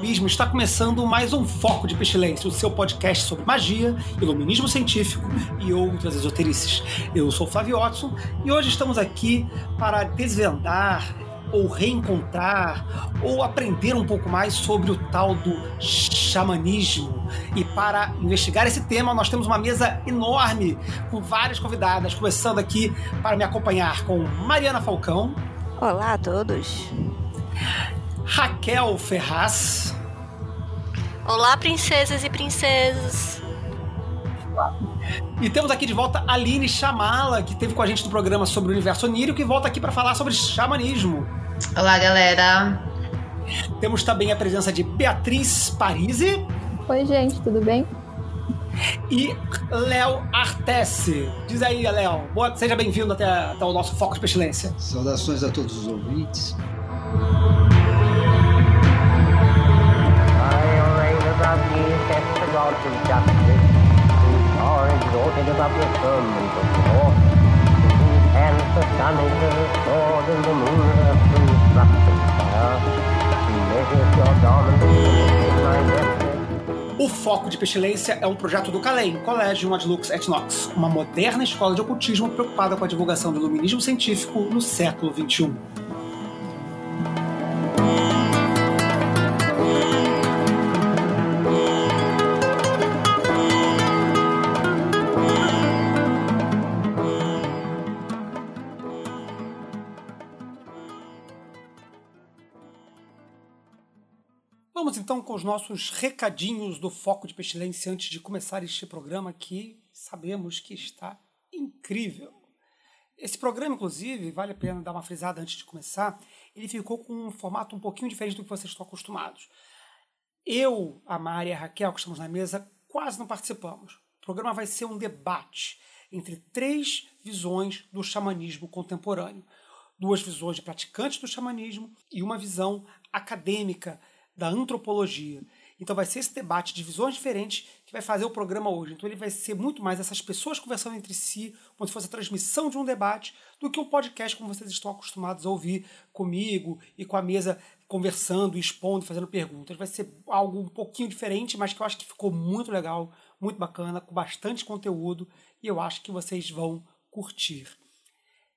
Abismo! Está começando mais um Foco de Pestilência, o seu podcast sobre magia, iluminismo científico e outras esoterices. Eu sou Flávio Watson e hoje estamos aqui para desvendar ou reencontrar ou aprender um pouco mais sobre o tal do xamanismo. E para investigar esse tema, nós temos uma mesa enorme com várias convidadas, começando aqui para me acompanhar com Mariana Falcão, Olá a todos. Raquel Ferraz, Olá, princesas e princesos. E temos aqui de volta a Aline Chamala, que esteve com a gente no programa sobre o universo onírico, que volta aqui para falar sobre xamanismo. Olá, galera. Temos também a presença de Beatriz Parisi Oi, gente, tudo bem? e Léo Artese. Diz aí, Léo. Boa- Seja bem-vindo até, até o nosso Foco de Pestilência. Saudações a todos os ouvintes. O Foco de Pestilência é um projeto do CALEM, Collegium Adlux et Nox, uma moderna escola de ocultismo preocupada com a divulgação do iluminismo científico no século. XXI. Então com os nossos recadinhos do Foco de Pestilência antes de começar este programa que sabemos que está incrível. Esse programa, inclusive, vale a pena dar uma frisada antes de começar, ele ficou com um formato um pouquinho diferente do que vocês estão acostumados. Eu, a Mari e a Raquel, que estamos na mesa, quase não participamos. O programa vai ser um debate entre três visões do xamanismo contemporâneo. Duas visões de praticantes do xamanismo e uma visão acadêmica da antropologia. Então vai ser esse debate de visões diferentes que vai fazer o programa hoje. Então ele vai ser muito mais essas pessoas conversando entre si, como se fosse a transmissão de um debate, do que um podcast como vocês estão acostumados a ouvir comigo e com a mesa conversando, expondo, fazendo perguntas. Vai ser algo um pouquinho diferente, mas que eu acho que ficou muito legal, muito bacana, com bastante conteúdo e eu acho que vocês vão curtir.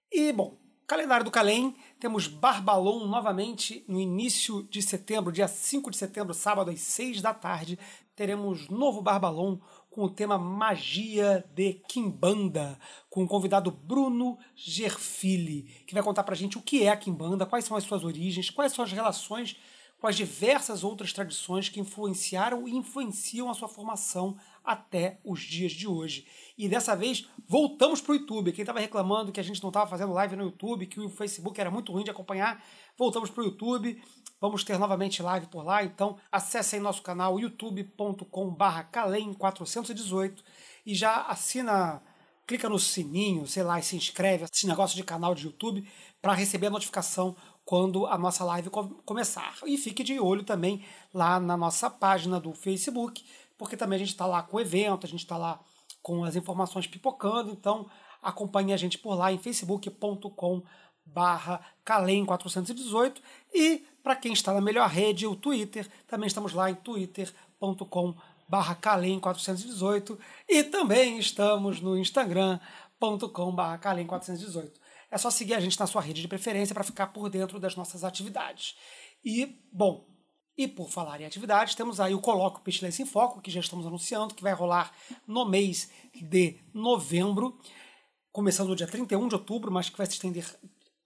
E, bom, calendário do Calem, temos Barbalon novamente no início de setembro, dia 5 de setembro, sábado às 6 da tarde. Teremos novo Barbalon com o tema Magia de Kimbanda, com o convidado Bruno Gerfili, que vai contar pra gente o que é a Kimbanda, quais são as suas origens, quais são as relações com as diversas outras tradições que influenciaram e influenciam a sua formação até os dias de hoje. E dessa vez voltamos para o YouTube. Quem estava reclamando que a gente não estava fazendo live no YouTube, que o Facebook era muito ruim de acompanhar, voltamos para o YouTube. Vamos ter novamente live por lá. Então acesse aí nosso canal youtube.com/calem418 e já assina, clica no sininho, sei lá, e se inscreve, esse negócio de canal de YouTube para receber a notificação quando a nossa live com- começar. E fique de olho também lá na nossa página do Facebook, porque também a gente está lá com o evento, a gente está lá com as informações pipocando, então acompanhe a gente por lá em facebook.com barra calem418 e para quem está na melhor rede, o Twitter, também estamos lá em twitter.com barra calem418 e também estamos no instagram.com barra calem418. É só seguir a gente na sua rede de preferência para ficar por dentro das nossas atividades. E, bom, e por falar em atividades, temos aí o Colóquio Pestilência em Foco, que já estamos anunciando, que vai rolar no mês de novembro, começando no dia 31 de outubro, mas que vai se estender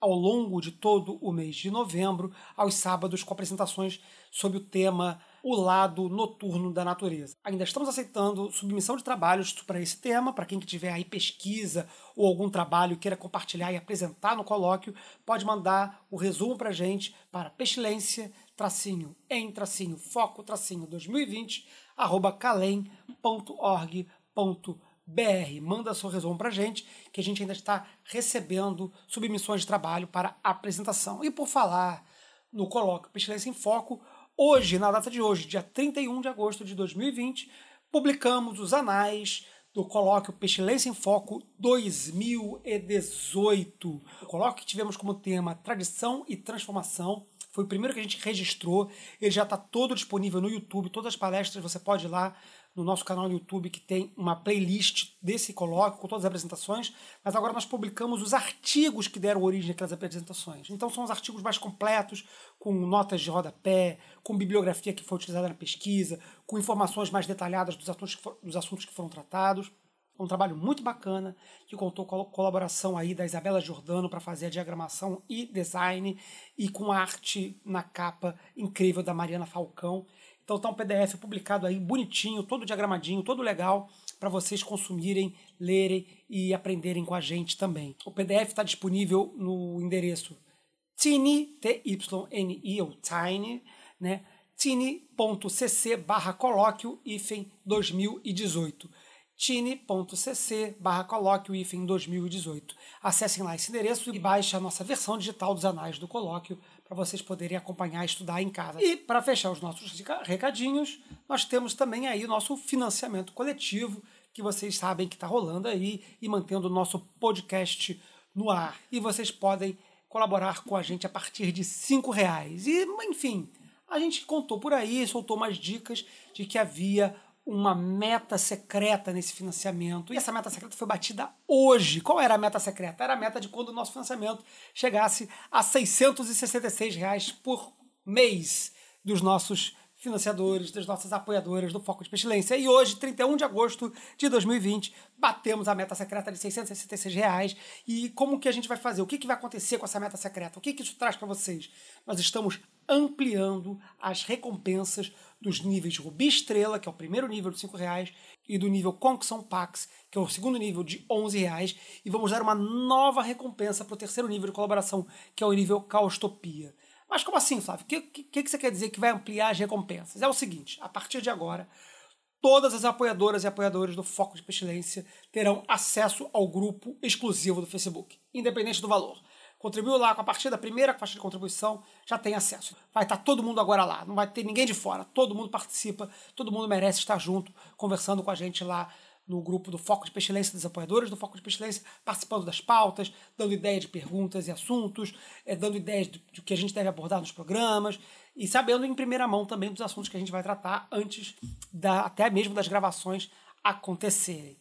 ao longo de todo o mês de novembro, aos sábados, com apresentações sobre o tema o lado noturno da natureza. Ainda estamos aceitando submissão de trabalhos para esse tema, para quem que tiver aí pesquisa ou algum trabalho queira compartilhar e apresentar no colóquio, pode mandar o resumo para a gente para pestilência, tracinho, em tracinho, foco, tracinho 2020, arroba calem.org.br. Manda seu resumo para a gente, que a gente ainda está recebendo submissões de trabalho para apresentação. E por falar no colóquio Pestilência em Foco, hoje, na data de hoje, dia 31 de agosto de 2020, publicamos os anais do colóquio Pestilência em Foco 2018. O colóquio que tivemos como tema Tradição e Transformação. Foi o primeiro que a gente registrou. Ele já está todo disponível no YouTube. Todas as palestras você pode ir lá no nosso canal no YouTube que tem uma playlist desse colóquio com todas as apresentações, mas agora nós publicamos os artigos que deram origem àquelas apresentações. Então são os artigos mais completos, com notas de rodapé, com bibliografia que foi utilizada na pesquisa, com informações mais detalhadas dos assuntos que, dos assuntos que foram tratados. Um trabalho muito bacana que contou com a colaboração aí da Isabela Giordano para fazer a diagramação e design e com arte na capa incrível da Mariana Falcão. Então tá um PDF publicado aí bonitinho, todo diagramadinho, todo legal para vocês consumirem, lerem e aprenderem com a gente também. O PDF está disponível no endereço tiny, T-Y-N-I, ou tiny, né? tiny.cc barra colóquio hífen 2018 tine.cc barra colóquio hífen 2018. Acessem lá esse endereço e baixem a nossa versão digital dos anais do colóquio para vocês poderem acompanhar e estudar em casa. E para fechar os nossos recadinhos, nós temos também aí o nosso financiamento coletivo, que vocês sabem que está rolando aí e mantendo o nosso podcast no ar. E vocês podem colaborar com a gente a partir de cinco reais. E, enfim, a gente contou por aí, soltou umas dicas de que havia uma meta secreta nesse financiamento. E essa meta secreta foi batida hoje. Qual era a meta secreta? Era a meta de quando o nosso financiamento chegasse a 666 reais por mês dos nossos financiadores, das nossas apoiadoras do Foco de Pestilência. E hoje, 31 de agosto de 2020, batemos a meta secreta de 666 reais. E como que a gente vai fazer? O que, que vai acontecer com essa meta secreta? O que, que isso traz para vocês? Nós estamos ampliando as recompensas dos níveis Rubi Estrela, que é o primeiro nível de 5 reais, e do nível Conquison Pax, que é o segundo nível de 11 reais. E vamos dar uma nova recompensa para o terceiro nível de colaboração, que é o nível Caustopia. Mas como assim, Flávio? O que, que, que você quer dizer que vai ampliar as recompensas? É o seguinte: a partir de agora, todas as apoiadoras e apoiadores do Foco de Pestilência terão acesso ao grupo exclusivo do Facebook, independente do valor. Contribuiu lá com a partir da primeira faixa de contribuição, já tem acesso. Vai estar todo mundo agora lá, não vai ter ninguém de fora, todo mundo participa, todo mundo merece estar junto, conversando com a gente lá no grupo do Foco de Pestilência dos apoiadores do Foco de Pestilência, participando das pautas, dando ideia de perguntas e assuntos, é, dando ideias de, de que a gente deve abordar nos programas e sabendo em primeira mão também dos assuntos que a gente vai tratar antes da, até mesmo das gravações acontecerem.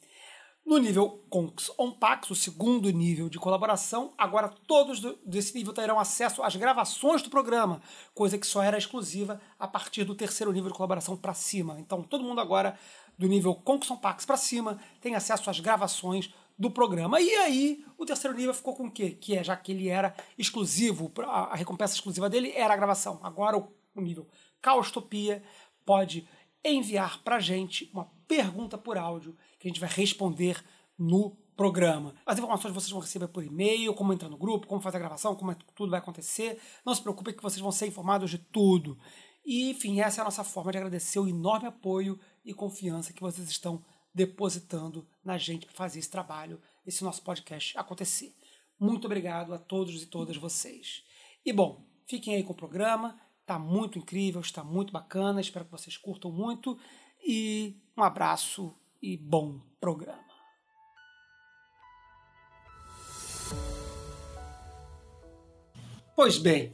No nível Conx On Pax, o segundo nível de colaboração, agora todos do, desse nível terão acesso às gravações do programa, coisa que só era exclusiva a partir do terceiro nível de colaboração para cima. Então todo mundo agora do nível Conquison Pax para cima, tem acesso às gravações do programa. E aí, o terceiro nível ficou com o quê? Que é, já que ele era exclusivo, a recompensa exclusiva dele era a gravação. Agora, o nível Caostopia pode enviar para gente uma pergunta por áudio que a gente vai responder no programa. As informações vocês vão receber por e-mail, como entrar no grupo, como fazer a gravação, como é tudo vai acontecer. Não se preocupe que vocês vão ser informados de tudo. E, enfim, essa é a nossa forma de agradecer o enorme apoio e confiança que vocês estão depositando na gente para fazer esse trabalho, esse nosso podcast acontecer. Muito obrigado a todos e todas vocês. E bom, fiquem aí com o programa, tá muito incrível, está muito bacana, espero que vocês curtam muito e um abraço e bom programa. Pois bem,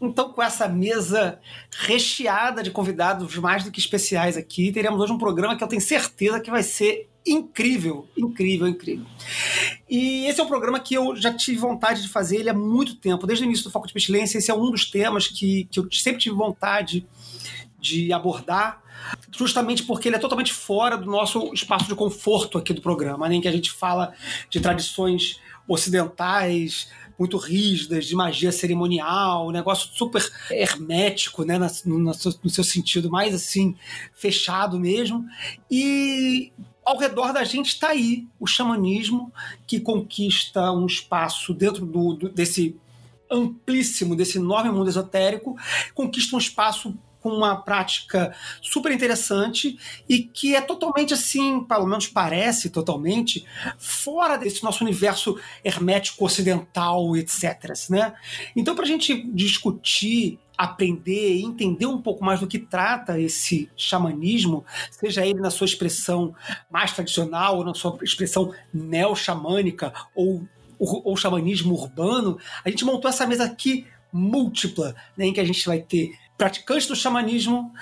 então, com essa mesa recheada de convidados mais do que especiais aqui, teremos hoje um programa que eu tenho certeza que vai ser incrível, incrível, incrível. E esse é um programa que eu já tive vontade de fazer ele há muito tempo, desde o início do Foco de Pestilência. Esse é um dos temas que, que eu sempre tive vontade de abordar, justamente porque ele é totalmente fora do nosso espaço de conforto aqui do programa, né, que a gente fala de tradições ocidentais muito rígidas, de magia cerimonial, um negócio super hermético, né, no, no, seu, no seu sentido mais assim, fechado mesmo. E ao redor da gente está aí o xamanismo que conquista um espaço dentro do, do, desse amplíssimo, desse enorme mundo esotérico, conquista um espaço com uma prática super interessante e que é totalmente assim, pelo menos parece totalmente, fora desse nosso universo hermético ocidental, etc. Né? Então, para a gente discutir aprender e entender um pouco mais do que trata esse xamanismo, seja ele na sua expressão mais tradicional ou na sua expressão neo-xamânica ou, ou xamanismo urbano, a gente montou essa mesa aqui múltipla, né, em que a gente vai ter praticante do xamanismo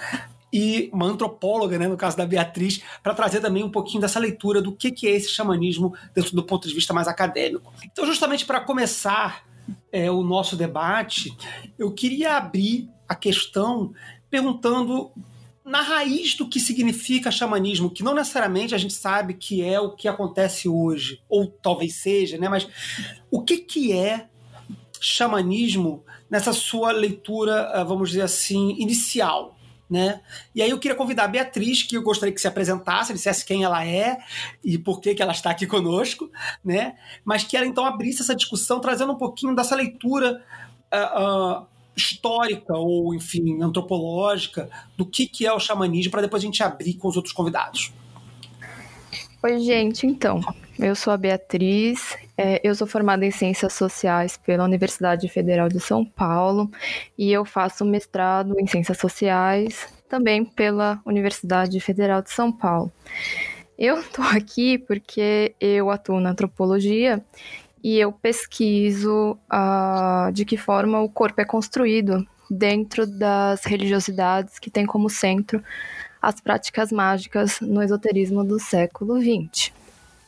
e uma antropóloga, né, no caso da Beatriz, para trazer também um pouquinho dessa leitura do que, que é esse xamanismo dentro do ponto de vista mais acadêmico. Então, justamente para começar é, o nosso debate, eu queria abrir a questão perguntando na raiz do que significa xamanismo, que não necessariamente a gente sabe que é o que acontece hoje, ou talvez seja, né? Mas o que, que é xamanismo nessa sua leitura, ah, vamos dizer assim, inicial. Né? E aí eu queria convidar a Beatriz, que eu gostaria que se apresentasse, dissesse quem ela é e por que, que ela está aqui conosco, né? Mas que ela então abrisse essa discussão, trazendo um pouquinho dessa leitura uh, uh, histórica ou, enfim, antropológica do que, que é o xamanismo, para depois a gente abrir com os outros convidados. Oi, gente, então, eu sou a Beatriz, é, eu sou formada em Ciências Sociais pela Universidade Federal de São Paulo e eu faço mestrado em Ciências Sociais também pela Universidade Federal de São Paulo. Eu estou aqui porque eu atuo na antropologia e eu pesquiso uh, de que forma o corpo é construído dentro das religiosidades que tem como centro as práticas mágicas no esoterismo do século XX.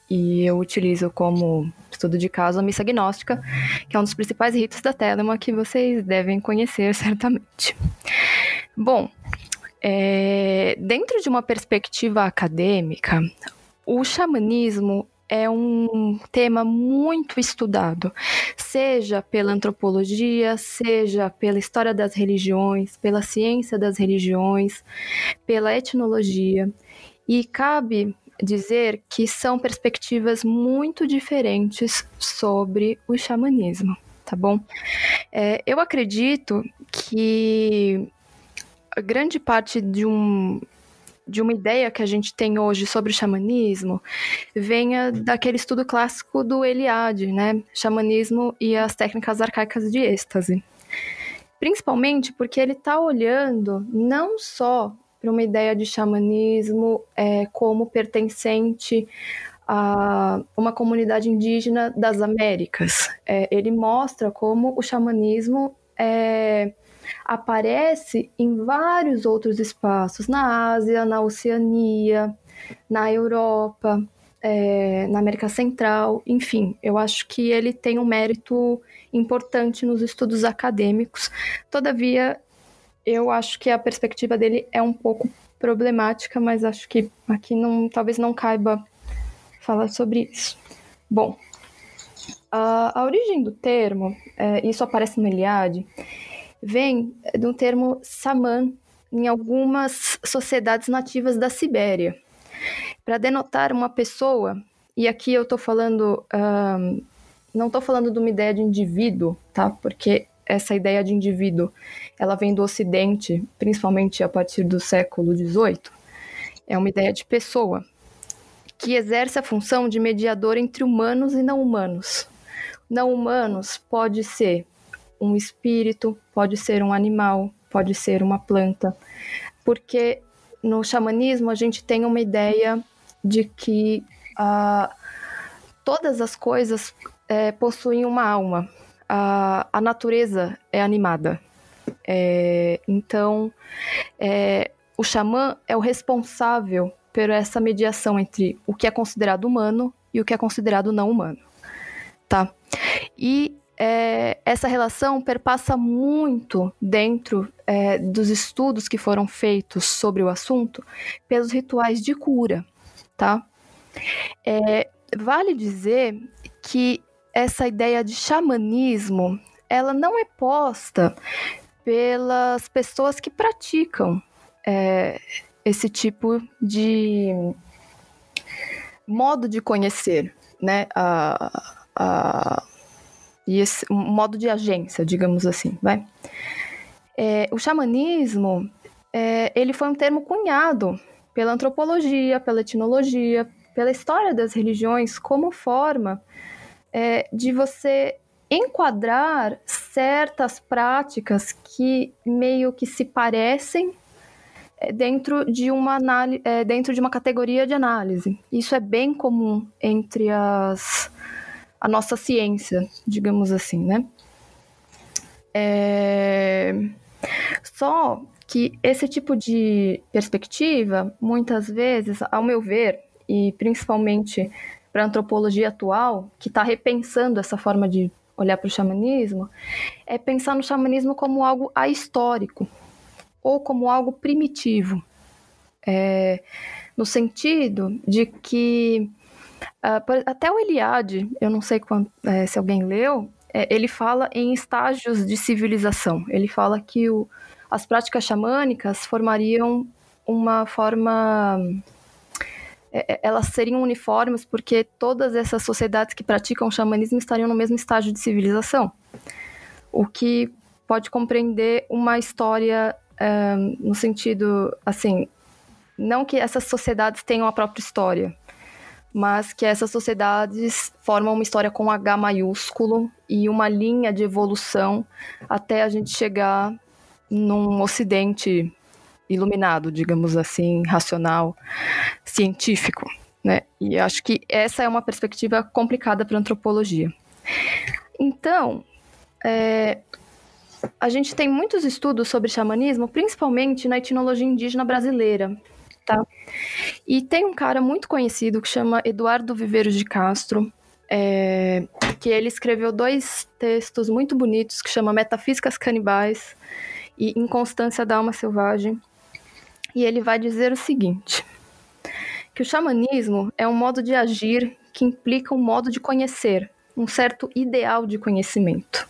E eu utilizo como estudo de caso a missa gnóstica, que é um dos principais ritos da Telema que vocês devem conhecer certamente. Bom, é, dentro de uma perspectiva acadêmica, o xamanismo é um tema muito estudado, seja pela antropologia, seja pela história das religiões, pela ciência das religiões, pela etnologia, e cabe dizer que são perspectivas muito diferentes sobre o xamanismo, tá bom? É, eu acredito que grande parte de um de uma ideia que a gente tem hoje sobre xamanismo venha daquele estudo clássico do Eliade, né? Xamanismo e as técnicas arcaicas de êxtase. Principalmente porque ele está olhando não só para uma ideia de xamanismo é, como pertencente a uma comunidade indígena das Américas. É, ele mostra como o xamanismo é, aparece em vários outros espaços, na Ásia, na Oceania, na Europa, é, na América Central, enfim, eu acho que ele tem um mérito importante nos estudos acadêmicos. Todavia, eu acho que a perspectiva dele é um pouco problemática, mas acho que aqui não, talvez não caiba falar sobre isso. Bom, a, a origem do termo, é, isso aparece no Eliade, vem do termo saman em algumas sociedades nativas da Sibéria, para denotar uma pessoa, e aqui eu estou falando, um, não estou falando de uma ideia de indivíduo, tá? Porque essa ideia de indivíduo, ela vem do Ocidente, principalmente a partir do século XVIII. É uma ideia de pessoa que exerce a função de mediador entre humanos e não humanos. Não humanos pode ser um espírito, pode ser um animal, pode ser uma planta, porque no xamanismo a gente tem uma ideia de que uh, todas as coisas é, possuem uma alma, a, a natureza é animada. É, então, é, o xamã é o responsável por essa mediação entre o que é considerado humano e o que é considerado não humano, tá? E é, essa relação perpassa muito dentro é, dos estudos que foram feitos sobre o assunto pelos rituais de cura, tá? É, vale dizer que essa ideia de xamanismo, ela não é posta pelas pessoas que praticam é, esse tipo de modo de conhecer, né? A, a, e esse um modo de agência, digamos assim, vai. É, o xamanismo, é, ele foi um termo cunhado pela antropologia, pela etnologia, pela história das religiões como forma é, de você enquadrar certas práticas que meio que se parecem é, dentro de uma é, dentro de uma categoria de análise. Isso é bem comum entre as a nossa ciência, digamos assim, né? É... Só que esse tipo de perspectiva, muitas vezes, ao meu ver, e principalmente para a antropologia atual, que está repensando essa forma de olhar para o xamanismo, é pensar no xamanismo como algo ahistórico ou como algo primitivo. É, no sentido de que uh, até o Eliade, eu não sei é, se alguém leu, é, ele fala em estágios de civilização. Ele fala que o, as práticas xamânicas formariam uma forma elas seriam uniformes porque todas essas sociedades que praticam xamanismo estariam no mesmo estágio de civilização. O que pode compreender uma história um, no sentido, assim, não que essas sociedades tenham a própria história, mas que essas sociedades formam uma história com H maiúsculo e uma linha de evolução até a gente chegar num ocidente iluminado, digamos assim, racional, científico, né? E acho que essa é uma perspectiva complicada para a antropologia. Então, é, a gente tem muitos estudos sobre xamanismo, principalmente na etnologia indígena brasileira, tá? E tem um cara muito conhecido que chama Eduardo Viveiros de Castro, é, que ele escreveu dois textos muito bonitos que chama Metafísicas Canibais e Inconstância da Alma Selvagem, e ele vai dizer o seguinte: que o xamanismo é um modo de agir que implica um modo de conhecer, um certo ideal de conhecimento.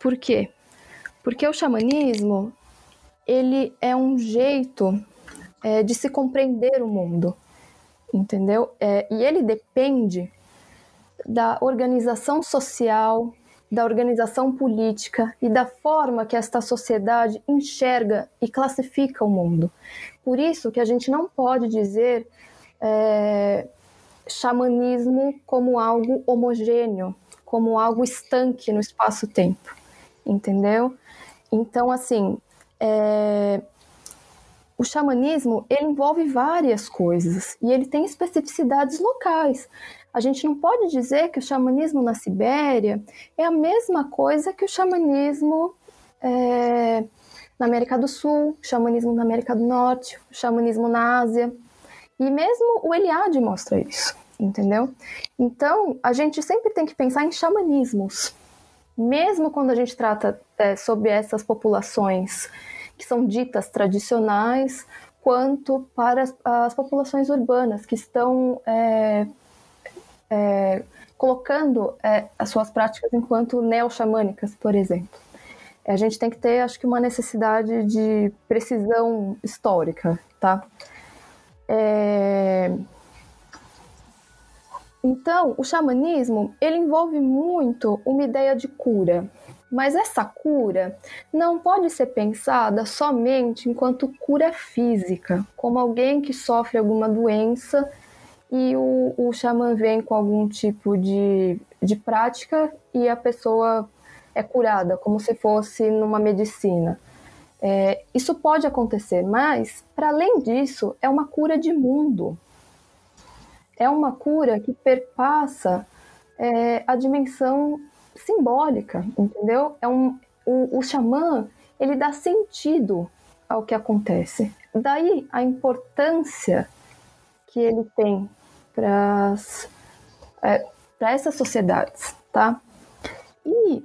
Por quê? Porque o xamanismo ele é um jeito é, de se compreender o mundo, entendeu? É, e ele depende da organização social, da organização política e da forma que esta sociedade enxerga e classifica o mundo. Por isso que a gente não pode dizer é, xamanismo como algo homogêneo, como algo estanque no espaço-tempo, entendeu? Então, assim, é, o xamanismo ele envolve várias coisas e ele tem especificidades locais. A gente não pode dizer que o xamanismo na Sibéria é a mesma coisa que o xamanismo é, na América do Sul, o xamanismo na América do Norte, o xamanismo na Ásia. E mesmo o Eliade mostra isso, entendeu? Então, a gente sempre tem que pensar em xamanismos. Mesmo quando a gente trata é, sobre essas populações que são ditas tradicionais, quanto para as, as populações urbanas que estão é, é, colocando é, as suas práticas enquanto neo-xamânicas, por exemplo. A gente tem que ter, acho que, uma necessidade de precisão histórica, tá? É... Então, o xamanismo, ele envolve muito uma ideia de cura, mas essa cura não pode ser pensada somente enquanto cura física, como alguém que sofre alguma doença e o, o xamã vem com algum tipo de, de prática e a pessoa é curada, como se fosse numa medicina. É, isso pode acontecer, mas, para além disso, é uma cura de mundo. É uma cura que perpassa é, a dimensão simbólica, entendeu? É um, o, o xamã, ele dá sentido ao que acontece. Daí a importância que ele tem para é, essas sociedades, tá? E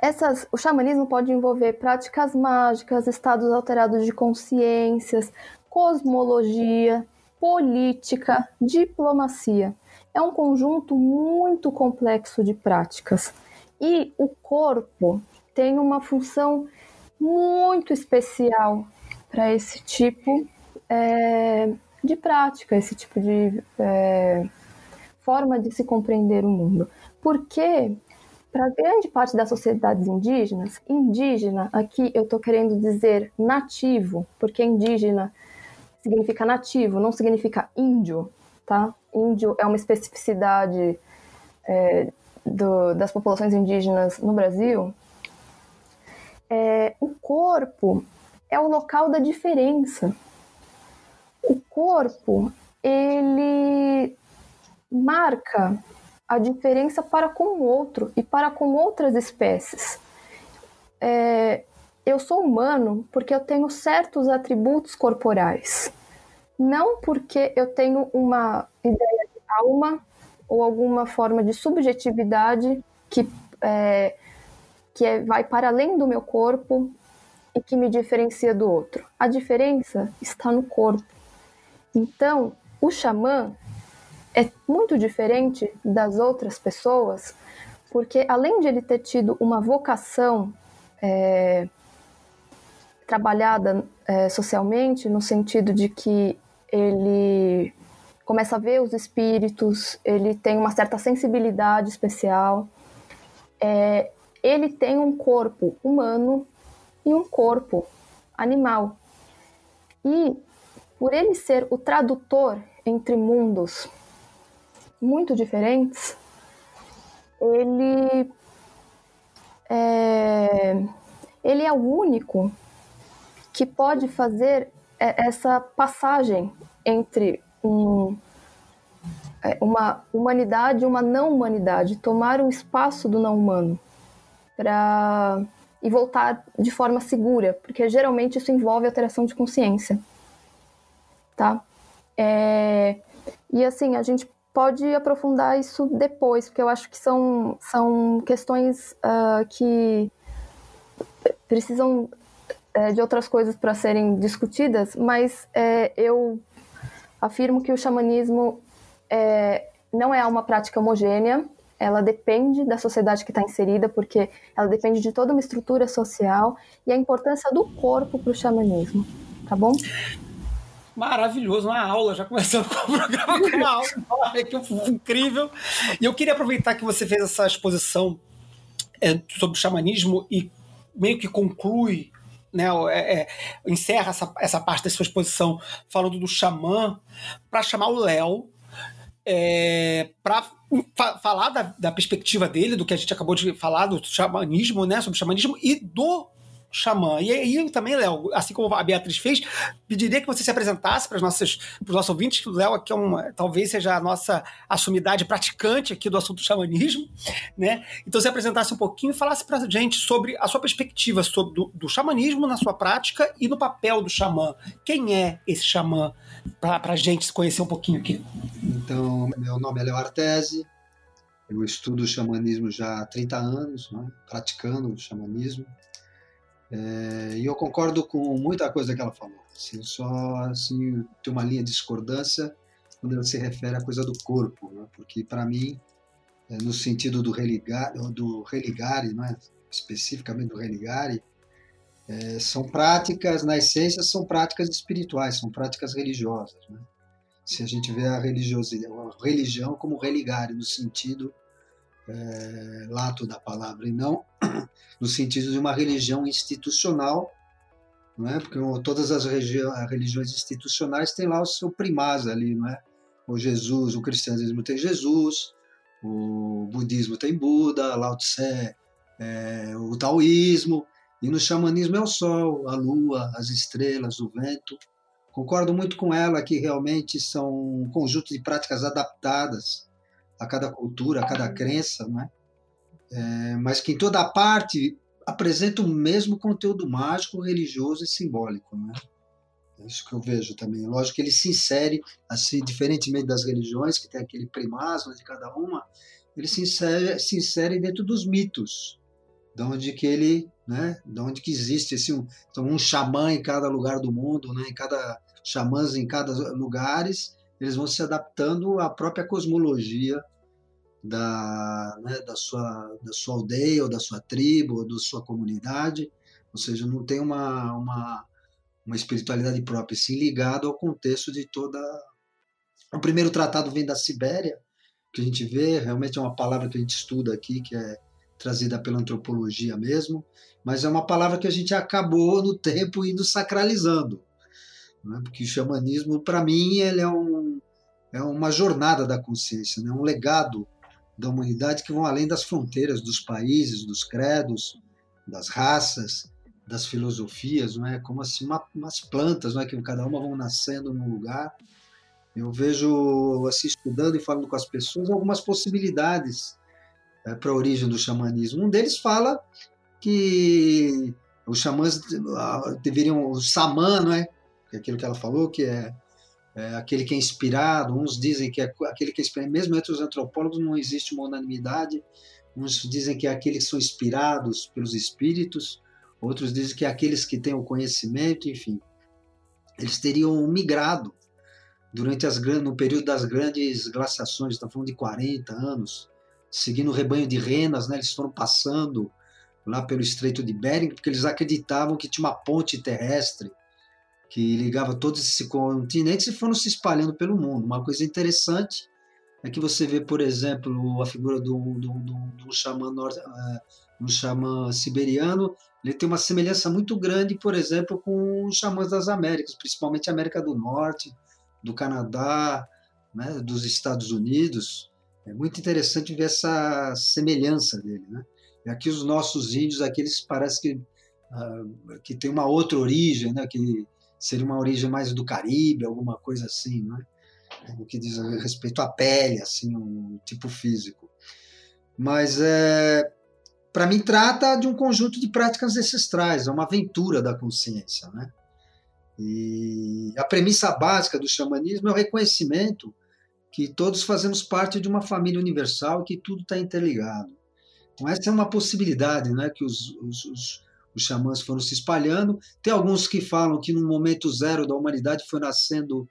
essas, o xamanismo pode envolver práticas mágicas, estados alterados de consciências, cosmologia, política, diplomacia. é um conjunto muito complexo de práticas. E o corpo tem uma função muito especial para esse tipo é, de prática, esse tipo de é, forma de se compreender o mundo. Porque, para grande parte das sociedades indígenas, indígena, aqui eu estou querendo dizer nativo, porque indígena significa nativo, não significa índio, tá? Índio é uma especificidade é, do, das populações indígenas no Brasil. É, o corpo é o local da diferença. Corpo, ele marca a diferença para com o outro e para com outras espécies. É, eu sou humano porque eu tenho certos atributos corporais, não porque eu tenho uma ideia de alma ou alguma forma de subjetividade que, é, que é, vai para além do meu corpo e que me diferencia do outro. A diferença está no corpo. Então, o xamã é muito diferente das outras pessoas, porque além de ele ter tido uma vocação é, trabalhada é, socialmente, no sentido de que ele começa a ver os espíritos, ele tem uma certa sensibilidade especial, é, ele tem um corpo humano e um corpo animal. E por ele ser o tradutor entre mundos muito diferentes, ele é, ele é o único que pode fazer essa passagem entre um, é, uma humanidade e uma não humanidade, tomar o espaço do não humano para e voltar de forma segura, porque geralmente isso envolve alteração de consciência, tá? É, e assim a gente pode aprofundar isso depois, porque eu acho que são, são questões uh, que precisam uh, de outras coisas para serem discutidas, mas uh, eu afirmo que o xamanismo é, não é uma prática homogênea, ela depende da sociedade que está inserida, porque ela depende de toda uma estrutura social e a importância do corpo para o xamanismo, tá bom? Maravilhoso, uma aula, já começando com o programa com uma aula incrível. E eu queria aproveitar que você fez essa exposição é, sobre o xamanismo e meio que conclui, né, é, é, encerra essa, essa parte da sua exposição falando do xamã, para chamar o Léo é, para fa falar da, da perspectiva dele, do que a gente acabou de falar, do xamanismo, né, sobre o xamanismo e do xamã. E aí também, Léo, assim como a Beatriz fez, pediria que você se apresentasse para os nossos, nossos ouvintes, que o Léo aqui é uma, talvez seja a nossa assumidade praticante aqui do assunto xamanismo, né? Então se apresentasse um pouquinho e falasse para a gente sobre a sua perspectiva sobre do, do, xamanismo na sua prática e no papel do xamã. Quem é esse xamã? Para a gente se conhecer um pouquinho aqui. Então, meu nome é Léo Artese, eu estudo xamanismo já há 30 anos, né? praticando o xamanismo. É, e eu concordo com muita coisa que ela falou. Assim, só assim, tem uma linha de discordância quando ela se refere à coisa do corpo, né? porque para mim, é, no sentido do religar, do religare, não é? especificamente do religare, é, são práticas, na essência, são práticas espirituais, são práticas religiosas. Né? Se a gente vê a, religiosidade, a religião como religare, no sentido é, lato da palavra, e não no sentido de uma religião institucional, não é? porque todas as religiões institucionais têm lá o seu primaz ali, não é? O Jesus, o cristianismo tem Jesus, o budismo tem Buda, Lao Tse, é, o taoísmo, e no xamanismo é o sol, a lua, as estrelas, o vento. Concordo muito com ela que realmente são um conjunto de práticas adaptadas a cada cultura, a cada crença, né? É, mas que em toda parte apresenta o mesmo conteúdo mágico, religioso e simbólico, né? É isso que eu vejo também. Lógico que ele se insere, assim, diferentemente das religiões, que tem aquele primazio de cada uma, ele se insere, se insere dentro dos mitos, de onde que ele, né, de onde que existe esse um, então um xamã em cada lugar do mundo, né, em cada xamãs em cada lugares, eles vão se adaptando à própria cosmologia da, né, da, sua, da sua aldeia, ou da sua tribo, ou da sua comunidade, ou seja, não tem uma, uma, uma espiritualidade própria, sim ligado ao contexto de toda. O primeiro tratado vem da Sibéria, que a gente vê, realmente é uma palavra que a gente estuda aqui, que é trazida pela antropologia mesmo, mas é uma palavra que a gente acabou no tempo indo sacralizando. Né? Porque o xamanismo, para mim, ele é, um, é uma jornada da consciência, né? um legado da humanidade que vão além das fronteiras dos países, dos credos, das raças, das filosofias, não é? Como assim uma, umas plantas, não é? Que cada uma vão nascendo num lugar. Eu vejo assim estudando e falando com as pessoas algumas possibilidades é, para a origem do xamanismo. Um deles fala que os xamãs ah, deveriam, o samã, não é? Que é aquilo que ela falou, que é é, aquele que é inspirado, uns dizem que é aquele que é inspirado, mesmo entre os antropólogos não existe uma unanimidade, uns dizem que é aqueles que são inspirados pelos espíritos, outros dizem que é aqueles que têm o conhecimento, enfim. Eles teriam migrado durante as no período das grandes glaciações, estamos falando de 40 anos, seguindo o rebanho de renas, né, eles foram passando lá pelo Estreito de Bering, porque eles acreditavam que tinha uma ponte terrestre que ligava todos esses continentes e foram se espalhando pelo mundo. Uma coisa interessante é que você vê, por exemplo, a figura do, do, xamã, um xamã siberiano, ele tem uma semelhança muito grande, por exemplo, com os xamãs das Américas, principalmente América do Norte, do Canadá, né, dos Estados Unidos. É muito interessante ver essa semelhança dele. Né? E aqui os nossos índios, aqui eles parece que, uh, que tem uma outra origem, né? que seria uma origem mais do Caribe, alguma coisa assim, não é? No que diz respeito à pele, assim, um tipo físico. Mas é, para mim trata de um conjunto de práticas ancestrais, é uma aventura da consciência, né? E a premissa básica do xamanismo é o reconhecimento que todos fazemos parte de uma família universal e que tudo está interligado. Então essa é uma possibilidade, né, que os, os, os os xamãs foram se espalhando. Tem alguns que falam que no momento zero da humanidade foi nascendo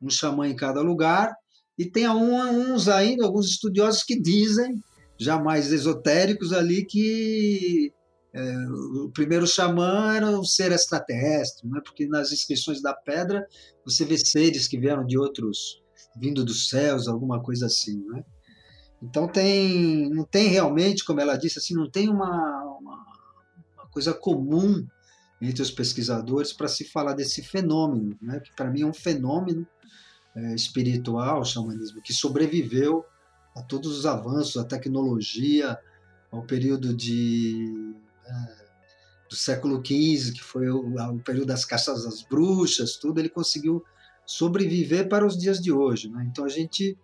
um xamã em cada lugar, e tem uns ainda, alguns estudiosos que dizem, já mais esotéricos ali, que é, o primeiro xamã era um ser extraterrestre, né? porque nas inscrições da pedra você vê seres que vieram de outros, vindo dos céus, alguma coisa assim. Né? Então tem, não tem realmente, como ela disse, assim, não tem uma, uma coisa comum entre os pesquisadores para se falar desse fenômeno, né, que para mim é um fenômeno é, espiritual, o xamanismo, que sobreviveu a todos os avanços, a tecnologia, ao período de, é, do século XV, que foi o, o, período das caças às bruxas, tudo, ele conseguiu sobreviver para os dias de hoje. Né? Então a gente,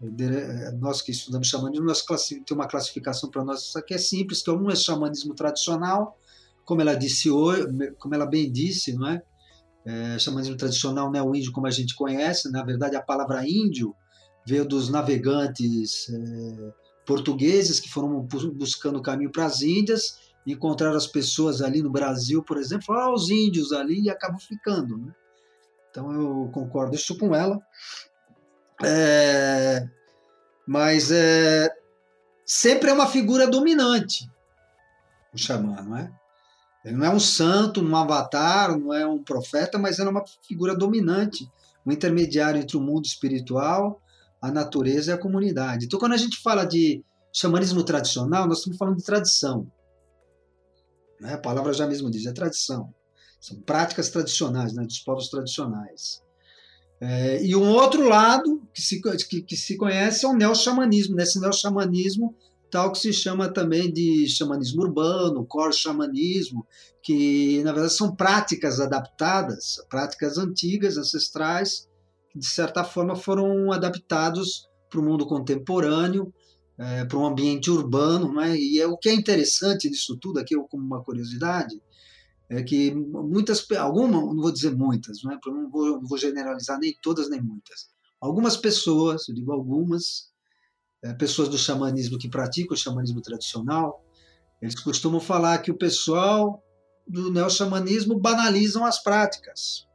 é, nós que estudamos xamanismo, nós tem uma classificação para nós, aqui é simples, que um é xamanismo tradicional, como ela disse hoje, como ela bem disse, não é? é xamanismo tradicional não é o índio como a gente conhece, na verdade a palavra índio veio dos navegantes é, portugueses que foram buscando o caminho para as Índias, encontraram as pessoas ali no Brasil, por exemplo, falaram, ah, os índios ali, e acabam ficando. Né? Então eu concordo isso com ela. É, mas é, sempre é uma figura dominante, o xamã, não é? Ele não é um santo, um avatar, não é um profeta, mas é uma figura dominante, um intermediário entre o mundo espiritual, a natureza e a comunidade. Então, quando a gente fala de xamanismo tradicional, nós estamos falando de tradição. Né? A palavra já mesmo diz, é tradição. São práticas tradicionais, né? dos povos tradicionais. É, e um outro lado que se, que, que se conhece é o neo-xamanismo. Nesse neo-xamanismo, tal que se chama também de xamanismo urbano, core xamanismo, que na verdade são práticas adaptadas, práticas antigas, ancestrais, que de certa forma foram adaptados para o mundo contemporâneo, é, para um ambiente urbano, né? e é, o que é interessante disso tudo aqui, como uma curiosidade, é que muitas, algumas, não vou dizer muitas, né? não, vou, não vou generalizar nem todas nem muitas, algumas pessoas, eu digo algumas, é, pessoas do xamanismo que praticam o xamanismo tradicional, eles costumam falar que o pessoal do neo-xamanismo banalizam as práticas.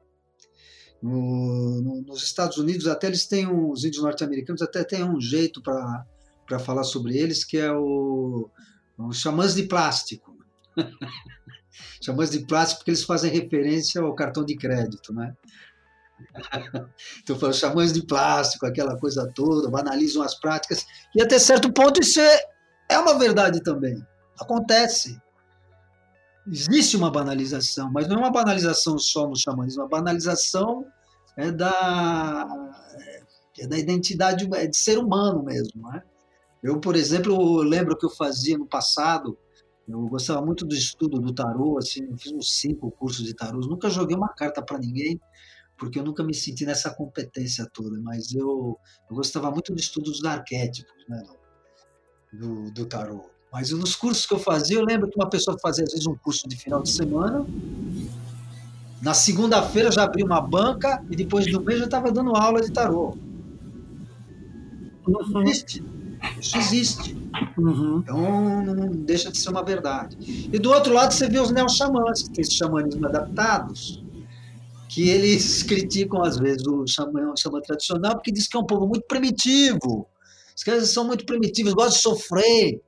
No, no, nos Estados Unidos, até eles têm um, os índios norte-americanos até têm um jeito para falar sobre eles, que é o, o xamãs de plástico. xamãs de plástico porque eles fazem referência ao cartão de crédito, né? Então, falam xamãs de plástico, aquela coisa toda, banalizam as práticas, e até certo ponto isso é, é uma verdade também. Acontece. Existe uma banalização, mas não é uma banalização só no xamanismo, uma banalização é da, é da identidade é de ser humano mesmo. Né? Eu, por exemplo, lembro que eu fazia no passado, eu gostava muito do estudo do tarô, assim, eu fiz uns cinco cursos de tarô, nunca joguei uma carta para ninguém, porque eu nunca me senti nessa competência toda, mas eu, eu gostava muito do estudo dos arquétipos, né, do, do tarô. Mas nos cursos que eu fazia, eu lembro que uma pessoa fazia às vezes um curso de final de semana, na segunda-feira já abria uma banca e depois de um mês já estava dando aula de tarô. Isso existe. Isso existe. Uhum. Então não deixa de ser uma verdade. E do outro lado você vê os neo-xamãs, que tem esse xamanismo adaptados, que eles criticam às vezes o xamã, o tradicional porque diz que é um povo muito primitivo. Os caras são muito primitivos, gostam de sofrer.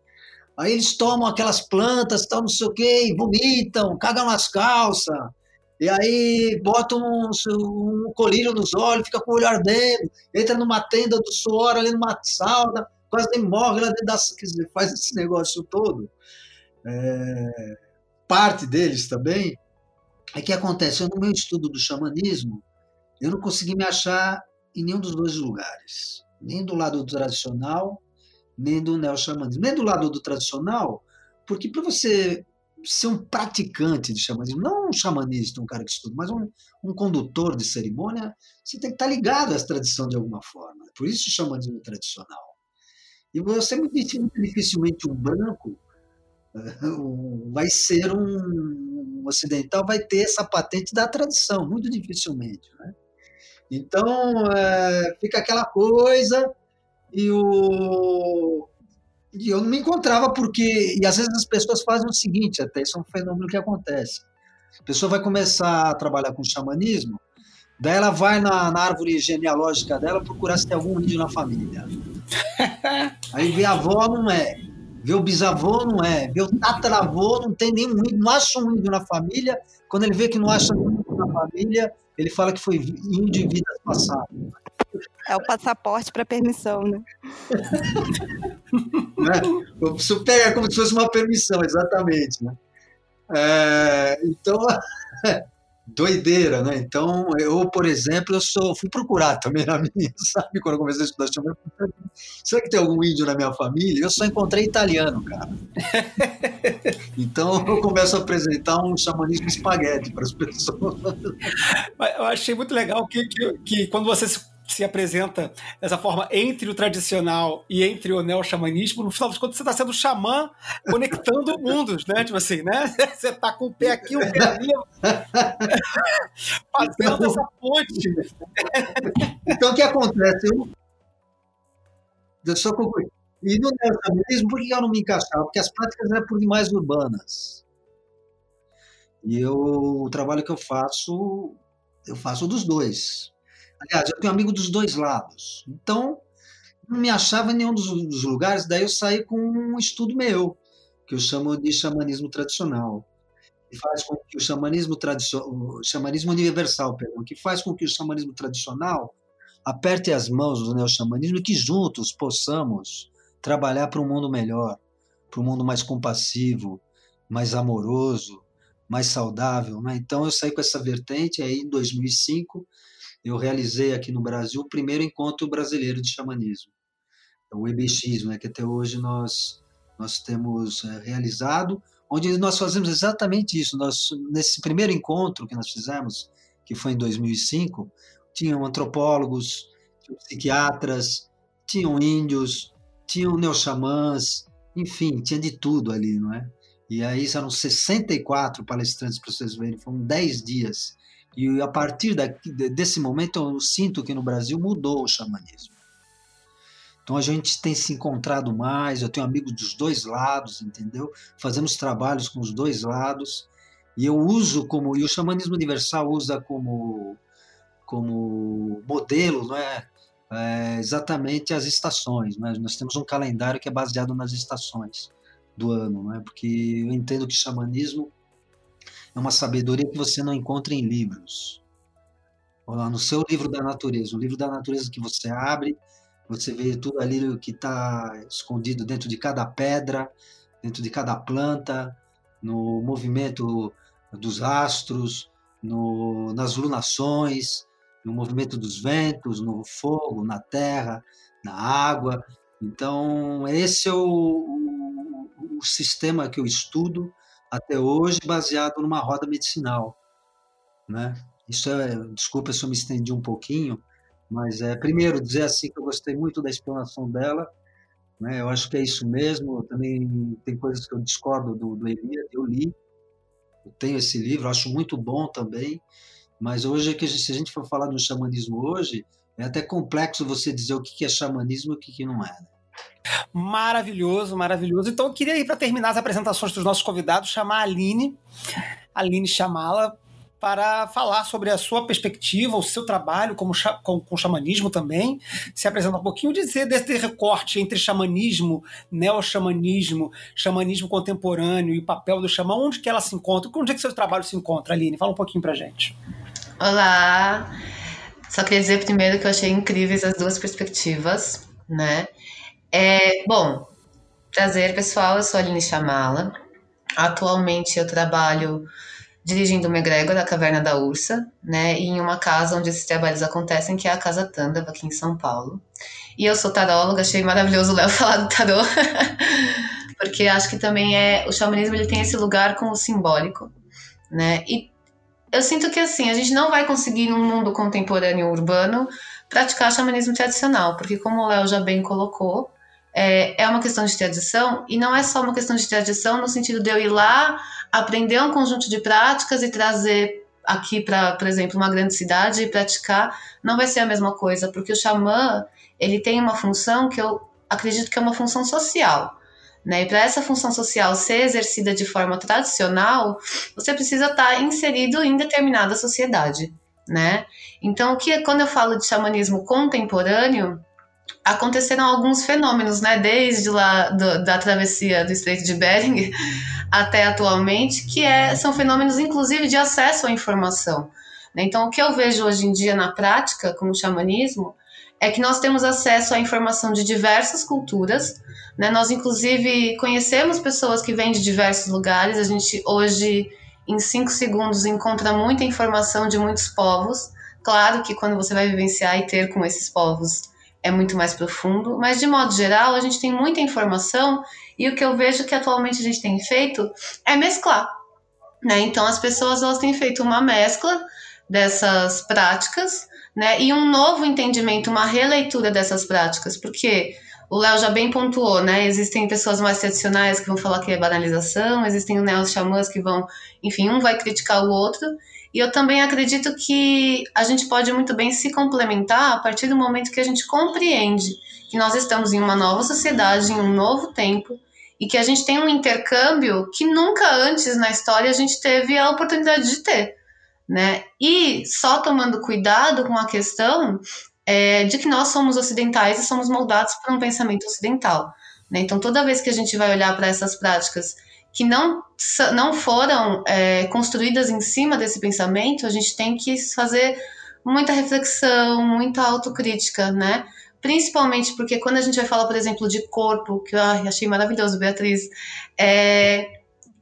Aí eles tomam aquelas plantas, tal, não sei o quê, vomitam, cagam nas calças. E aí botam um, um colírio nos olhos, fica com o olho ardendo, entra numa tenda do suor ali numa sauna, quase nem morre lá dentro da. Quer dizer, faz esse negócio todo. É, parte deles também é que acontece, eu, no meu estudo do xamanismo, eu não consegui me achar em nenhum dos dois lugares, nem do lado do tradicional, nem do neo-xamanismo. Nem do lado do tradicional, porque para você ser um praticante de xamanismo, não um xamanista, um cara que estuda, mas um, um condutor de cerimônia, você tem que estar ligado a essa tradição de alguma forma. Por isso o xamanismo tradicional. E você muito dificilmente um branco vai ser um, um, ocidental, vai ter essa patente da tradição, muito dificilmente. Né? Então, é, fica aquela coisa, e, o, e eu não me encontrava porque. E às vezes as pessoas fazem o seguinte: até isso é um fenômeno que acontece. A pessoa vai começar a trabalhar com xamanismo, daí ela vai na, na árvore genealógica dela procurar se tem algum índio na família. Aí vê a avó, não é. O bisavô, não é. O tataravô, não tem nenhum índio, não acha um índio na família. Quando ele vê que não acha nenhum índio na família, ele fala que foi índio em vidas passadas. É o passaporte para permissão, né? né? Isso pega como se fosse uma permissão, exatamente. Né? É, então, doideira, né? Então, eu, por exemplo, eu sou, fui procurar também na minha, sabe? Quando eu comecei a estudar chama, será que tem algum índio na minha família? Eu só encontrei italiano, cara. Então, eu começo a apresentar um xamanismo espaguete para as pessoas. Eu achei muito legal que, que, que quando você se se apresenta dessa forma entre o tradicional e entre o neo-xamanismo, no final das contas você está sendo xamã conectando mundos, né? Tipo assim, né? Você está com o pé aqui, o pé ali, fazendo então, essa ponte. Então, o que acontece? Eu, eu só concluir. E no neo-xamanismo, por que eu não me encaixava? Porque as práticas eram por demais urbanas. E eu, o trabalho que eu faço, eu faço dos dois Aliás, eu tenho amigo dos dois lados. Então, não me achava em nenhum dos, lugares, daí eu saí com um estudo meu, que eu chamo de xamanismo tradicional. Que faz com que o xamanismo, tradicional, xamanismo universal, perdão, que faz com que o xamanismo tradicional aperte as mãos do neo-xamanismo e que juntos possamos trabalhar para um mundo melhor, para um mundo mais compassivo, mais amoroso, mais saudável. Né? Então eu saí com essa vertente, aí em 2005 eu realizei aqui no Brasil o primeiro encontro brasileiro de xamanismo, o EBX, né, que até hoje nós, nós temos é, realizado, onde nós fazemos exatamente isso. Nós, nesse primeiro encontro que nós fizemos, que foi em 2005, tinham antropólogos, tinham psiquiatras, tinham índios, tinham neoxamãs, enfim, tinha de tudo ali, não é? E aí eram 64 palestrantes para vocês verem, foram 10 dias e a partir daqui, desse momento eu sinto que no Brasil mudou o xamanismo. Então a gente tem se encontrado mais, eu tenho amigos dos dois lados, entendeu? Fazemos trabalhos com os dois lados. E eu uso como, e o xamanismo universal usa como, como modelo, não é? é exatamente as estações. Né? Nós temos um calendário que é baseado nas estações do ano, não é? Porque eu entendo que xamanismo é uma sabedoria que você não encontra em livros. Lá no seu livro da natureza, o livro da natureza que você abre, você vê tudo ali que está escondido dentro de cada pedra, dentro de cada planta, no movimento dos astros, no, nas lunações, no movimento dos ventos, no fogo, na terra, na água. Então, esse é o, o, o sistema que eu estudo até hoje, baseado numa roda medicinal. Né? Isso é, desculpa se eu me estendi um pouquinho, mas é primeiro dizer assim que eu gostei muito da explanação dela, né? Eu acho que é isso mesmo. Também tem coisas que eu discordo do, do Elias. Eu li, eu tenho esse livro, acho muito bom também. Mas hoje, que se a gente for falar do xamanismo hoje, é até complexo você dizer o que é xamanismo e o que não é. Né? Maravilhoso, maravilhoso. Então eu queria ir para terminar as apresentações dos nossos convidados, chamar a Aline, Aline chamá-la para falar sobre a sua perspectiva, o seu trabalho como com, com xamanismo também, se apresentar um pouquinho, dizer desse recorte entre xamanismo, neo-xamanismo, xamanismo contemporâneo e o papel do xamã, onde que ela se encontra, onde é que seu trabalho se encontra, Aline? Fala um pouquinho pra gente. Olá! Só queria dizer primeiro que eu achei incríveis as duas perspectivas, né? É, bom, prazer pessoal, eu sou a Aline Chamala. Atualmente eu trabalho dirigindo uma egrégora da Caverna da Ursa, né, em uma casa onde esses trabalhos acontecem, que é a Casa Tândava, aqui em São Paulo. E eu sou taróloga, achei maravilhoso o Léo falar do tarô, porque acho que também é o xamanismo ele tem esse lugar com o simbólico, né? E eu sinto que assim, a gente não vai conseguir num mundo contemporâneo urbano praticar xamanismo tradicional, porque como o Léo já bem colocou, é, é uma questão de tradição e não é só uma questão de tradição no sentido de eu ir lá aprender um conjunto de práticas e trazer aqui para, por exemplo, uma grande cidade e praticar, não vai ser a mesma coisa, porque o xamã, ele tem uma função que eu acredito que é uma função social. Né? E para essa função social ser exercida de forma tradicional, você precisa estar tá inserido em determinada sociedade, né? Então, que quando eu falo de xamanismo contemporâneo, aconteceram alguns fenômenos, né? Desde lá do, da travessia do Estreito de Bering até atualmente, que é, são fenômenos, inclusive, de acesso à informação. Né? Então, o que eu vejo hoje em dia na prática, como xamanismo, é que nós temos acesso à informação de diversas culturas. Né? Nós, inclusive, conhecemos pessoas que vêm de diversos lugares. A gente hoje, em cinco segundos, encontra muita informação de muitos povos. Claro que quando você vai vivenciar e ter com esses povos é muito mais profundo, mas de modo geral a gente tem muita informação e o que eu vejo que atualmente a gente tem feito é mesclar. Né? Então as pessoas elas têm feito uma mescla dessas práticas né? e um novo entendimento, uma releitura dessas práticas, porque o Léo já bem pontuou, né? Existem pessoas mais tradicionais que vão falar que é banalização, existem neo-xamãs que vão, enfim, um vai criticar o outro, e eu também acredito que a gente pode muito bem se complementar a partir do momento que a gente compreende que nós estamos em uma nova sociedade, em um novo tempo, e que a gente tem um intercâmbio que nunca antes na história a gente teve a oportunidade de ter, né? E só tomando cuidado com a questão é, de que nós somos ocidentais e somos moldados por um pensamento ocidental. Né? Então, toda vez que a gente vai olhar para essas práticas que não, não foram é, construídas em cima desse pensamento, a gente tem que fazer muita reflexão, muita autocrítica, né? principalmente porque quando a gente vai falar, por exemplo, de corpo, que eu achei maravilhoso, Beatriz, é,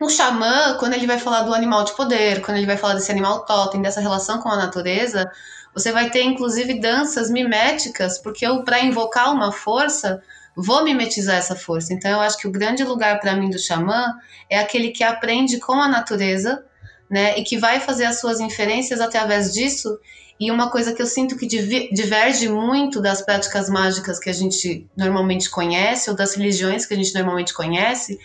o xamã, quando ele vai falar do animal de poder, quando ele vai falar desse animal totem, dessa relação com a natureza, você vai ter inclusive danças miméticas, porque para invocar uma força, vou mimetizar essa força. Então eu acho que o grande lugar para mim do xamã é aquele que aprende com a natureza, né, e que vai fazer as suas inferências através disso e uma coisa que eu sinto que diverge muito das práticas mágicas que a gente normalmente conhece, ou das religiões que a gente normalmente conhece,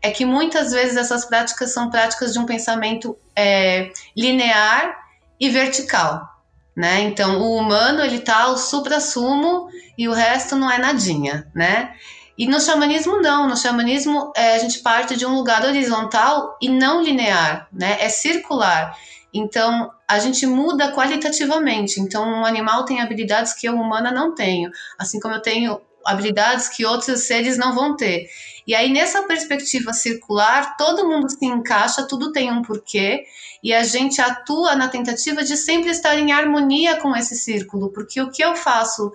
é que muitas vezes essas práticas são práticas de um pensamento é, linear e vertical. Né? Então, o humano ele tá o supra-sumo e o resto não é nadinha, né? E no xamanismo não, no xamanismo é, a gente parte de um lugar horizontal e não linear, né? É circular. Então, a gente muda qualitativamente. Então, um animal tem habilidades que eu, humana, não tenho. Assim como eu tenho habilidades que outros seres não vão ter. E aí, nessa perspectiva circular, todo mundo se encaixa, tudo tem um porquê, e a gente atua na tentativa de sempre estar em harmonia com esse círculo, porque o que eu faço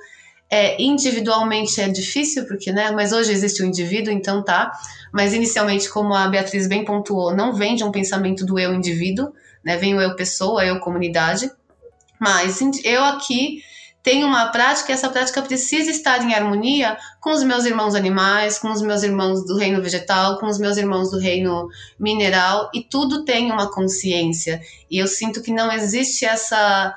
é, individualmente é difícil, porque, né? Mas hoje existe o indivíduo, então tá. Mas inicialmente, como a Beatriz bem pontuou, não vem de um pensamento do eu indivíduo, né? Vem o eu pessoa, eu comunidade. Mas eu aqui tenho uma prática e essa prática precisa estar em harmonia com os meus irmãos animais, com os meus irmãos do reino vegetal, com os meus irmãos do reino mineral, e tudo tem uma consciência. E eu sinto que não existe essa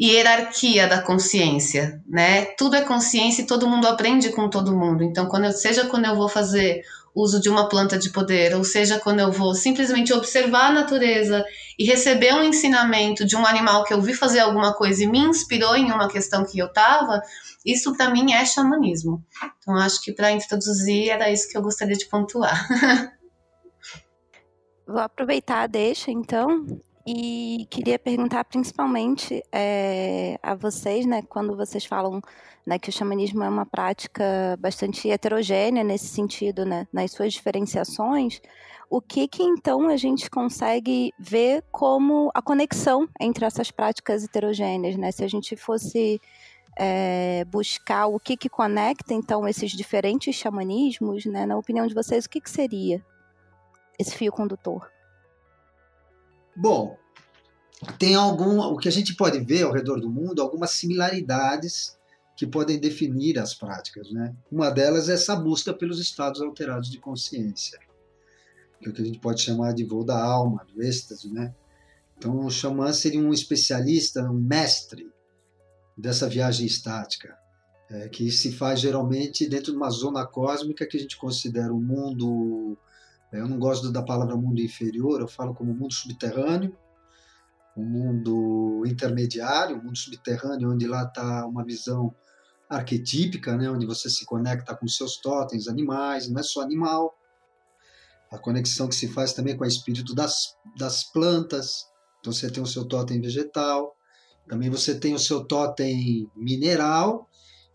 hierarquia da consciência, né? Tudo é consciência e todo mundo aprende com todo mundo. Então, quando eu, seja quando eu vou fazer uso de uma planta de poder, ou seja, quando eu vou simplesmente observar a natureza e receber um ensinamento de um animal que eu vi fazer alguma coisa e me inspirou em uma questão que eu tava, isso para mim é xamanismo. Então, acho que para introduzir era isso que eu gostaria de pontuar. Vou aproveitar a deixa, então, e queria perguntar principalmente é, a vocês, né, quando vocês falam né, que o xamanismo é uma prática bastante heterogênea nesse sentido, né, nas suas diferenciações, o que que então a gente consegue ver como a conexão entre essas práticas heterogêneas, né? Se a gente fosse é, buscar o que que conecta então esses diferentes xamanismos, né? Na opinião de vocês, o que que seria esse fio condutor? Bom, tem algum, o que a gente pode ver ao redor do mundo, algumas similaridades que podem definir as práticas, né? Uma delas é essa busca pelos estados alterados de consciência, que é o que a gente pode chamar de voo da alma, do êxtase, né? Então, o xamã seria um especialista, um mestre dessa viagem estática, é, que se faz geralmente dentro de uma zona cósmica que a gente considera o um mundo eu não gosto da palavra mundo inferior, eu falo como mundo subterrâneo, um mundo intermediário, um mundo subterrâneo, onde lá está uma visão arquetípica, né, onde você se conecta com seus totens animais, não é só animal. A conexão que se faz também com o espírito das, das plantas. Então você tem o seu totem vegetal, também você tem o seu totem mineral,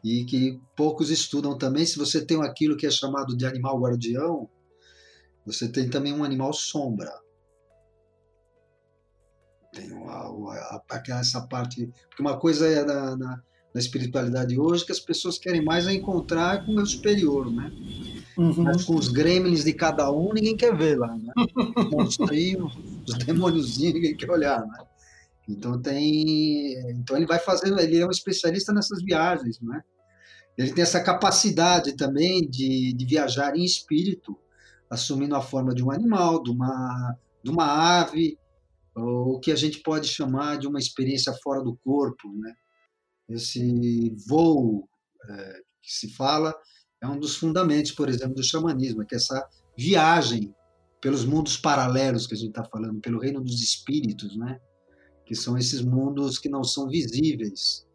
e que poucos estudam também. Se você tem aquilo que é chamado de animal guardião, você tem também um animal sombra. Tem uma, uma, essa parte. Porque uma coisa é na, na, na, espiritualidade hoje que as pessoas querem mais é encontrar com o meu superior, né? Uhum. Mas com os gremlins de cada um, ninguém quer ver lá, né? Os monstrinhos, os demôniozinhos, ninguém quer olhar, né? Então tem. Então ele vai fazendo, ele é um especialista nessas viagens, né? Ele tem essa capacidade também de, de viajar em espírito assumindo a forma de um animal, de uma, de uma ave, o que a gente pode chamar de uma experiência fora do corpo. Né? Esse voo é, que se fala é um dos fundamentos, por exemplo, do xamanismo, que é essa viagem pelos mundos paralelos que a gente está falando, pelo reino dos espíritos, né? que são esses mundos que não são visíveis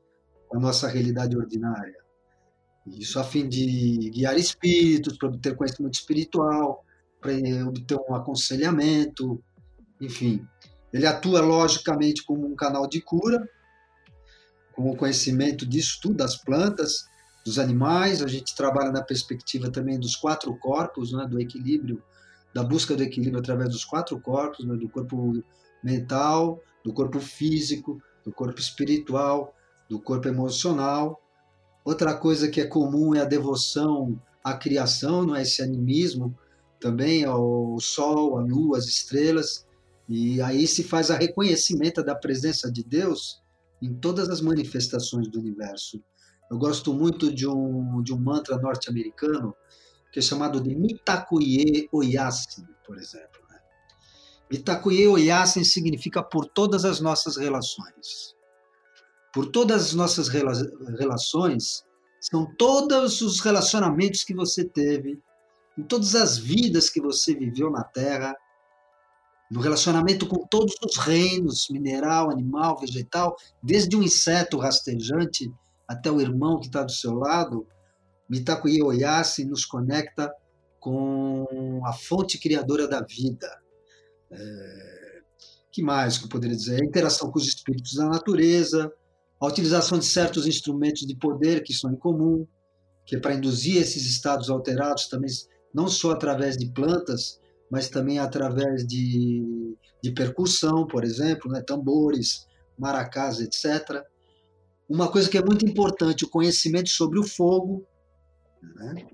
à nossa realidade ordinária. Isso a fim de guiar espíritos, para obter conhecimento espiritual, para obter um aconselhamento, enfim. Ele atua logicamente como um canal de cura, com o conhecimento disso tudo, das plantas, dos animais. A gente trabalha na perspectiva também dos quatro corpos, né, do equilíbrio, da busca do equilíbrio através dos quatro corpos, né, do corpo mental, do corpo físico, do corpo espiritual, do corpo emocional. Outra coisa que é comum é a devoção à criação, não é esse animismo, também ao sol, à lua, às estrelas, e aí se faz a reconhecimento da presença de Deus em todas as manifestações do universo. Eu gosto muito de um, de um mantra norte-americano que é chamado de Mitakuye Oyasin, por exemplo. Né? Mitakuye Oyasin significa por todas as nossas relações. Por todas as nossas rela relações, são todos os relacionamentos que você teve em todas as vidas que você viveu na Terra, no relacionamento com todos os reinos, mineral, animal, vegetal, desde um inseto rastejante até o irmão que está do seu lado, Mitakuye Oyase nos conecta com a fonte criadora da vida, é, que mais que eu poderia dizer? A interação com os espíritos da natureza, a utilização de certos instrumentos de poder que são em comum, que é para induzir esses estados alterados também, não só através de plantas, mas também através de, de percussão, por exemplo, né? tambores, maracás, etc. Uma coisa que é muito importante, o conhecimento sobre o fogo. Né?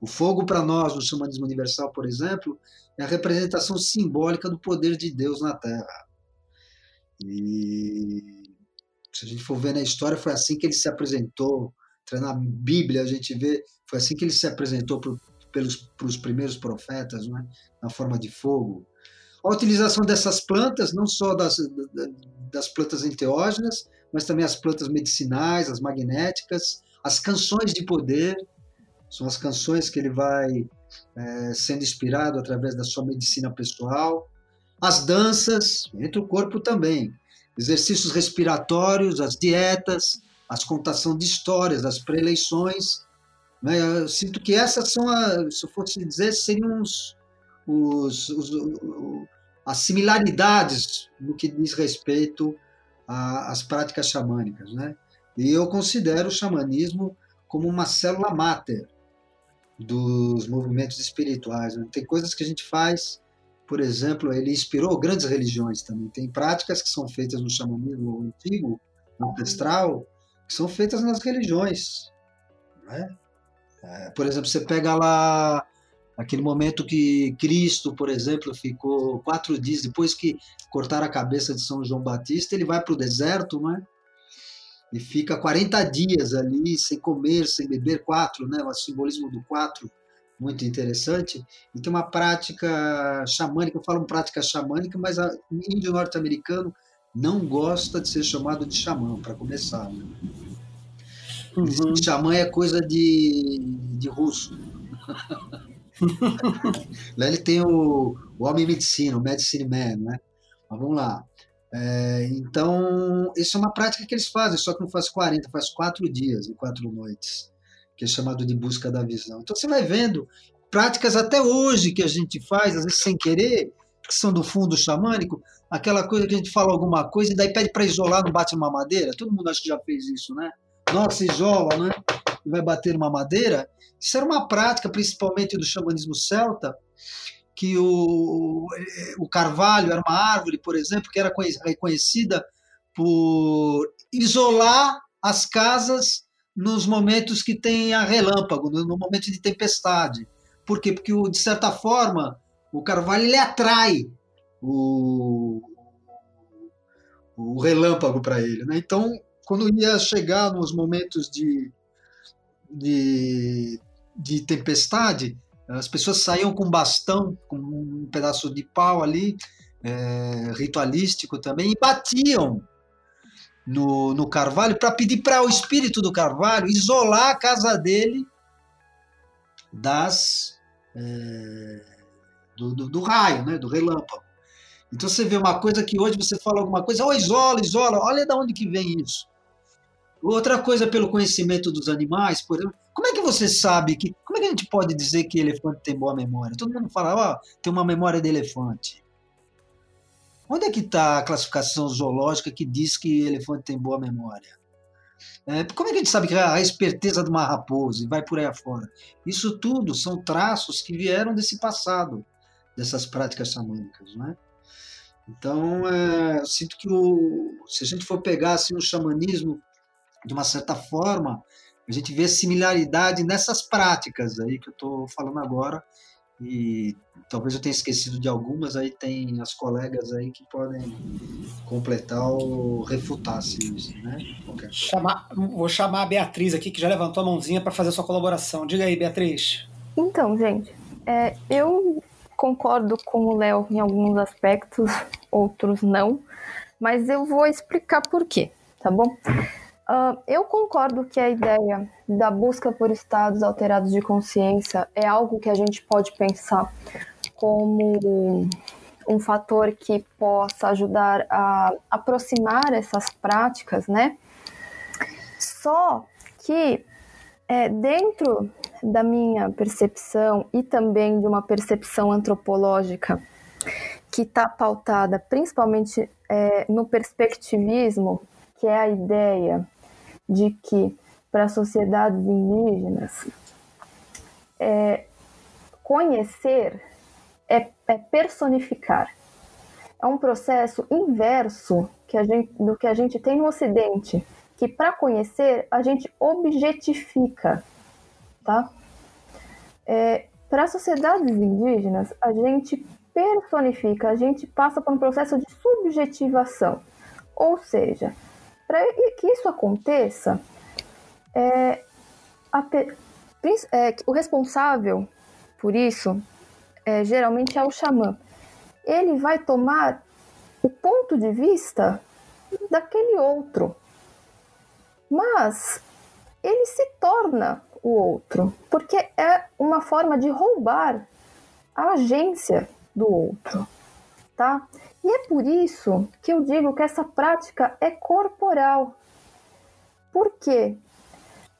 O fogo, para nós, no xamanismo universal, por exemplo, é a representação simbólica do poder de Deus na Terra. E se a gente for ver na história, foi assim que ele se apresentou. Na Bíblia a gente vê, foi assim que ele se apresentou para os primeiros profetas, né? na forma de fogo. A utilização dessas plantas, não só das, das plantas enteógenas, mas também as plantas medicinais, as magnéticas, as canções de poder, são as canções que ele vai é, sendo inspirado através da sua medicina pessoal. As danças, entre o corpo também. Exercícios respiratórios, as dietas, as contação de histórias, as preleições. Né? Eu sinto que essas são, a, se eu fosse dizer, seriam os, os, os, as similaridades no que diz respeito às práticas xamânicas. Né? E eu considero o xamanismo como uma célula máter dos movimentos espirituais. Né? Tem coisas que a gente faz, por exemplo, ele inspirou grandes religiões também. Tem práticas que são feitas no xamanismo antigo, ancestral, que são feitas nas religiões. Né? É, por exemplo, você pega lá aquele momento que Cristo, por exemplo, ficou quatro dias depois que cortaram a cabeça de São João Batista, ele vai para o deserto, né? e fica 40 dias ali sem comer, sem beber, quatro, né? O simbolismo do quatro, muito interessante. E tem uma prática xamânica, eu falo prática xamânica, mas o índio norte-americano não gosta de ser chamado de xamã, para começar. Né? Uhum. Xamã é coisa de, de russo. lá ele tem o, o homem medicina, o medicine man, né? Mas vamos lá. É, então, isso é uma prática que eles fazem, só que não faz 40, faz quatro dias e quatro noites, que é chamado de busca da visão. Então, você vai vendo práticas até hoje que a gente faz, às vezes sem querer, que são do fundo xamânico, aquela coisa que a gente fala alguma coisa e daí pede para isolar, não bate uma madeira. Todo mundo acho que já fez isso, né? Nossa, isola, né? E vai bater uma madeira. Isso era uma prática, principalmente do xamanismo celta, que o, o carvalho era uma árvore, por exemplo, que era reconhecida por isolar as casas nos momentos que tem a relâmpago, no momento de tempestade. Por quê? Porque, de certa forma, o carvalho ele atrai o, o relâmpago para ele. Né? Então, quando ia chegar nos momentos de, de, de tempestade, as pessoas saíam com bastão, com um pedaço de pau ali, é, ritualístico também, e batiam no, no Carvalho para pedir para o espírito do Carvalho isolar a casa dele das é, do, do, do, raio, né, do relâmpago. Então você vê uma coisa que hoje você fala alguma coisa, oh, isola, isola, olha de onde que vem isso. Outra coisa pelo conhecimento dos animais, por exemplo, como é que você sabe que. Como é que a gente pode dizer que elefante tem boa memória? Todo mundo fala, ó, oh, tem uma memória de elefante. Onde é que está a classificação zoológica que diz que elefante tem boa memória? É, como é que a gente sabe que a esperteza de uma raposa e vai por aí afora? Isso tudo são traços que vieram desse passado, dessas práticas xamânicas, né? Então, é, eu sinto que o, se a gente for pegar assim, o xamanismo de uma certa forma, a gente vê similaridade nessas práticas aí que eu estou falando agora e talvez eu tenha esquecido de algumas, aí tem as colegas aí que podem completar ou refutar se isso, né? Okay. Chamar, vou chamar a Beatriz aqui, que já levantou a mãozinha para fazer a sua colaboração. Diga aí, Beatriz. Então, gente, é, eu concordo com o Léo em alguns aspectos, outros não, mas eu vou explicar por quê, tá bom? Uh, eu concordo que a ideia da busca por estados alterados de consciência é algo que a gente pode pensar como um fator que possa ajudar a aproximar essas práticas, né? Só que é, dentro da minha percepção e também de uma percepção antropológica que está pautada principalmente é, no perspectivismo, que é a ideia de que para sociedades indígenas é, conhecer é, é, personificar. É um processo inverso que gente, do que a gente tem no Ocidente, que para conhecer a gente objetifica, tá? É, para sociedades indígenas, a gente personifica, a gente passa por um processo de subjetivação. Ou seja, para que isso aconteça, é, a, é, o responsável por isso é, geralmente é o xamã. Ele vai tomar o ponto de vista daquele outro. Mas ele se torna o outro, porque é uma forma de roubar a agência do outro, tá? E é por isso que eu digo que essa prática é corporal. Por quê?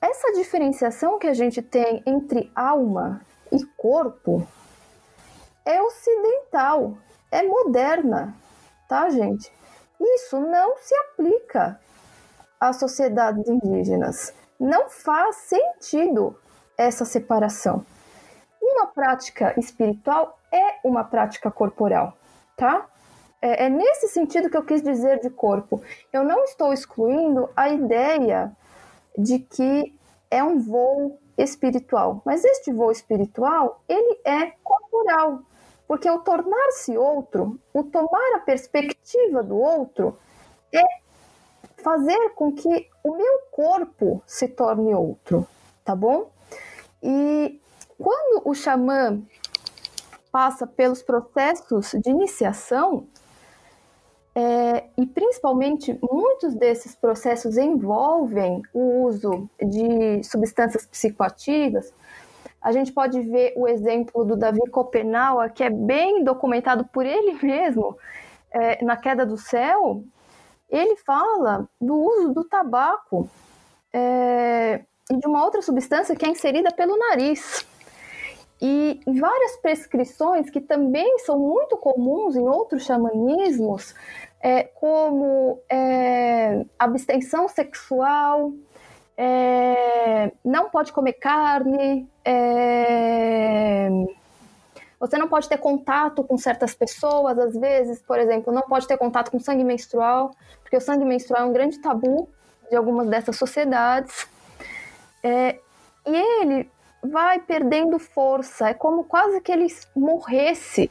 Essa diferenciação que a gente tem entre alma e corpo é ocidental, é moderna, tá, gente? Isso não se aplica às sociedades indígenas. Não faz sentido essa separação. Uma prática espiritual é uma prática corporal, tá? É, é, nesse sentido que eu quis dizer de corpo. Eu não estou excluindo a ideia de que é um voo espiritual, mas este voo espiritual ele é corporal, porque o tornar-se outro, o tomar a perspectiva do outro, é fazer com que o meu corpo se torne outro, tá bom? E quando o xamã passa pelos processos de iniciação, é, e principalmente muitos desses processos envolvem o uso de substâncias psicoativas. A gente pode ver o exemplo do Davi Copenau, que é bem documentado por ele mesmo é, na Queda do Céu. Ele fala do uso do tabaco é, e de uma outra substância que é inserida pelo nariz. E várias prescrições que também são muito comuns em outros xamanismos, é, como é, abstenção sexual, é, não pode comer carne, é, você não pode ter contato com certas pessoas, às vezes, por exemplo, não pode ter contato com sangue menstrual, porque o sangue menstrual é um grande tabu de algumas dessas sociedades. É, e ele vai perdendo força, é como quase que ele morresse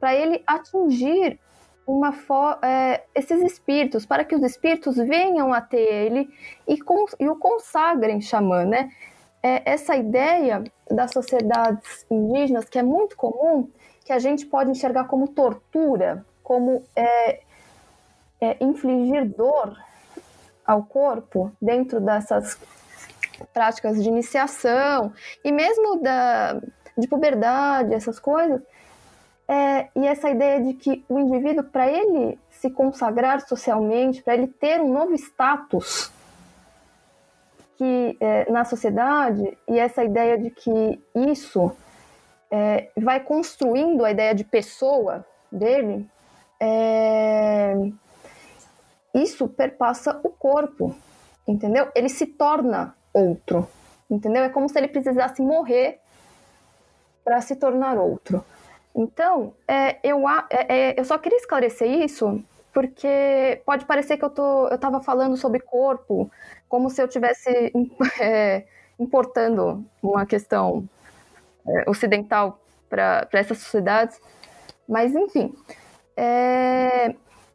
para ele atingir uma é, esses espíritos, para que os espíritos venham até ele e, e o consagrem xamã, né? É essa ideia das sociedades indígenas, que é muito comum, que a gente pode enxergar como tortura, como é, é, infligir dor ao corpo dentro dessas práticas de iniciação e mesmo da, de puberdade, essas coisas, é, e essa ideia de que o indivíduo, para ele se consagrar socialmente, para ele ter um novo status que é, na sociedade, e essa ideia de que isso é, vai construindo a ideia de pessoa dele, é, isso perpassa o corpo, entendeu? Ele se torna outro, entendeu? É como se ele precisasse morrer para se tornar outro. Então, é, eu, é, é, eu só queria esclarecer isso porque pode parecer que eu tô, eu estava falando sobre corpo, como se eu tivesse é, importando uma questão é, ocidental para essas sociedades, mas enfim, é,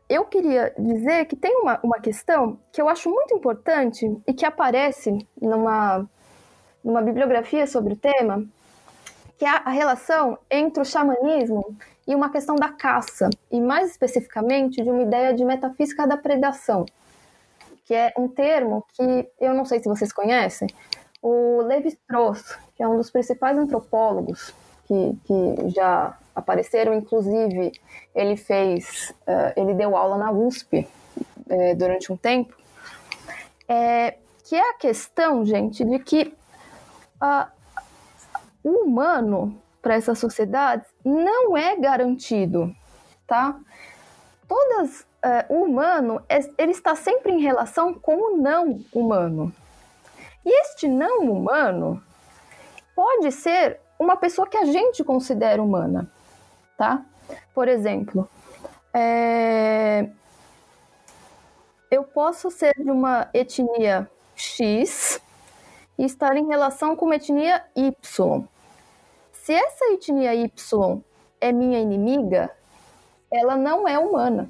eu queria dizer que tem uma, uma questão que eu acho muito importante e que aparece numa, numa bibliografia sobre o tema, que é a relação entre o xamanismo e uma questão da caça, e mais especificamente de uma ideia de metafísica da predação, que é um termo que eu não sei se vocês conhecem, o Levi Strauss, que é um dos principais antropólogos que, que já apareceram, inclusive ele fez, uh, ele deu aula na USP uh, durante um tempo, é, que é a questão, gente, de que uh, o humano para essa sociedade não é garantido tá? Todas, é, o humano, é- ele está sempre em relação com o não humano. E este não humano pode ser uma pessoa que a gente considera humana, tá? Por exemplo, é, eu posso ser de uma etnia X e estar em relação com uma etnia Y. Se essa etnia Y é minha inimiga, ela não é humana.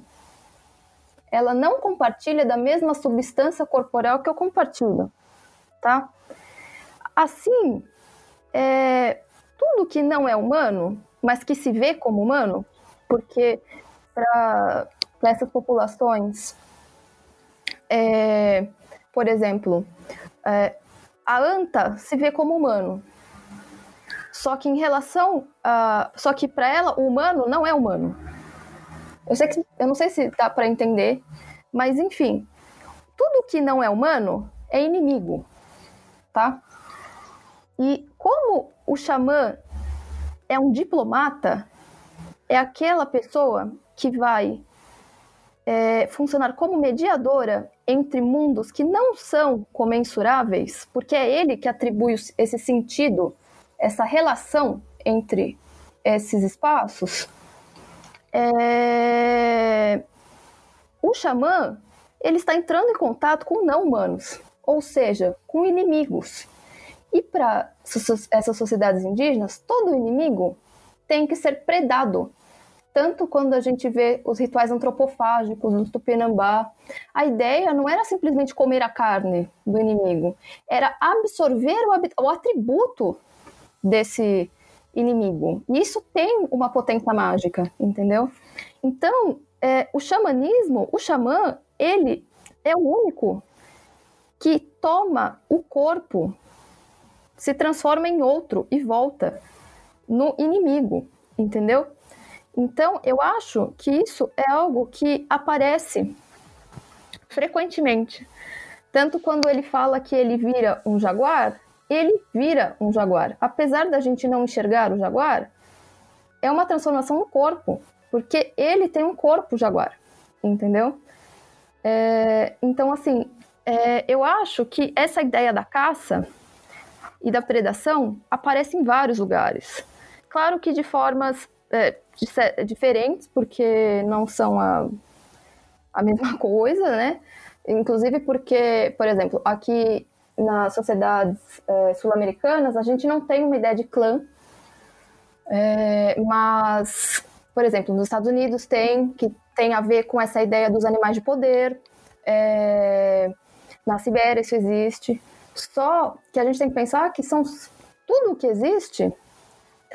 Ela não compartilha da mesma substância corporal que eu compartilho, tá? Assim, é, tudo que não é humano, mas que se vê como humano, porque para essas populações, é, por exemplo, é, a anta se vê como humano. Só que em relação a. Só que para ela, o humano não é humano. Eu, sei que, eu não sei se dá para entender, mas enfim. Tudo que não é humano é inimigo, tá? E como o xamã é um diplomata, é aquela pessoa que vai é, funcionar como mediadora entre mundos que não são comensuráveis, porque é ele que atribui esse sentido, essa relação entre esses espaços. É, O xamã ele está entrando em contato com não humanos, ou seja, com inimigos. E para essas sociedades indígenas, todo inimigo tem que ser predado. Tanto quando a gente vê os rituais antropofágicos do Tupinambá, a ideia não era simplesmente comer a carne do inimigo, era absorver o, o atributo desse inimigo. E isso tem uma potência mágica, entendeu? Então, é, o xamanismo, o xamã, ele é o único que toma o corpo, se transforma em outro e volta no inimigo, entendeu? Então, eu acho que isso é algo que aparece frequentemente. Tanto quando ele fala que ele vira um jaguar, ele vira um jaguar. Apesar da gente não enxergar o jaguar, é uma transformação no corpo, porque ele tem um corpo jaguar, entendeu? É, então, assim, é, eu acho que essa ideia da caça e da predação aparece em vários lugares. Claro que de formas é, diferentes, porque não são a, a mesma coisa, né? Inclusive porque, por exemplo, aqui nas sociedades eh, sul-americanas, a gente não tem uma ideia de clã, eh, mas, por exemplo, nos Estados Unidos tem, que tem a ver com essa ideia dos animais de poder, eh, na Sibéria isso existe, só que a gente tem que pensar que são tudo o que existe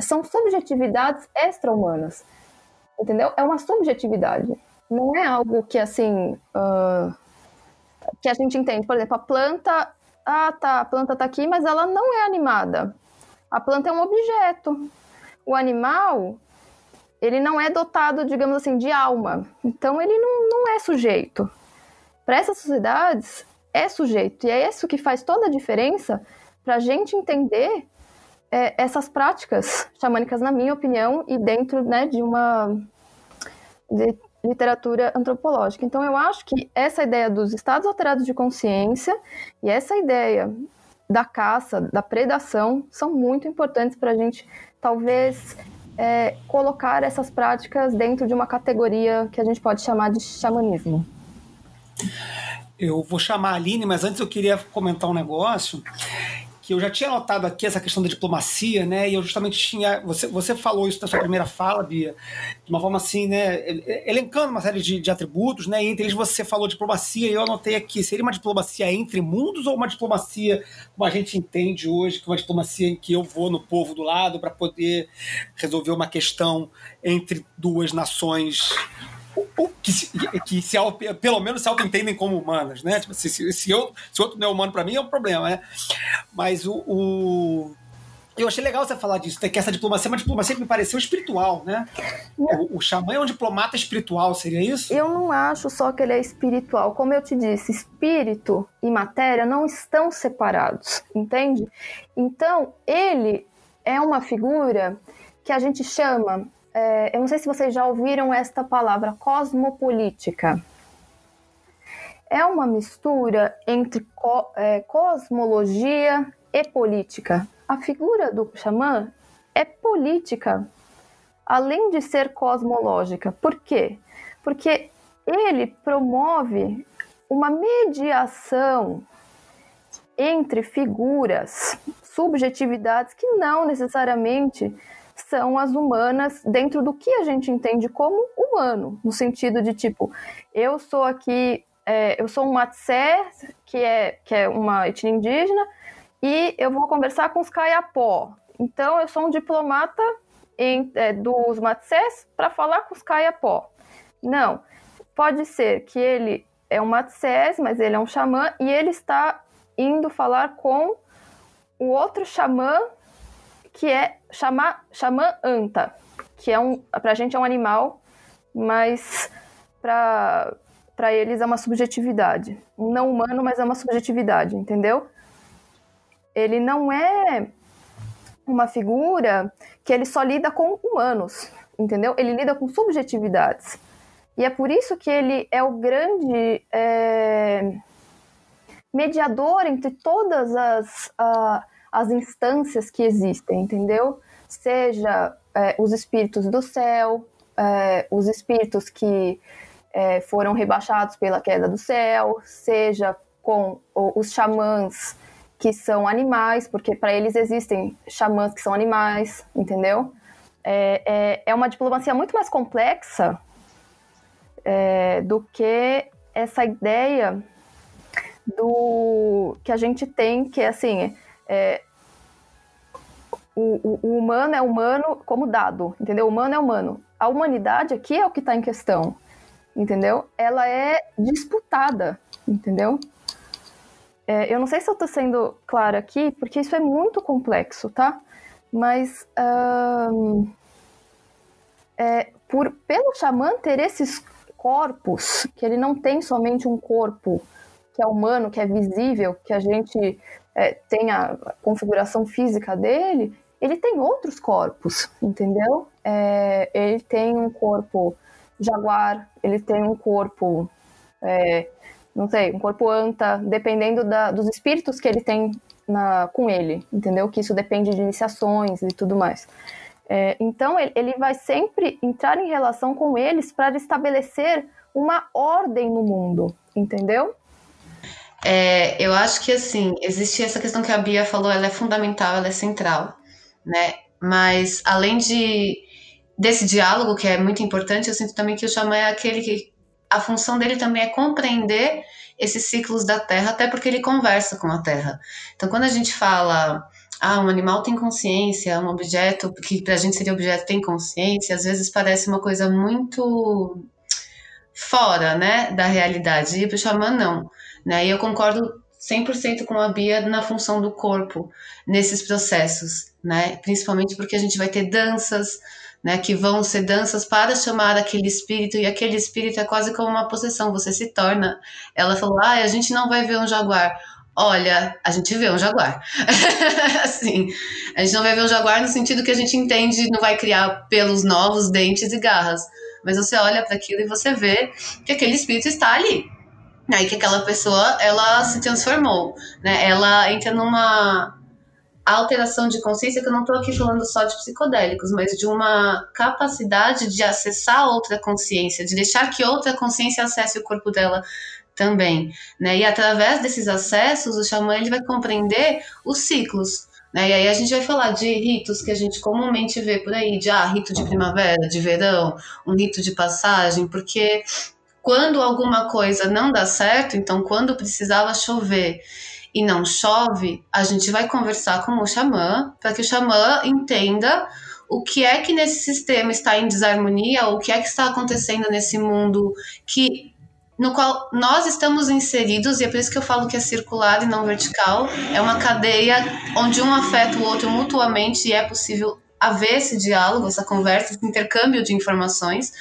são subjetividades extra-humanas, entendeu? É uma subjetividade, não é algo que assim ah, que a gente entende. Por exemplo, a planta, ah tá, a planta tá aqui, mas ela não é animada. A planta é um objeto. O animal, ele não é dotado, digamos assim, de alma. Então ele não, não é sujeito. Para essas sociedades, é sujeito. E é isso que faz toda a diferença para a gente entender é, essas práticas xamânicas, na minha opinião, e dentro né, de uma de literatura antropológica. Então, eu acho que essa ideia dos estados alterados de consciência e essa ideia da caça, da predação, são muito importantes para a gente, talvez, é, colocar essas práticas dentro de uma categoria que a gente pode chamar de xamanismo. Eu vou chamar a Aline, mas antes eu queria comentar um negócio que eu já tinha notado aqui essa questão da diplomacia, né? E eu justamente tinha. Você, você falou isso na sua primeira fala, Bia, de uma forma assim, né? Elencando uma série de, de atributos, né? E entre eles você falou diplomacia, e eu anotei aqui: seria uma diplomacia entre mundos ou uma diplomacia como a gente entende hoje, que é uma diplomacia em que eu vou no povo do lado para poder resolver uma questão entre duas nações que, se, que se, pelo menos se auto-entendem como humanas, né? Tipo, se, se, se, eu, se outro não é humano para mim, é um problema, né? Mas o, o, Eu achei legal você falar disso, que essa diplomacia é uma diplomacia que me pareceu espiritual, né? O, o xamã é um diplomata espiritual, seria isso? Eu não acho só que ele é espiritual. Como eu te disse, espírito e matéria não estão separados, entende? Então, ele é uma figura que a gente chama é, eu não sei se vocês já ouviram esta palavra, cosmopolítica. É uma mistura entre co, é, cosmologia e política. A figura do xamã é política, além de ser cosmológica. Por quê? Porque ele promove uma mediação entre figuras, subjetividades que não necessariamente são as humanas dentro do que a gente entende como humano, no sentido de tipo, eu sou aqui, é, eu sou um Matsé, que é, que é uma etnia indígena, e eu vou conversar com os Kayapó. Então, eu sou um diplomata em, é, dos Matsés para falar com os Kayapó. Não, pode ser que ele é um Matsés, mas ele é um xamã, e ele está indo falar com o outro xamã que é xamã, xamã anta, que é um, pra gente é um animal, mas para para eles é uma subjetividade. Não humano, mas é uma subjetividade, entendeu? Ele não é uma figura que ele só lida com humanos, entendeu? Ele lida com subjetividades. E é por isso que ele é o grande é, mediador entre todas as, as instâncias que existem, entendeu? Seja é, os espíritos do céu, é, os espíritos que é, foram rebaixados pela queda do céu, seja com os xamãs que são animais, porque para eles existem xamãs que são animais, entendeu? É, é, é uma diplomacia muito mais complexa é, do que essa ideia do que a gente tem, que é assim, é, o, o, o, humano é humano como dado, entendeu? O humano é humano. A humanidade aqui é o que está em questão, entendeu? Ela é disputada, entendeu? É, eu não sei se eu estou sendo clara aqui, porque isso é muito complexo, tá? Mas é, por, pelo xamã ter esses corpos, que ele não tem somente um corpo que é humano, que é visível, que a gente é, tem a configuração física dele, ele tem outros corpos, entendeu? É, ele tem um corpo jaguar, ele tem um corpo, é, não sei, um corpo anta, dependendo da, dos espíritos que ele tem na, com ele, entendeu? Que isso depende de iniciações e tudo mais. É, então, ele, ele vai sempre entrar em relação com eles para estabelecer uma ordem no mundo, entendeu? É, eu acho que assim, existe essa questão que a Bia falou, ela é fundamental, ela é central, né? Mas além de desse diálogo que é muito importante, eu sinto também que o xamã é aquele que a função dele também é compreender esses ciclos da Terra, até porque ele conversa com a Terra. Então, quando a gente fala, ah, um animal tem consciência, um objeto que para a gente seria objeto tem consciência, às vezes parece uma coisa muito fora, né, da realidade. E para o xamã não. Né? E eu concordo 100% com a Bia na função do corpo nesses processos, né? Principalmente porque a gente vai ter danças, né, que vão ser danças para chamar aquele espírito e aquele espírito é quase como uma possessão, você se torna. Ela falou: "Ah, a gente não vai ver um jaguar". Olha, a gente vê um jaguar. assim, a gente não vai ver um jaguar no sentido que a gente entende, não vai criar pelos novos, dentes e garras. Mas você olha para aquilo e você vê que aquele espírito está ali, aí que aquela pessoa ela se transformou, né? Ela entra numa alteração de consciência que eu não estou aqui falando só de psicodélicos, mas de uma capacidade de acessar outra consciência, de deixar que outra consciência acesse o corpo dela também, né? E através desses acessos, o xamã ele vai compreender os ciclos, né? E aí a gente vai falar de ritos que a gente comumente vê por aí, de ah, rito de primavera, de verão, um rito de passagem, porque quando alguma coisa não dá certo, então quando precisava chover e não chove, a gente vai conversar com o xamã para que o xamã entenda o que é que nesse sistema está em desarmonia, o que é que está acontecendo nesse mundo que no qual nós estamos inseridos, e é por isso que eu falo que é circular e não vertical, é uma cadeia onde um afeta o outro mutuamente e é possível haver esse diálogo, essa conversa, esse intercâmbio de informações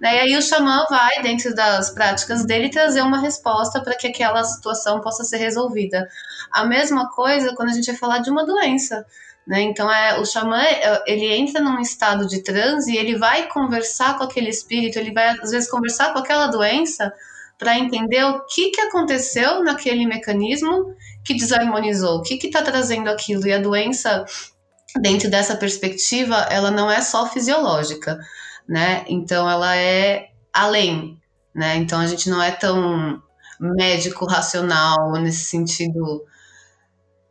né? E aí o xamã vai, dentro das práticas dele, trazer uma resposta para que aquela situação possa ser resolvida. A mesma coisa quando a gente vai falar de uma doença. Né? Então, é, o xamã, é, ele entra num estado de transe e ele vai conversar com aquele espírito, ele vai, às vezes, conversar com aquela doença para entender o que, que aconteceu naquele mecanismo que desarmonizou, o que está trazendo aquilo. E a doença, dentro dessa perspectiva, ela não é só fisiológica, né? Então, ela é além, né? Então, a gente não é tão médico racional nesse sentido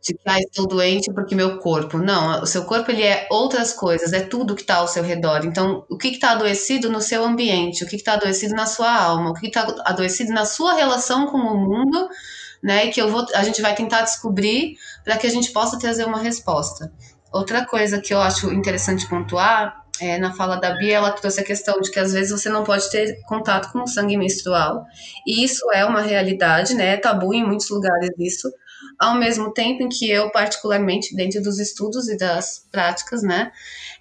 de que ah, estou doente porque meu corpo. Não, o seu corpo ele é outras coisas, é tudo que está ao seu redor. Então, o que está adoecido no seu ambiente, o que está adoecido na sua alma, o que está adoecido na sua relação com o mundo, né? E que eu vou, a gente vai tentar descobrir para que a gente possa trazer uma resposta. Outra coisa que eu acho interessante pontuar é, na fala da Bia, ela trouxe a questão de que às vezes você não pode ter contato com o sangue menstrual, e isso é uma realidade, né? É tabu em muitos lugares isso, ao mesmo tempo em que eu, particularmente, dentro dos estudos e das práticas, né,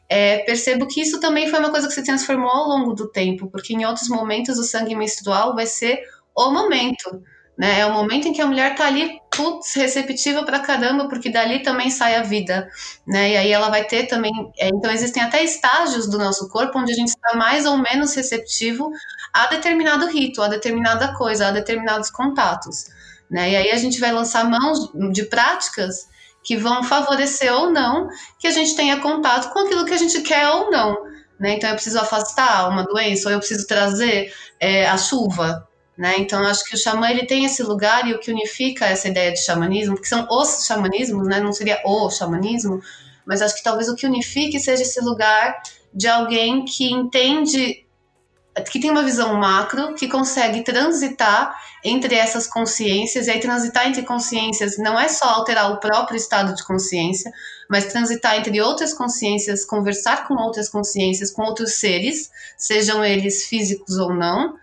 é, percebo que isso também foi uma coisa que se transformou ao longo do tempo, porque em outros momentos o sangue menstrual vai ser o momento, né? É o momento em que a mulher tá ali, putz, receptiva pra caramba, porque dali também sai a vida, né? E aí ela vai ter também. É, então, existem até estágios do nosso corpo onde a gente está mais ou menos receptivo a determinado rito, a determinada coisa, a determinados contatos. Né? E aí a gente vai lançar mãos de práticas que vão favorecer ou não que a gente tenha contato com aquilo que a gente quer ou não. Né? Então eu preciso afastar uma doença ou eu preciso trazer é, a chuva. Né? Então acho que o xamã ele tem esse lugar e o que unifica essa ideia de xamanismo, que são os xamanismos, né? não seria o xamanismo, mas acho que talvez o que unifique seja esse lugar de alguém que entende que tem uma visão macro, que consegue transitar entre essas consciências, e aí transitar entre consciências não é só alterar o próprio estado de consciência, mas transitar entre outras consciências, conversar com outras consciências, com outros seres, sejam eles físicos ou não,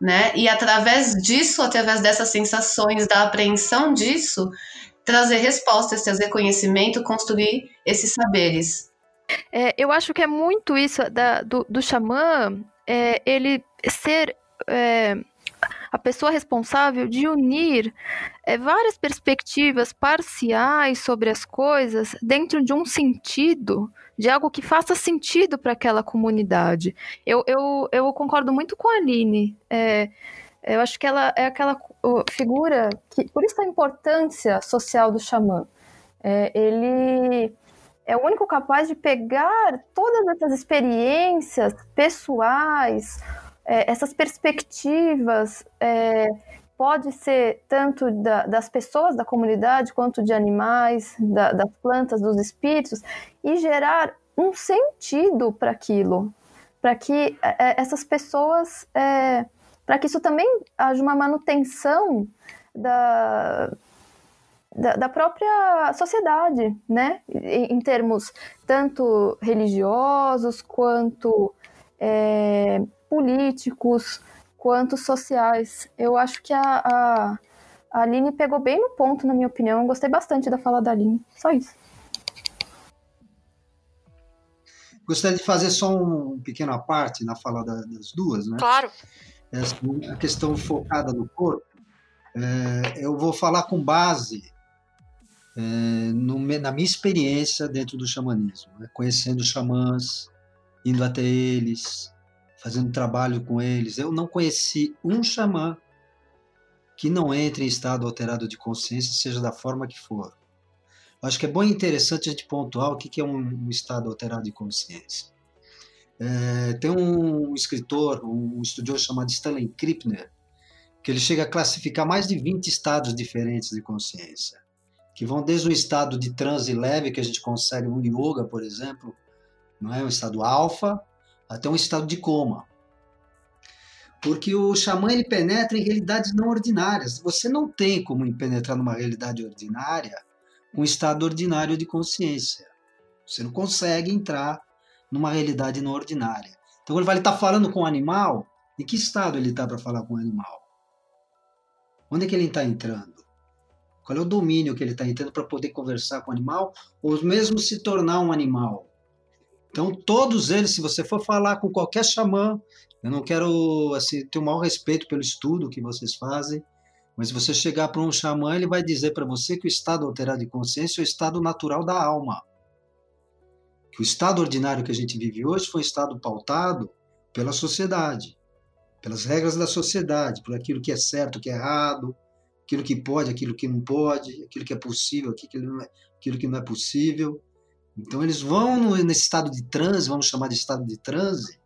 né? E através disso, através dessas sensações, da apreensão disso, trazer respostas, trazer conhecimento, construir esses saberes. É, eu acho que é muito isso da, do, do xamã, é, ele ser é, a pessoa responsável de unir é, várias perspectivas parciais sobre as coisas dentro de um sentido, de algo que faça sentido para aquela comunidade. Eu, eu, eu concordo muito com a Aline. É, eu acho que ela é aquela figura que, por isso a importância social do xamã. É, ele é o único capaz de pegar todas essas experiências pessoais, é, essas perspectivas, é, pode ser tanto da, das pessoas da comunidade quanto de animais, da, das plantas, dos espíritos, e gerar um sentido para aquilo, para que é, essas pessoas, é, para que isso também haja uma manutenção da da, da própria sociedade, né? Em, em, termos tanto religiosos quanto é, políticos, quanto sociais. Eu acho que a, a, a Aline pegou bem no ponto, na minha opinião. Eu gostei bastante da fala da Aline. Só isso. Gostaria de fazer só um pequeno parte na fala das duas, né? Claro. Essa, a questão focada no corpo. É, eu vou falar com base é, no, na minha experiência dentro do xamanismo, né? conhecendo xamãs, indo até eles, fazendo trabalho com eles. Eu não conheci um xamã que não entre em estado alterado de consciência, seja da forma que for. Acho que é bom e interessante a gente pontuar o que é um estado alterado de consciência. É, tem um escritor, um estudioso chamado Stanley Krippner, que ele chega a classificar mais de 20 estados diferentes de consciência que vão desde um estado de transe leve que a gente consegue no yoga, por exemplo, não é um estado alfa, até um estado de coma. Porque o xamã ele penetra em realidades não ordinárias. Você não tem como penetrar numa realidade ordinária com um estado ordinário de consciência. Você não consegue entrar numa realidade não ordinária. Então, quando ele está falando com o animal, em que estado ele está para falar com o animal? Onde é que ele está entrando? Qual é o domínio que ele está entrando para poder conversar com o animal, ou mesmo se tornar um animal? Então, todos eles, se você for falar com qualquer xamã, eu não quero assim, ter o maior respeito pelo estudo que vocês fazem, mas se você chegar para um xamã, ele vai dizer para você que o estado alterado de consciência é o estado natural da alma. Que o estado ordinário que a gente vive hoje foi um estado pautado pela sociedade, pelas regras da sociedade, por aquilo que é certo, o que é errado, aquilo que pode, aquilo que não pode, aquilo que é possível, aquilo que não é, aquilo que não é possível. Então eles vão nesse estado de transe, vamos chamar de estado de transe,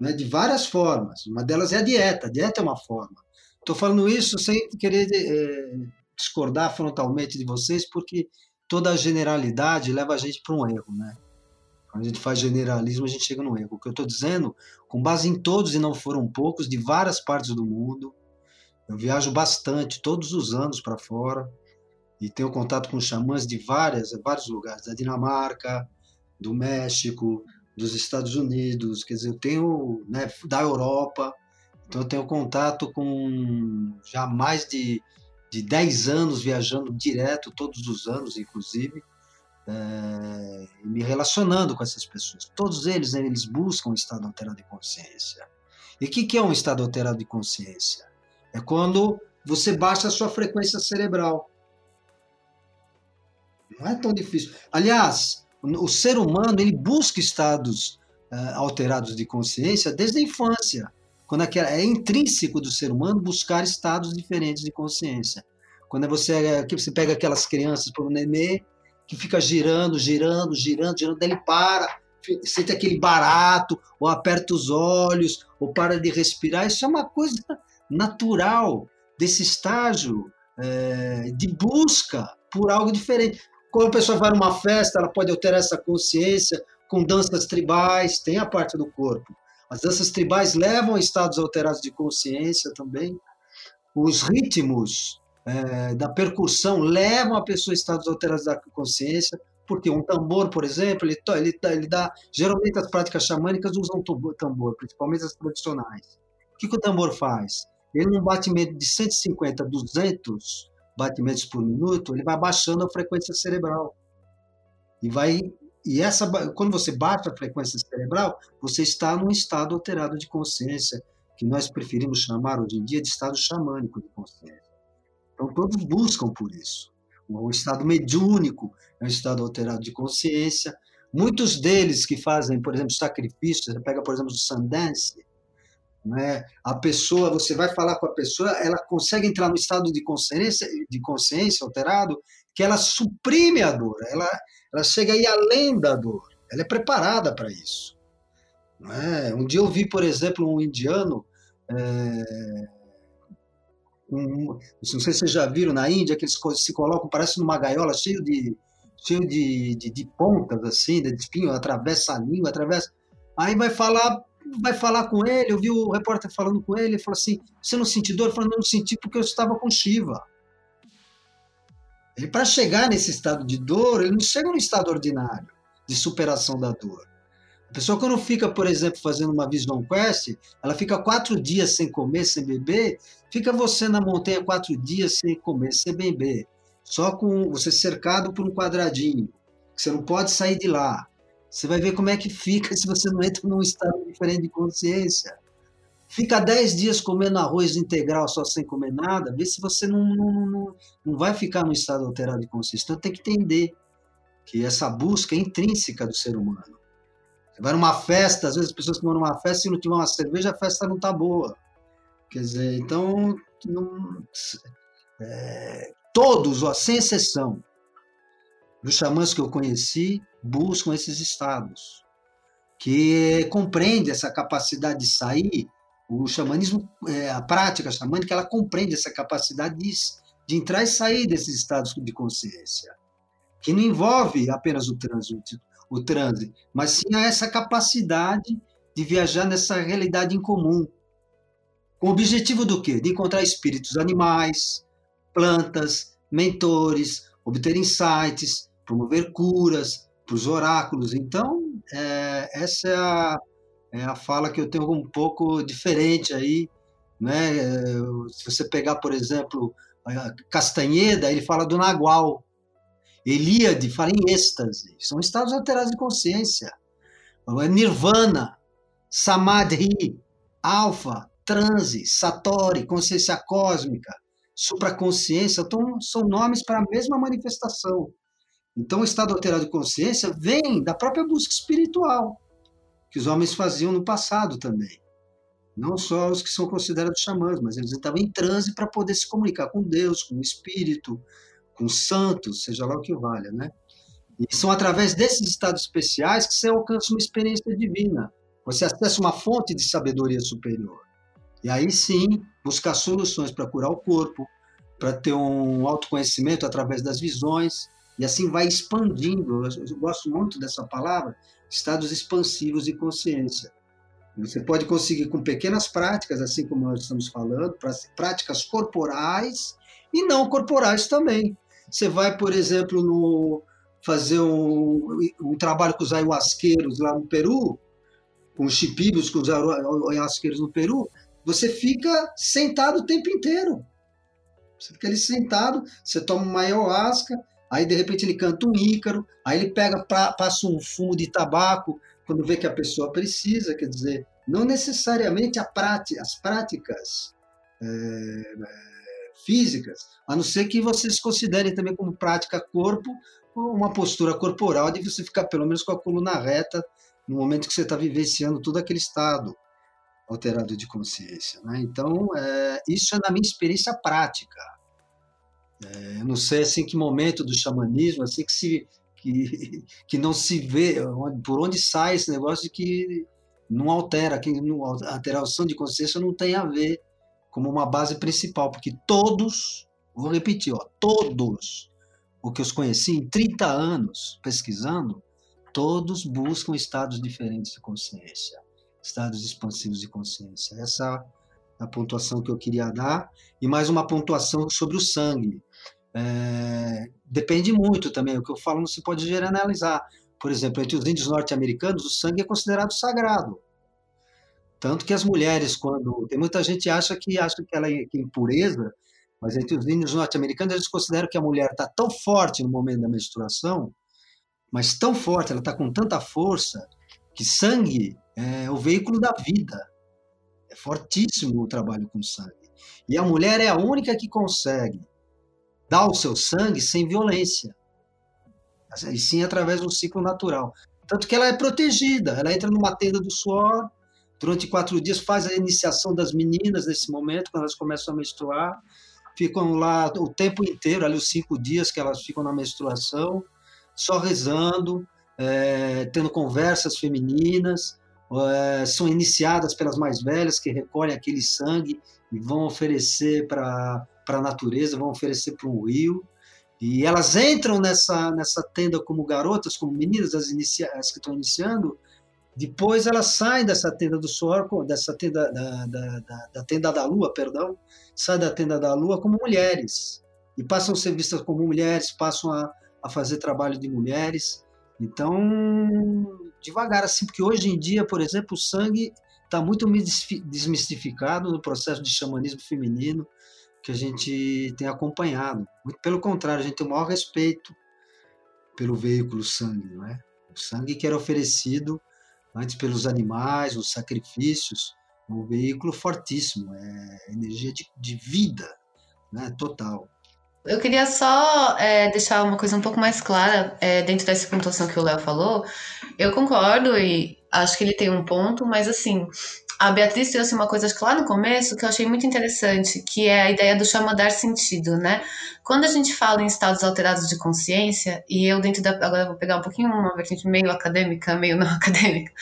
né, de várias formas. Uma delas é a dieta. A dieta é uma forma. Estou falando isso sem querer é, discordar frontalmente de vocês, porque toda generalidade leva a gente para um erro, né? Quando a gente faz generalismo, a gente chega no erro. O que eu estou dizendo, com base em todos, e não foram poucos, de várias partes do mundo, eu viajo bastante, todos os anos para fora, e tenho contato com xamãs de várias, vários lugares, da Dinamarca, do México, dos Estados Unidos, quer dizer, eu tenho, né, da Europa, então eu tenho contato com já mais de, de 10 anos viajando direto, todos os anos, inclusive, é, me relacionando com essas pessoas. Todos eles, eles buscam um estado alterado de consciência. E o que, que é um estado alterado de consciência? É quando você baixa a sua frequência cerebral. Não é tão difícil. Aliás, o ser humano ele busca estados uh, alterados de consciência desde a infância. Quando é, é intrínseco do ser humano buscar estados diferentes de consciência. Quando você, você pega aquelas crianças para o nenê, que fica girando, girando, girando, girando, daí ele para, sente aquele barato, ou aperta os olhos, ou para de respirar. Isso é uma coisa natural desse estágio é, de busca por algo diferente. Quando a pessoa vai numa festa, ela pode alterar essa consciência com danças tribais, tem a parte do corpo. As danças tribais levam a estados alterados de consciência também. Os ritmos é, da percussão levam a pessoa a estados alterados da consciência, porque um tambor, por exemplo, ele, ele, ele dá. Geralmente as práticas xamânicas usam tambor, principalmente as tradicionais. O que, que o tambor faz? Ele, num batimento de 150, 200 batimentos por minuto, ele vai baixando a frequência cerebral. E vai e essa quando você baixa a frequência cerebral, você está num estado alterado de consciência, que nós preferimos chamar hoje em dia de estado xamânico de consciência. Então todos buscam por isso. O estado mediúnico é um estado alterado de consciência. Muitos deles que fazem, por exemplo, sacrifícios, você pega, por exemplo, o Sundance, né? A pessoa, você vai falar com a pessoa, ela consegue entrar no estado de consciência, de consciência alterado, que ela suprime a dor, ela, ela chega aí além da dor, ela é preparada para isso. É? Um dia eu vi, por exemplo, um indiano, é, um, não sei se vocês já viram na Índia, que eles se colocam, parece numa gaiola cheio de, cheio de, de, de pontas, assim, de espinho, atravessa a língua, atravessa. Aí vai falar vai falar com ele, eu vi o repórter falando com ele, ele falou assim, você não sentiu dor? Ele falou, não senti porque eu estava com Shiva. Ele, para chegar nesse estado de dor, ele não chega no estado ordinário de superação da dor. A pessoa quando fica, por exemplo, fazendo uma Vision Quest, ela fica quatro dias sem comer, sem beber, fica você na montanha quatro dias sem comer, sem beber, só com você cercado por um quadradinho, que você não pode sair de lá. Você vai ver como é que fica se você não entra num estado diferente de consciência. Fica 10 dias comendo arroz integral só sem comer nada, vê se você não, não, não, não vai ficar no estado alterado de consciência. Então tem que entender que essa busca é intrínseca do ser humano. Você vai numa festa, às vezes as pessoas que vão numa festa, se não tiver uma cerveja, a festa não está boa. Quer dizer, então, não, é, todos, ó, sem exceção, dos xamãs que eu conheci, buscam esses estados, que compreende essa capacidade de sair. O xamanismo, é, a prática xamânica, ela compreende essa capacidade de, de entrar e sair desses estados de consciência, que não envolve apenas o trânsito, o transe, mas sim essa capacidade de viajar nessa realidade incomum. Com o objetivo do quê? De encontrar espíritos animais, plantas, mentores, obter insights, promover curas, para os oráculos. Então, é, essa é a, é a fala que eu tenho um pouco diferente aí. Né? Se você pegar, por exemplo, Castanheda, ele fala do Nagual. Elíade fala em êxtase. São estados alterados de consciência. Nirvana, Samadhi, Alfa, transe, Satori, consciência cósmica, supraconsciência, então, são nomes para a mesma manifestação Então, o estado alterado de consciência vem da própria busca espiritual, que os homens faziam no passado também. Não só os que são considerados xamãs, mas eles estavam em transe para poder se comunicar com Deus, com o espírito, com os santos, seja lá o que valha, né? E são através desses estados especiais que você alcança uma experiência divina. Você acessa uma fonte de sabedoria superior. E aí sim, buscar soluções para curar o corpo, para ter um autoconhecimento através das visões, e assim vai expandindo. Eu gosto muito dessa palavra, estados expansivos de consciência. Você pode conseguir com pequenas práticas, assim como nós estamos falando, práticas corporais e não corporais também. Você vai, por exemplo, no, fazer um, um trabalho com os ayahuasqueiros lá no Peru, com os chipibos, com os ayahuasqueiros no Peru, você fica sentado o tempo inteiro. Você fica ali sentado, você toma uma ayahuasca, aí de repente ele canta um ícaro, aí ele pega, passa um fumo de tabaco, quando vê que a pessoa precisa, quer dizer, não necessariamente prática, as práticas é, físicas, a não ser que vocês considerem também como prática corpo uma postura corporal de você ficar pelo menos com a coluna reta no momento que você está vivenciando todo aquele estado alterado de consciência. Né? Então, é, isso é na minha experiência prática. É, eu não sei assim que momento do xamanismo, assim que se que, que não se vê por onde sai esse negócio de que não altera, que não, a alteração de consciência não tem a ver como uma base principal, porque todos, vou repetir, ó, todos o que eu conheci em 30 anos pesquisando, todos buscam estados diferentes de consciência, estados expansivos de consciência. Essa é a pontuação que eu queria dar. E mais uma pontuação sobre o sangue. É, depende muito também, o que eu falo não se pode generalizar. Por exemplo, entre os índios norte-americanos, o sangue é considerado sagrado. Tanto que as mulheres, quando. Tem muita gente acha que acha que ela é, que é impureza, mas entre os índios norte-americanos, eles consideram que a mulher está tão forte no momento da menstruação, mas tão forte, ela está com tanta força, que sangue é o veículo da vida. É fortíssimo o trabalho com sangue. E a mulher é a única que consegue dar o seu sangue sem violência, e sim através do ciclo natural. Tanto que ela é protegida, ela entra numa tenda do suor, durante quatro dias faz a iniciação das meninas nesse momento, quando elas começam a menstruar, ficam lá o tempo inteiro, ali os cinco dias que elas ficam na menstruação, só rezando, é, tendo conversas femininas, é, são iniciadas pelas mais velhas que recolhem aquele sangue e vão oferecer para a natureza, vão oferecer para um rio. E elas entram nessa, nessa tenda como garotas, como meninas, as, inicia as que estão iniciando, depois elas saem dessa tenda do suor, dessa tenda da, da, da, da, tenda da lua, perdão, saem da tenda da lua como mulheres e passam a ser vistas como mulheres, passam a, a fazer trabalho de mulheres. Então, devagar assim, porque hoje em dia, por exemplo, o sangue está muito desmistificado no processo de xamanismo feminino que a gente tem acompanhado. Muito pelo contrário, a gente tem o maior respeito pelo veículo sangue, não é? O sangue que era oferecido antes pelos animais, os sacrifícios, um veículo fortíssimo, é energia de, de vida, né, total. Eu queria só é, deixar uma coisa um pouco mais clara é, dentro dessa pontuação que o Léo falou. Eu concordo e acho que ele tem um ponto, mas assim, a Beatriz trouxe uma coisa lá no começo que eu achei muito interessante, que é a ideia do chama dar sentido, né? Quando a gente fala em estados alterados de consciência, e eu dentro da. Agora eu vou pegar um pouquinho uma vertente meio acadêmica, meio não acadêmica,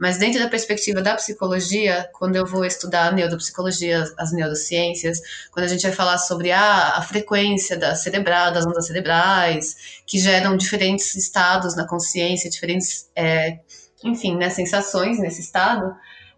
mas dentro da perspectiva da psicologia, quando eu vou estudar a neuropsicologia, as neurociências, quando a gente vai falar sobre a, a frequência da cerebral, das ondas cerebrais, que geram diferentes estados na consciência, diferentes, é, enfim, né, sensações nesse estado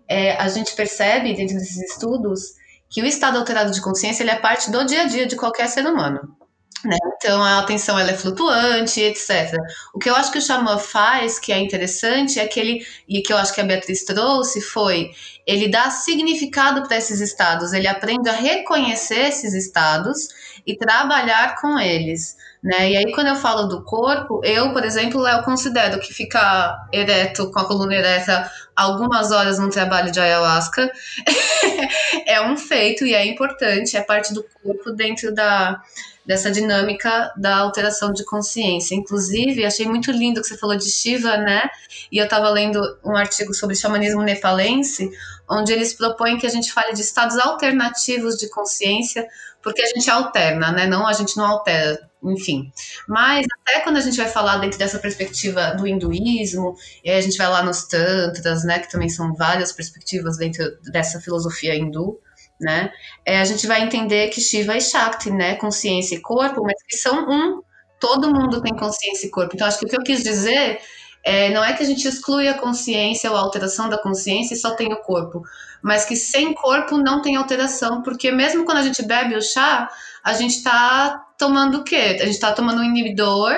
é, a gente percebe dentro desses estudos que o estado alterado de consciência ele é parte do dia a dia de qualquer ser humano. Né? Então a atenção ela é flutuante, etc. O que eu acho que o xamã faz, que é interessante, é que ele, e que eu acho que a Beatriz trouxe, foi ele dá significado para esses estados, ele aprende a reconhecer esses estados e trabalhar com eles. Né? E aí, quando eu falo do corpo, eu, por exemplo, eu considero que ficar ereto, com a coluna ereta, algumas horas no trabalho de ayahuasca é um feito e é importante, é parte do corpo dentro da, dessa dinâmica da alteração de consciência. Inclusive, achei muito lindo que você falou de Shiva, né? E eu estava lendo um artigo sobre xamanismo nepalense, onde eles propõem que a gente fale de estados alternativos de consciência, porque a gente alterna, né? Não, a gente não altera, enfim. Mas até quando a gente vai falar dentro dessa perspectiva do hinduísmo, e a gente vai lá nos tantras, né? Que também são várias perspectivas dentro dessa filosofia hindu né? É, a gente vai entender que Shiva e Shakti, né? Consciência e corpo, mas que são um. Todo mundo tem consciência e corpo. Então, acho que o que eu quis dizer é, não é que a gente exclui a consciência ou a alteração da consciência e só tem o corpo, mas que sem corpo não tem alteração, porque mesmo quando a gente bebe o chá, a gente está tomando o quê? A gente está tomando um inibidor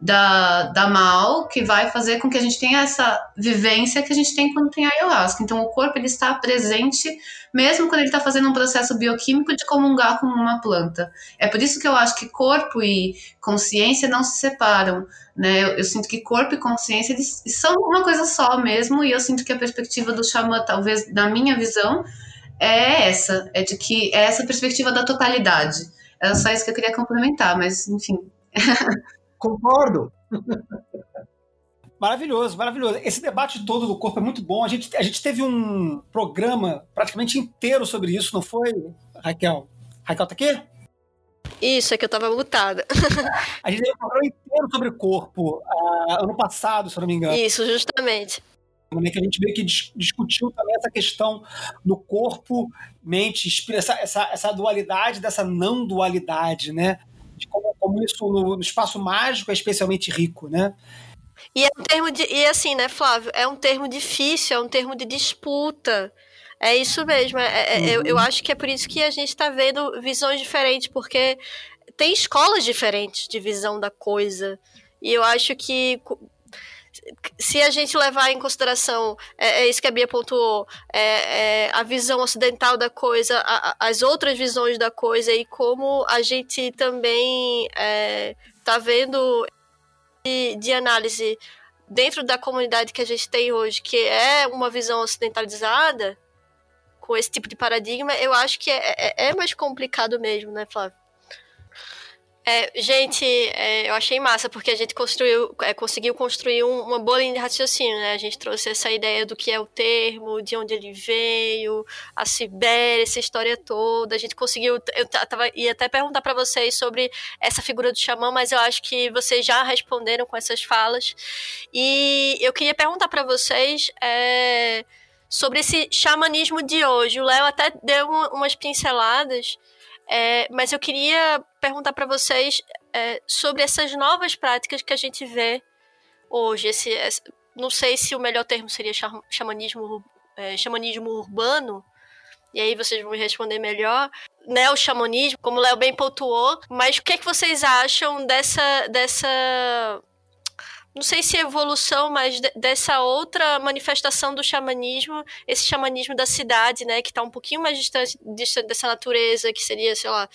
da, da mal que vai fazer com que a gente tenha essa vivência que a gente tem quando tem ayahuasca. Então, o corpo ele está presente mesmo quando ele está fazendo um processo bioquímico de comungar com uma planta. É por isso que eu acho que corpo e consciência não se separam. Né? Eu, eu sinto que corpo e consciência eles são uma coisa só mesmo, e eu sinto que a perspectiva do xamã, talvez na minha visão, é essa, é de que é essa perspectiva da totalidade. Era só isso que eu queria complementar, mas enfim. Concordo. Maravilhoso, maravilhoso. Esse debate todo do corpo é muito bom. A gente, a gente teve um programa praticamente inteiro sobre isso, não foi, Raquel? Raquel tá aqui? Isso, é que eu tava mutada. a gente teve um programa inteiro sobre corpo uh, ano passado, se eu não me engano. Isso, justamente. Que a gente meio que discutiu também essa questão do corpo, mente, essa, essa, essa dualidade, dessa não dualidade, né? De como, como isso no, no espaço mágico é especialmente rico, né? E é um termo de. E assim, né, Flávio? É um termo difícil, é um termo de disputa. É isso mesmo. É, é, uhum. eu, eu uhum. acho que é por isso que a gente está vendo visões diferentes, porque tem escolas diferentes de visão da coisa. E eu acho que se a gente levar em consideração é, é isso que a Bia pontuou, é, é a visão ocidental da coisa, a, as outras visões da coisa e como a gente também está é, vendo de, de análise dentro da comunidade que a gente tem hoje, que é uma visão ocidentalizada, com esse tipo de paradigma, eu acho que é, é, é mais complicado mesmo, né, Flávio? É, gente, é, eu achei massa, porque a gente construiu, é, conseguiu construir um, uma boa linha de raciocínio, né? A gente trouxe essa ideia do que é o termo, de onde ele veio, a Sibéria, essa história toda. A gente conseguiu. Eu tava, ia até perguntar para vocês sobre essa figura do xamã, mas eu acho que vocês já responderam com essas falas. E eu queria perguntar para vocês. É, sobre esse xamanismo de hoje. O Léo até deu uma, umas pinceladas, é, mas eu queria perguntar para vocês é, sobre essas novas práticas que a gente vê hoje. Esse, esse, não sei se o melhor termo seria xamanismo, é, xamanismo urbano, e aí vocês vão me responder melhor. Neo-xamanismo, como o Léo bem pontuou, mas o que, é que vocês acham dessa, dessa não sei se evolução, mas dessa outra manifestação do xamanismo, esse xamanismo da cidade, né, que está um pouquinho mais distante, distante, dessa natureza, que seria, sei lá,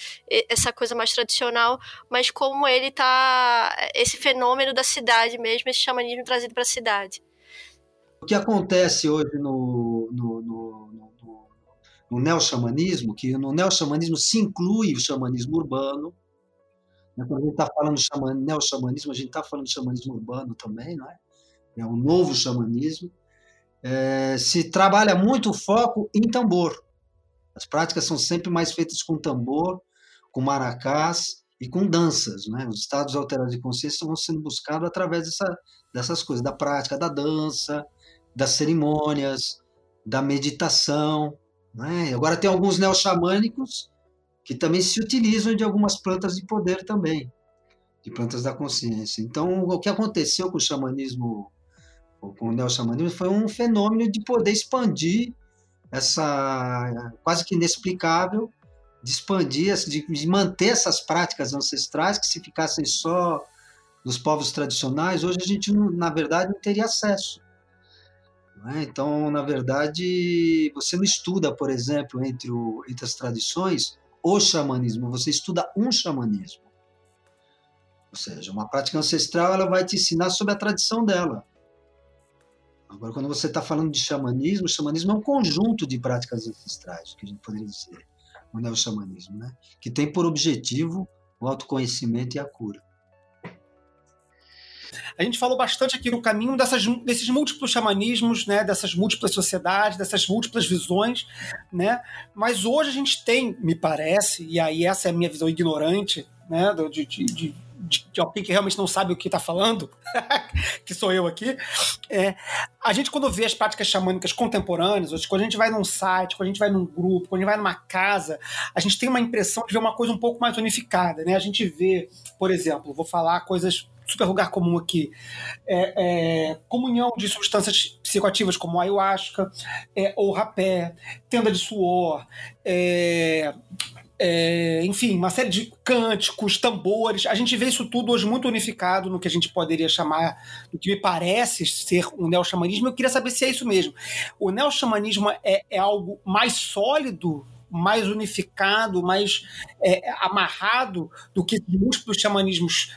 essa coisa mais tradicional, mas como ele tá, esse fenômeno da cidade mesmo, esse xamanismo trazido para a cidade. O que acontece hoje no, no, no, no, no neo-xamanismo, que no neo-xamanismo se inclui o xamanismo urbano? Quando a gente está falando de xaman, neo-xamanismo, a gente está falando de xamanismo urbano também, não é? É um novo xamanismo. É, se trabalha muito o foco em tambor. As práticas são sempre mais feitas com tambor, com maracás e com danças. Né? Os estados alterados de consciência vão sendo buscados através dessa, dessas coisas, da prática da dança, das cerimônias, da meditação. Né? Agora tem alguns neo-xamânicos que também se utilizam de algumas plantas de poder também, de plantas da consciência. Então, o que aconteceu com o xamanismo, com o neo-xamanismo, foi um fenômeno de poder expandir essa, quase que inexplicável, de expandir, de manter essas práticas ancestrais que se ficassem só nos povos tradicionais, hoje a gente, na verdade, não teria acesso. É? Então, na verdade, você não estuda, por exemplo, entre, o, entre as tradições, o xamanismo, você estuda um xamanismo. Ou seja, uma prática ancestral ela vai te ensinar sobre a tradição dela. Agora, quando você está falando de xamanismo, o xamanismo é um conjunto de práticas ancestrais, que a gente poderia dizer, o neo-xamanismo, né? que tem por objetivo o autoconhecimento e a cura. A gente falou bastante aqui no caminho dessas, desses múltiplos xamanismos, né, dessas múltiplas sociedades, dessas múltiplas visões, né? Mas hoje a gente tem, me parece, e aí essa é a minha visão ignorante, né, de, de, de de, de alguém que realmente não sabe o que está falando, que sou eu aqui, é, a gente quando vê as práticas xamânicas contemporâneas, quando a gente vai num site, quando a gente vai num grupo, quando a gente vai numa casa, a gente tem uma impressão de ver uma coisa um pouco mais unificada, né? A gente vê, por exemplo, vou falar coisas super lugar comum aqui, é, é, comunhão de substâncias psicoativas como ayahuasca, é, ou rapé, tenda de suor, é, é, enfim, uma série de cânticos, tambores. A gente vê isso tudo hoje muito unificado no que a gente poderia chamar, do que me parece ser um neo-xamanismo. Eu queria saber se é isso mesmo. O neo-xamanismo é, é algo mais sólido mais unificado, mais é, amarrado do que múltiplos xamanismos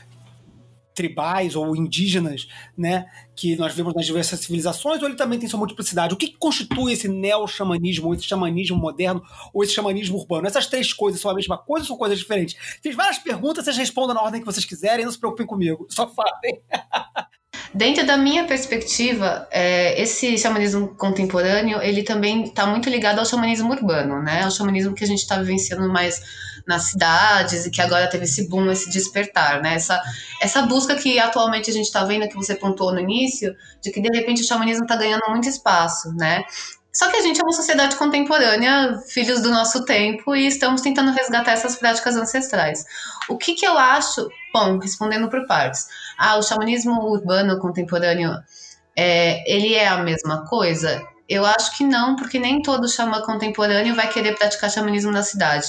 tribais ou indígenas, né, que nós vemos nas diversas civilizações, ou ele também tem sua multiplicidade? O que constitui esse neo-xamanismo, ou esse xamanismo moderno, ou esse xamanismo urbano? Essas três coisas são a mesma coisa ou são coisas diferentes? Fiz várias perguntas, vocês respondam na ordem que vocês quiserem, não se preocupem comigo, só falem. Dentro da minha perspectiva, é, esse xamanismo contemporâneo, ele também está muito ligado ao xamanismo urbano, né? Ao xamanismo que a gente está vivenciando mais nas cidades e que agora teve esse boom, esse despertar, né? Essa, essa busca que atualmente a gente está vendo, que você pontuou no início, de que de repente o xamanismo está ganhando muito espaço, né? Só que a gente é uma sociedade contemporânea, filhos do nosso tempo, e estamos tentando resgatar essas práticas ancestrais. O que, que eu acho? Bom, respondendo por partes. Ah, o xamanismo urbano contemporâneo, é, ele é a mesma coisa? Eu acho que não, porque nem todo xamã contemporâneo vai querer praticar xamanismo na cidade.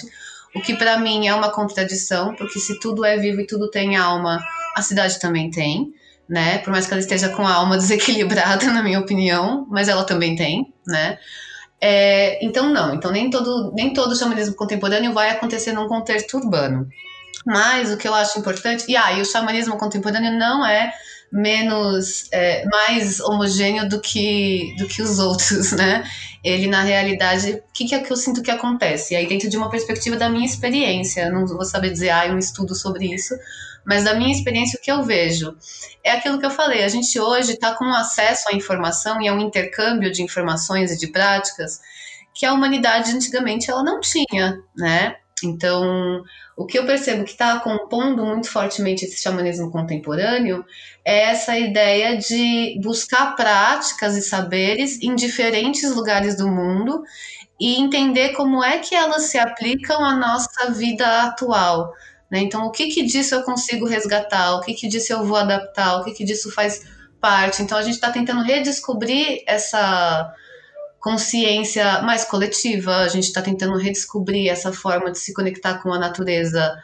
O que para mim é uma contradição, porque se tudo é vivo e tudo tem alma, a cidade também tem, né? Por mais que ela esteja com a alma desequilibrada, na minha opinião, mas ela também tem, né? É, então não, então nem todo nem todo xamanismo contemporâneo vai acontecer num contexto urbano. Mas o que eu acho importante, e aí ah, o xamanismo contemporâneo não é menos é, mais homogêneo do que do que os outros, né? Ele na realidade, o que, que é que eu sinto que acontece? E aí dentro de uma perspectiva da minha experiência, não vou saber dizer ah, um estudo sobre isso, mas da minha experiência o que eu vejo é aquilo que eu falei. A gente hoje está com acesso à informação e a um intercâmbio de informações e de práticas que a humanidade antigamente ela não tinha, né? Então, o que eu percebo que está compondo muito fortemente esse xamanismo contemporâneo é essa ideia de buscar práticas e saberes em diferentes lugares do mundo e entender como é que elas se aplicam à nossa vida atual. Né? Então, o que, que disso eu consigo resgatar? O que, que disso eu vou adaptar? O que, que disso faz parte? Então, a gente está tentando redescobrir essa consciência mais coletiva, a gente está tentando redescobrir essa forma de se conectar com a natureza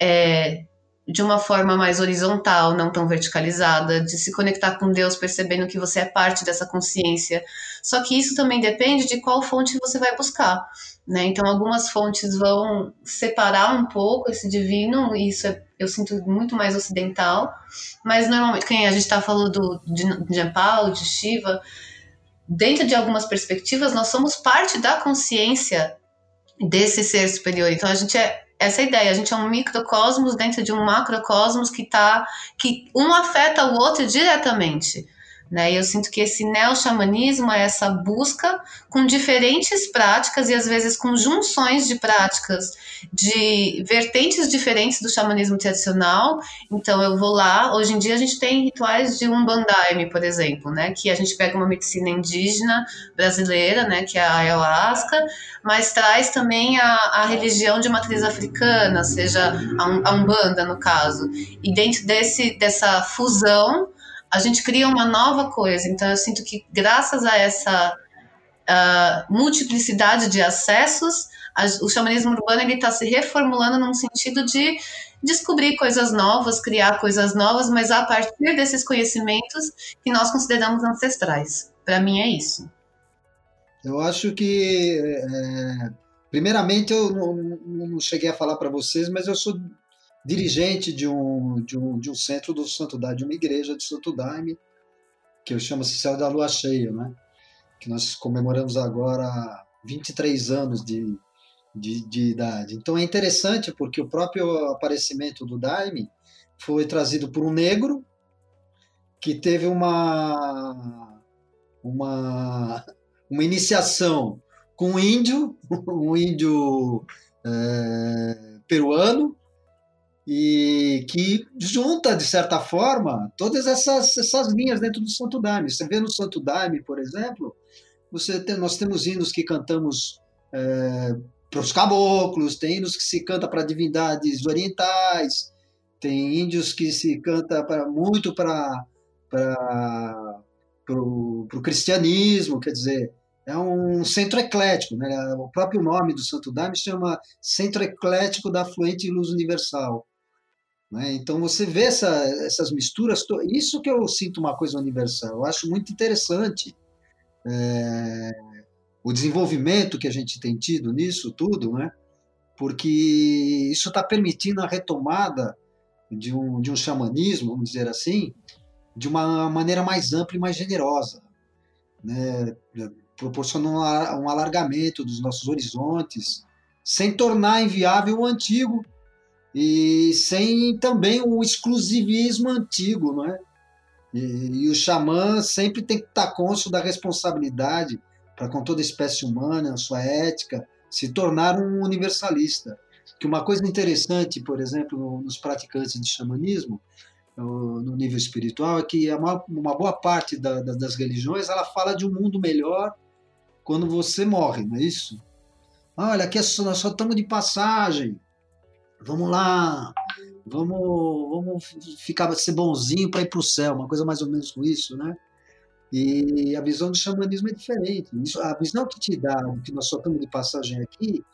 é, de uma forma mais horizontal, não tão verticalizada, de se conectar com Deus percebendo que você é parte dessa consciência. Só que isso também depende de qual fonte você vai buscar. Né? Então, algumas fontes vão separar um pouco esse divino, e isso é, eu sinto muito mais ocidental, mas normalmente, quem a gente está falando do, de, de Nepal, de Shiva, dentro de algumas perspectivas, nós somos parte da consciência desse ser superior. Então a gente é essa ideia, a gente é um microcosmos dentro de um macrocosmos que tá que um afeta o outro diretamente. Né? Eu sinto que esse neo-xamanismo é essa busca com diferentes práticas e às vezes com junções de práticas de vertentes diferentes do xamanismo tradicional. Então eu vou lá, hoje em dia a gente tem rituais de Umbandaime, por exemplo, né? que a gente pega uma medicina indígena brasileira, né? que é a ayahuasca, mas traz também a, a religião de matriz africana, seja a, a Umbanda no caso. E dentro desse, dessa fusão, a gente cria uma nova coisa. Então, eu sinto que, graças a essa uh, multiplicidade de acessos, a, o xamanismo urbano está se reformulando num sentido de descobrir coisas novas, criar coisas novas, mas a partir desses conhecimentos que nós consideramos ancestrais. Para mim, é isso. Eu acho que, é, primeiramente, eu não, não cheguei a falar para vocês, mas eu sou dirigente de um, de um, de um centro do Santo Daime, de uma igreja de Santo Daime, que chama-se Céu da Lua Cheia, né? que nós comemoramos agora 23 anos de, de, de, idade. Então é interessante porque o próprio aparecimento do Daime foi trazido por um negro que teve uma uma, uma iniciação com um índio, um índio é, peruano, e que junta, de certa forma, todas essas, essas linhas dentro do Santo Daime. Você vê no Santo Daime, por exemplo, tem, nós temos hinos que cantamos é, para os caboclos, tem hinos que se canta para divindades orientais, tem índios que se canta pra, muito para o cristianismo, quer dizer, é um centro eclético, né? o próprio nome do Santo Daime chama Centro Eclético da Fluente Luz Universal. Né? Então você vê essa, essas misturas, isso que eu sinto uma coisa universal. Eu acho muito interessante é, o desenvolvimento que a gente tem tido nisso tudo, né? porque isso está permitindo a retomada de um, de um xamanismo, vamos dizer assim, de uma maneira mais ampla e mais generosa, né? proporcionando um alargamento dos nossos horizontes, sem tornar inviável o antigo, e sem também o exclusivismo antigo, não é? E, e o xamã sempre tem que estar cônscio da responsabilidade para com toda a espécie humana, sua ética, se tornar um universalista. Que uma coisa interessante, por exemplo, nos praticantes de xamanismo, no nível espiritual, é que uma, boa parte da, da, das religiões ela fala de um mundo melhor quando você morre, não é isso? Olha, aqui é nós só estamos de passagem vamos lá, vamos, vamos ficar ser bonzinho para ir para o céu, uma coisa mais ou menos com isso, né? E a visão do xamanismo é diferente. a visão que te dá que nós só de passagem aqui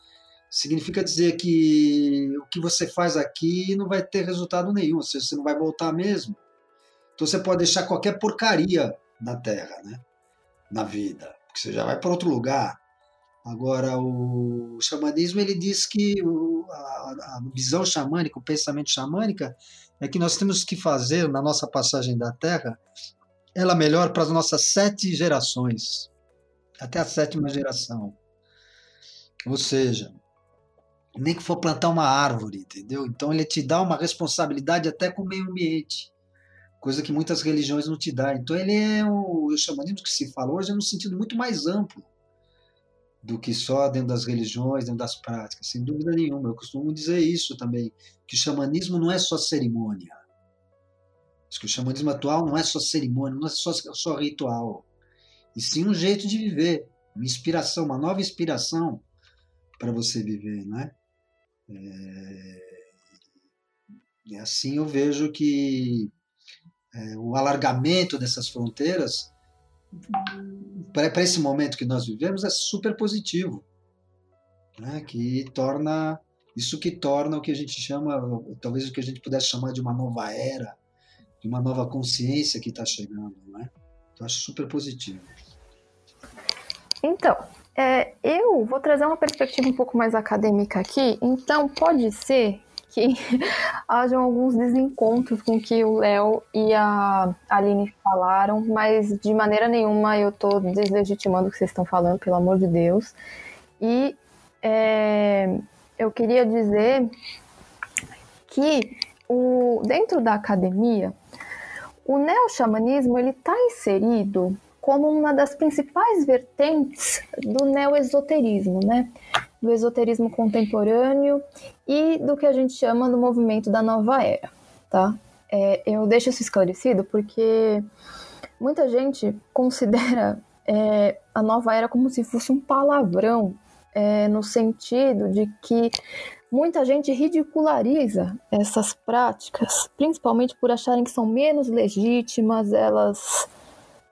significa dizer que o que você faz aqui não vai ter resultado nenhum, ou seja, você não vai voltar mesmo. Então você pode deixar qualquer porcaria na Terra, né? na vida, porque você já vai para outro lugar. Agora, o xamanismo ele diz que a, a visão xamânica, o pensamento xamânica, é que nós temos que fazer na nossa passagem da Terra ela melhor para as nossas sete gerações, até a sétima geração. Ou seja, nem que for plantar uma árvore, entendeu? Então ele te dá uma responsabilidade até com o meio ambiente, coisa que muitas religiões não te dão. Então ele é o, o xamanismo que se fala hoje é no sentido muito mais amplo do que só dentro das religiões, dentro das práticas, sem dúvida nenhuma. Eu costumo dizer isso também, que o xamanismo não é só cerimônia. Que o xamanismo atual não é só cerimônia, não é só, só ritual, e sim um jeito de viver, uma inspiração, uma nova inspiração para você viver, né? É... E assim eu vejo que é, o alargamento dessas fronteiras para esse momento que nós vivemos é super positivo, né? que torna isso que torna o que a gente chama, talvez o que a gente pudesse chamar de uma nova era, de uma nova consciência que está chegando, né? Então acho super positivo. Então, é, eu vou trazer uma perspectiva um pouco mais acadêmica aqui. Então, pode ser que hajam alguns desencontros com o que o Léo e a Aline falaram, mas de maneira nenhuma eu estou deslegitimando o que vocês estão falando, pelo amor de Deus. E é, eu queria dizer que o, dentro da academia, o neo-xamanismo está inserido como uma das principais vertentes do neo-esoterismo, né? Do esoterismo contemporâneo e do que a gente chama do movimento da nova era, tá? É, eu deixo isso esclarecido porque muita gente considera é, a nova era como se fosse um palavrão, é, no sentido de que muita gente ridiculariza essas práticas, principalmente por acharem que são menos legítimas, elas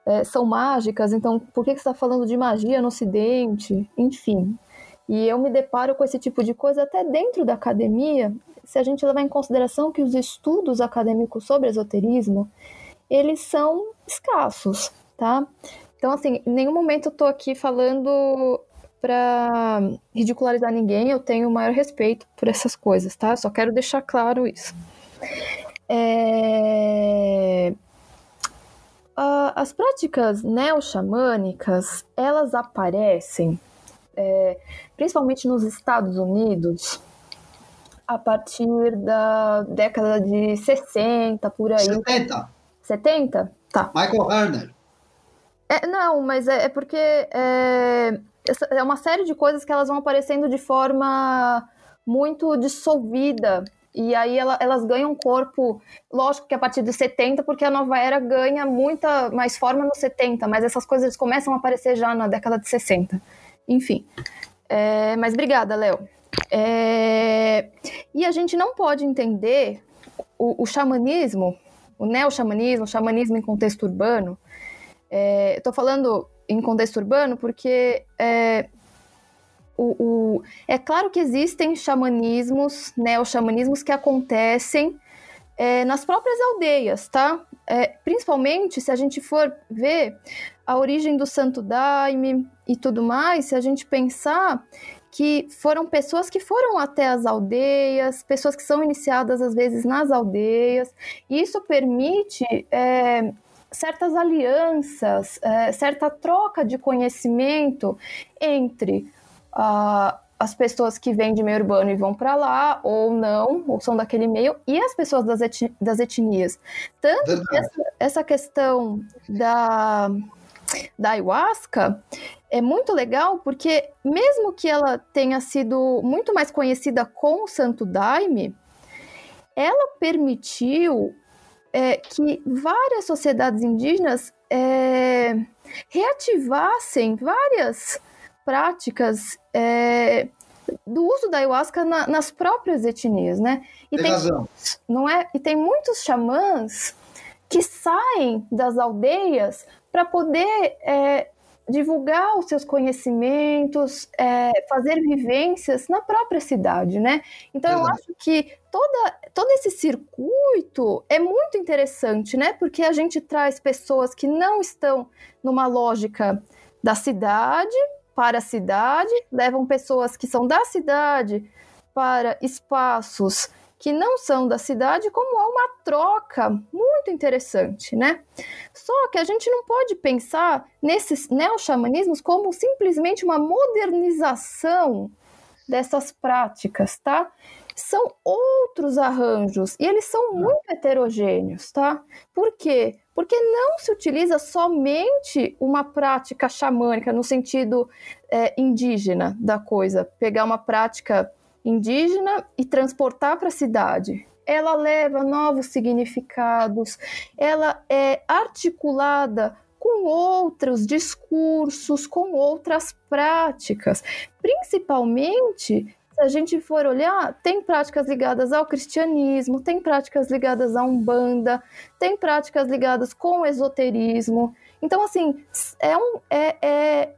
é, são mágicas, então por que, que você está falando de magia no Ocidente? Enfim, e eu me deparo com esse tipo de coisa até dentro da academia, se a gente levar em consideração que os estudos acadêmicos sobre esoterismo, eles são escassos, tá? Então, assim, em nenhum momento eu tô aqui falando para ridicularizar ninguém, eu tenho o maior respeito por essas coisas, tá? só quero deixar claro isso. É... as práticas neo-xamânicas, elas aparecem, é, principalmente nos Estados Unidos, a partir da década de 60, por aí. 70. 70? Tá. Michael Harner. É, não, mas é, é porque é, é uma série de coisas que elas vão aparecendo de forma muito dissolvida. E aí ela, elas ganham corpo, lógico que a partir dos 70, porque a nova era ganha muita mais forma nos 70, mas essas coisas começam a aparecer já na década de 60. Enfim. É, mas obrigada, Léo. É, e a gente não pode entender o, o xamanismo, o neo-xamanismo, o xamanismo em contexto urbano. É, Estou falando em contexto urbano porque é, o, o, é claro que existem xamanismos, neo-xamanismos que acontecem é, nas próprias aldeias, tá? É, principalmente se a gente for ver a origem do Santo Daime e tudo mais, se a gente pensar que foram pessoas que foram até as aldeias, pessoas que são iniciadas às vezes nas aldeias, e isso permite é, certas alianças, é, certa troca de conhecimento entre uh, as pessoas que vêm de meio urbano e vão para lá, ou não, ou são daquele meio, e as pessoas das, etni das etnias. Tanto que essa, essa questão da, da ayahuasca é muito legal porque, mesmo que ela tenha sido muito mais conhecida com o Santo Daime, ela permitiu é, que várias sociedades indígenas é, reativassem várias práticas é, do uso da ayahuasca na, nas próprias etnias, né? E tem, tem razão. Não é? E tem muitos xamãs que saem das aldeias para poder é, divulgar os seus conhecimentos, é, fazer vivências na própria cidade, né? Então Exato. eu acho que toda, todo esse circuito é muito interessante, né? Porque a gente traz pessoas que não estão numa lógica da cidade para a cidade, levam pessoas que são da cidade para espaços que não são da cidade, como há uma troca muito interessante, né? Só que a gente não pode pensar nesses neo-xamanismos como simplesmente uma modernização dessas práticas, tá? São outros arranjos e eles são muito heterogêneos, tá? Por quê? Porque não se utiliza somente uma prática xamânica no sentido é, indígena da coisa, pegar uma prática indígena e transportar para a cidade. Ela leva novos significados, ela é articulada com outros discursos, com outras práticas, principalmente se a gente for olhar, tem práticas ligadas ao cristianismo, tem práticas ligadas à umbanda, tem práticas ligadas com o esoterismo. Então, assim, é um, é, é,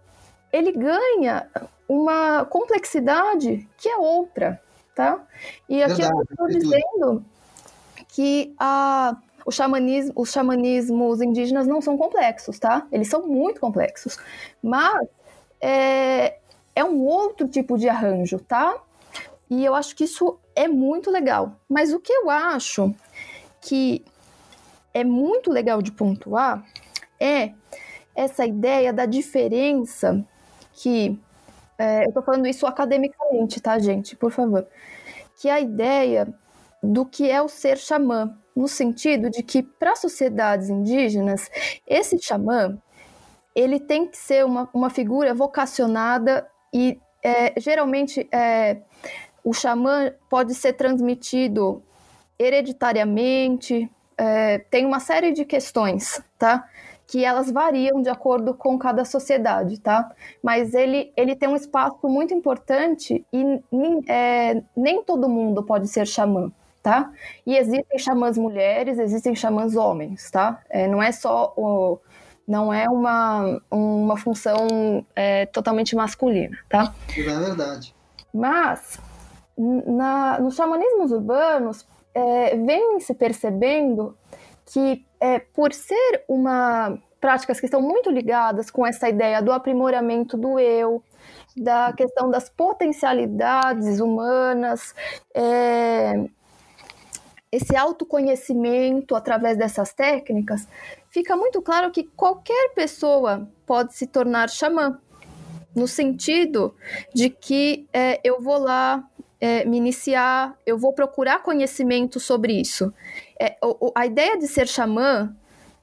ele ganha uma complexidade que é outra, tá? E aqui Verdade, eu estou dizendo que a, o xamanismo, os xamanismos indígenas não são complexos, tá? Eles são muito complexos, mas é, é um outro tipo de arranjo, tá? E eu acho que isso é muito legal. Mas o que eu acho que é muito legal de pontuar é essa ideia da diferença que é, eu estou falando isso academicamente, tá, gente? Por favor. Que é a ideia do que é o ser xamã, no sentido de que, para sociedades indígenas, esse xamã ele tem que ser uma, uma figura vocacionada e é, geralmente é, o xamã pode ser transmitido hereditariamente, é, tem uma série de questões, tá? que elas variam de acordo com cada sociedade, tá? Mas ele, ele tem um espaço muito importante e é, nem todo mundo pode ser xamã, tá? E existem xamãs mulheres, existem xamãs homens, tá? É, não é só o, não é uma, uma função é, totalmente masculina, tá? É verdade. Mas na, nos xamanismos urbanos é, vem se percebendo que é, por ser uma práticas que estão muito ligadas com essa ideia do aprimoramento do eu, da questão das potencialidades humanas, é, esse autoconhecimento através dessas técnicas, fica muito claro que qualquer pessoa pode se tornar xamã, no sentido de que é, eu vou lá é, me iniciar, eu vou procurar conhecimento sobre isso. É, o, a ideia de ser xamã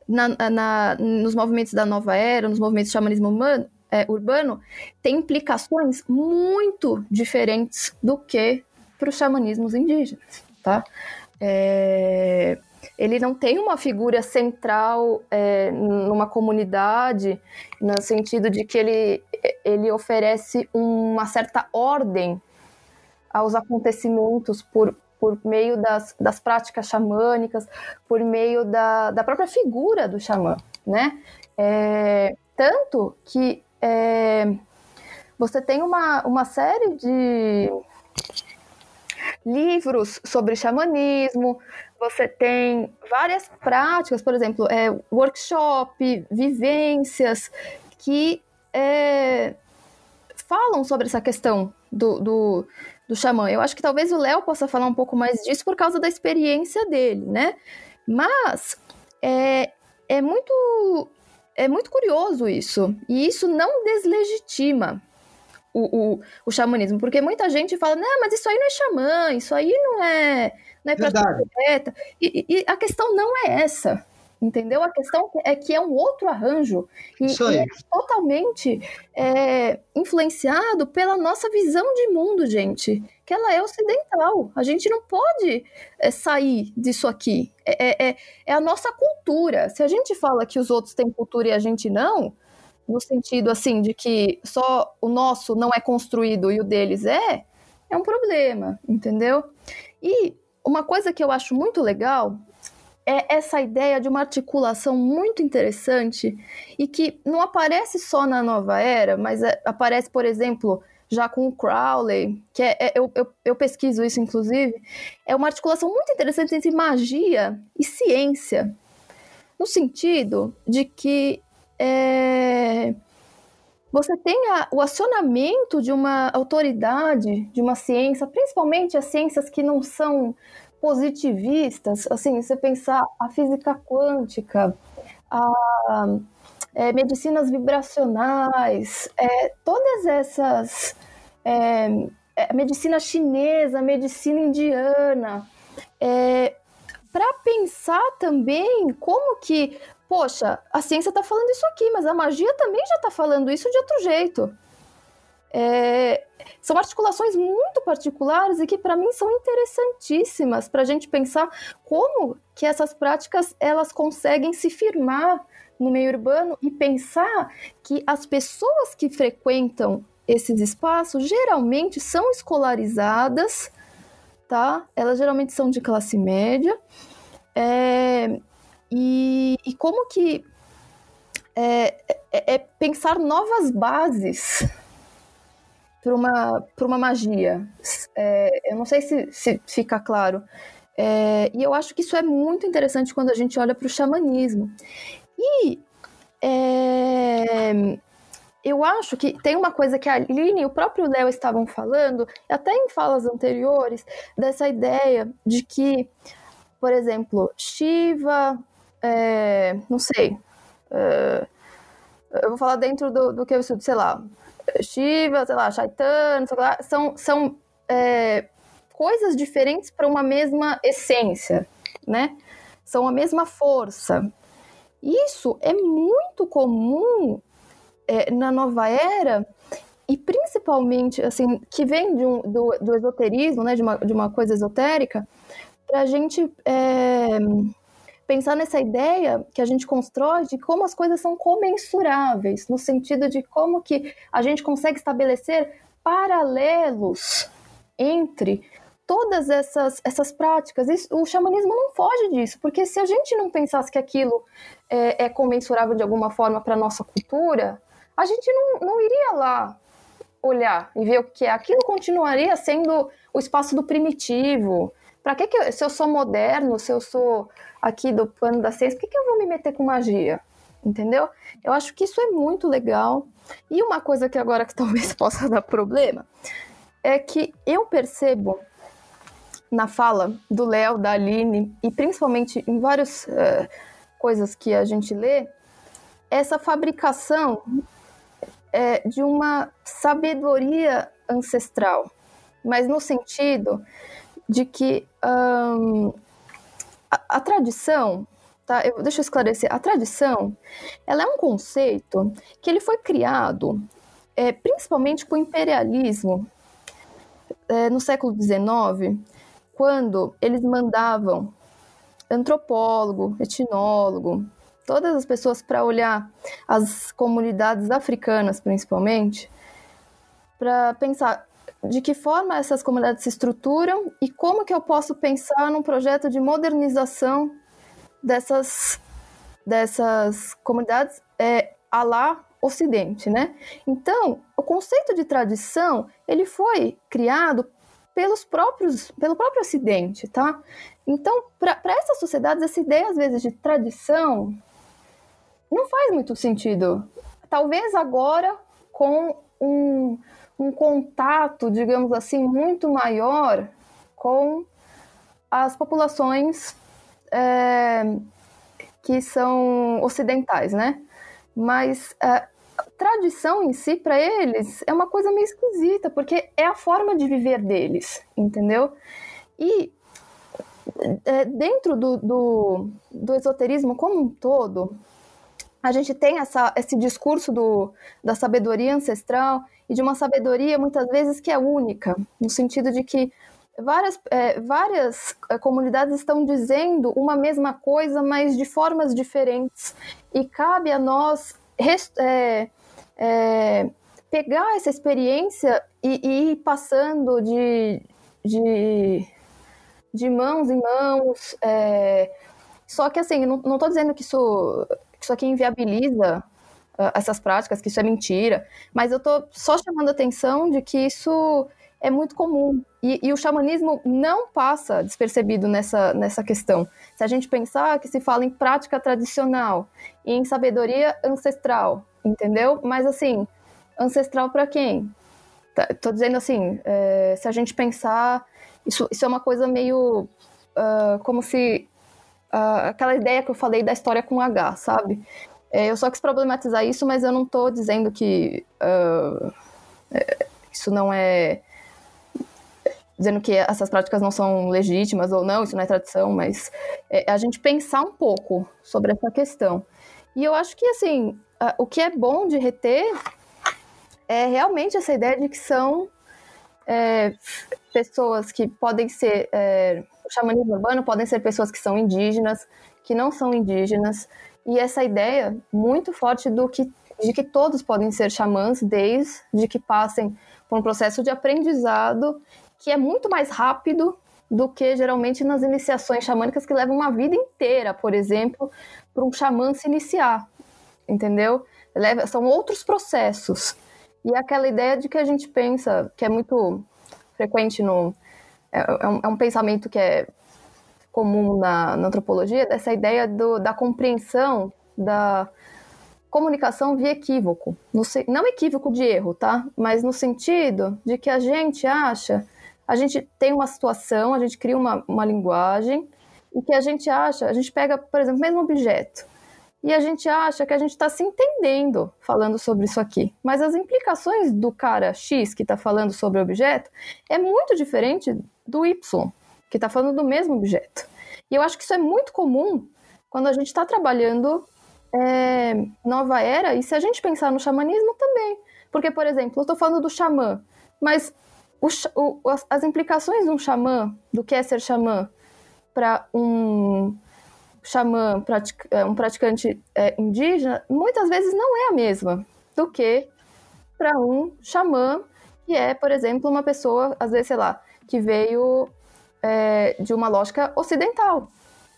na, na, nos movimentos da nova era, nos movimentos de xamanismo humano, é, urbano, tem implicações muito diferentes do que para os xamanismos indígenas, tá? É, ele não tem uma figura central é, numa comunidade, no sentido de que ele, ele oferece uma certa ordem aos acontecimentos por, por meio das, das práticas xamânicas, por meio da, da própria figura do xamã, né? É, tanto que é, você tem uma, uma série de livros sobre xamanismo, você tem várias práticas, por exemplo, é, workshop, vivências, que é, falam sobre essa questão do, do, do xamã. Eu acho que talvez o Léo possa falar um pouco mais disso por causa da experiência dele, né? Mas é, é muito é muito curioso isso. E isso não deslegitima o, o, o xamanismo, porque muita gente fala, não, mas isso aí não é xamã, isso aí não é, não é prática correta. E, e, a questão não é essa. Entendeu? A questão é que é um outro arranjo e, e é totalmente é, influenciado pela nossa visão de mundo, gente. Que ela é ocidental. A gente não pode é, sair disso aqui. É, é, é, é a nossa cultura. Se a gente fala que os outros têm cultura e a gente não, no sentido assim de que só o nosso não é construído e o deles é, é um problema, entendeu? E uma coisa que eu acho muito legal é essa ideia de uma articulação muito interessante e que não aparece só na nova era, mas é, aparece, por exemplo, já com o Crowley, que é, é eu, eu, eu, pesquiso isso inclusive, é uma articulação muito interessante entre magia e ciência, no sentido de que é, você tem a, o acionamento de uma autoridade, de uma ciência, principalmente as ciências que não são positivistas, assim, você pensar a física quântica, a é, medicinas vibracionais, é, todas essas, é, é medicina chinesa, medicina indiana, é, para pensar também como que, poxa, a ciência está falando isso aqui, mas a magia também já está falando isso de outro jeito. É, são articulações muito particulares e que para mim são interessantíssimas para a gente pensar como que essas práticas elas conseguem se firmar no meio urbano e pensar que as pessoas que frequentam esses espaços geralmente são escolarizadas, tá? Elas geralmente são de classe média. É, e, e, como que é, é, é pensar novas bases para uma, uma magia. É, eu não sei se, se fica claro. É, e eu acho que isso é muito interessante quando a gente olha para o xamanismo. E é, eu acho que tem uma coisa que a Aline e o próprio Léo estavam falando, até em falas anteriores, dessa ideia de que, por exemplo, Shiva, é, não sei, é, eu vou falar dentro do, do que eu estudo, sei lá, Shiva, sei lá, Chaitanya, sei lá, são, são é, coisas diferentes para uma mesma essência, né? São a mesma força. Isso é muito comum é, na nova era e principalmente, assim, que vem de um, do, do esoterismo, né, de uma, de uma coisa esotérica, para a gente é, pensar nessa ideia que a gente constrói de como as coisas são comensuráveis, no sentido de como que a gente consegue estabelecer paralelos entre todas essas, essas práticas. Isso, o xamanismo não foge disso, porque se a gente não pensasse que aquilo é, é comensurável de alguma forma para a nossa cultura, a gente não, não iria lá olhar e ver o que é. Aquilo continuaria sendo o espaço do primitivo, para que, que se eu sou moderno, se eu sou aqui do plano da ciência, por que, que eu vou me meter com magia? Entendeu? Eu acho que isso é muito legal. E uma coisa que agora que talvez possa dar problema é que eu percebo na fala do Léo, da Aline, e principalmente em vários. Uh, coisas que a gente lê, essa fabricação é, de uma sabedoria ancestral, mas no sentido de que hum, a, tradição, tá? Eu, deixa eu esclarecer, a tradição, ela é um conceito que ele foi criado é, principalmente com o imperialismo é, no século XIX, quando eles mandavam antropólogo, etnólogo, todas as pessoas para olhar as comunidades africanas, principalmente, para pensar de que forma essas comunidades se estruturam e como que eu posso pensar num projeto de modernização dessas, dessas comunidades é, a lá Ocidente, né? Então, o conceito de tradição, ele foi criado pelos próprios, pelo próprio Ocidente, tá? Então, para essas sociedades, essa ideia, às vezes, de tradição não faz muito sentido. Talvez agora, com um, um contato, digamos assim, muito maior com as populações é, que são ocidentais, né? Mas é, tradição em si, para eles, é uma coisa meio esquisita, porque é a forma de viver deles, entendeu? E é, dentro do, do, do, esoterismo como um todo, a gente tem essa, esse discurso do, da sabedoria ancestral e de uma sabedoria muitas vezes que é única, no sentido de que várias, é, várias é, comunidades estão dizendo uma mesma coisa, mas de formas diferentes, e cabe a nós é, é, pegar essa experiência e, e ir passando de, de, de mãos em mãos. É, só que assim, não, tô dizendo que isso, que isso aqui inviabiliza uh, essas práticas, que isso é mentira, mas eu tô só chamando a atenção de que isso é muito comum. E, e, o xamanismo não passa despercebido nessa, nessa questão. Se a gente pensar que se fala em prática tradicional e em sabedoria ancestral, entendeu? Mas assim, ancestral para quem? Tá, tô dizendo assim, é, se a gente pensar, isso, isso é uma coisa meio uh, como se uh, aquela ideia que eu falei da história com H, sabe? É, eu só quis problematizar isso, mas eu não tô dizendo que uh, isso não é dizendo que essas práticas não são legítimas ou não, isso não é tradição, mas é a gente pensar um pouco sobre essa questão. E eu acho que, assim, o que é bom de reter é realmente essa ideia de que são é, pessoas que podem ser. É, o xamanismo urbano podem ser pessoas que são indígenas, que não são indígenas, e essa ideia muito forte do que, de que todos podem ser xamãs, desde que passem por um processo de aprendizado que é muito mais rápido do que geralmente nas iniciações xamânicas que levam uma vida inteira, por exemplo, para um xamã se iniciar, entendeu? Leva, são outros processos. E aquela ideia de que a gente pensa, que é muito frequente no. É, é, um, é um, pensamento que é comum na, na antropologia, dessa ideia do, da compreensão da comunicação via equívoco. No, não equívoco de erro, tá? Mas no sentido de que a gente acha a gente tem uma situação, a gente cria uma, uma linguagem e que a gente acha, a gente pega, por exemplo, o mesmo objeto e a gente acha que a gente está se entendendo falando sobre isso aqui. Mas as implicações do cara X que está falando sobre o objeto é muito diferente do Y, que está falando do mesmo objeto. E eu acho que isso é muito comum quando a gente está trabalhando é, nova era, e se a gente pensar no xamanismo também. Porque, por exemplo, eu estou falando do xamã, mas o, o, as, as, implicações de um xamã, do que é ser xamã, para um xamã, pratic, é, um praticante é, indígena, muitas vezes não é a mesma do que para um xamã que é, por exemplo, uma pessoa, às vezes, sei lá, que veio é, de uma lógica ocidental.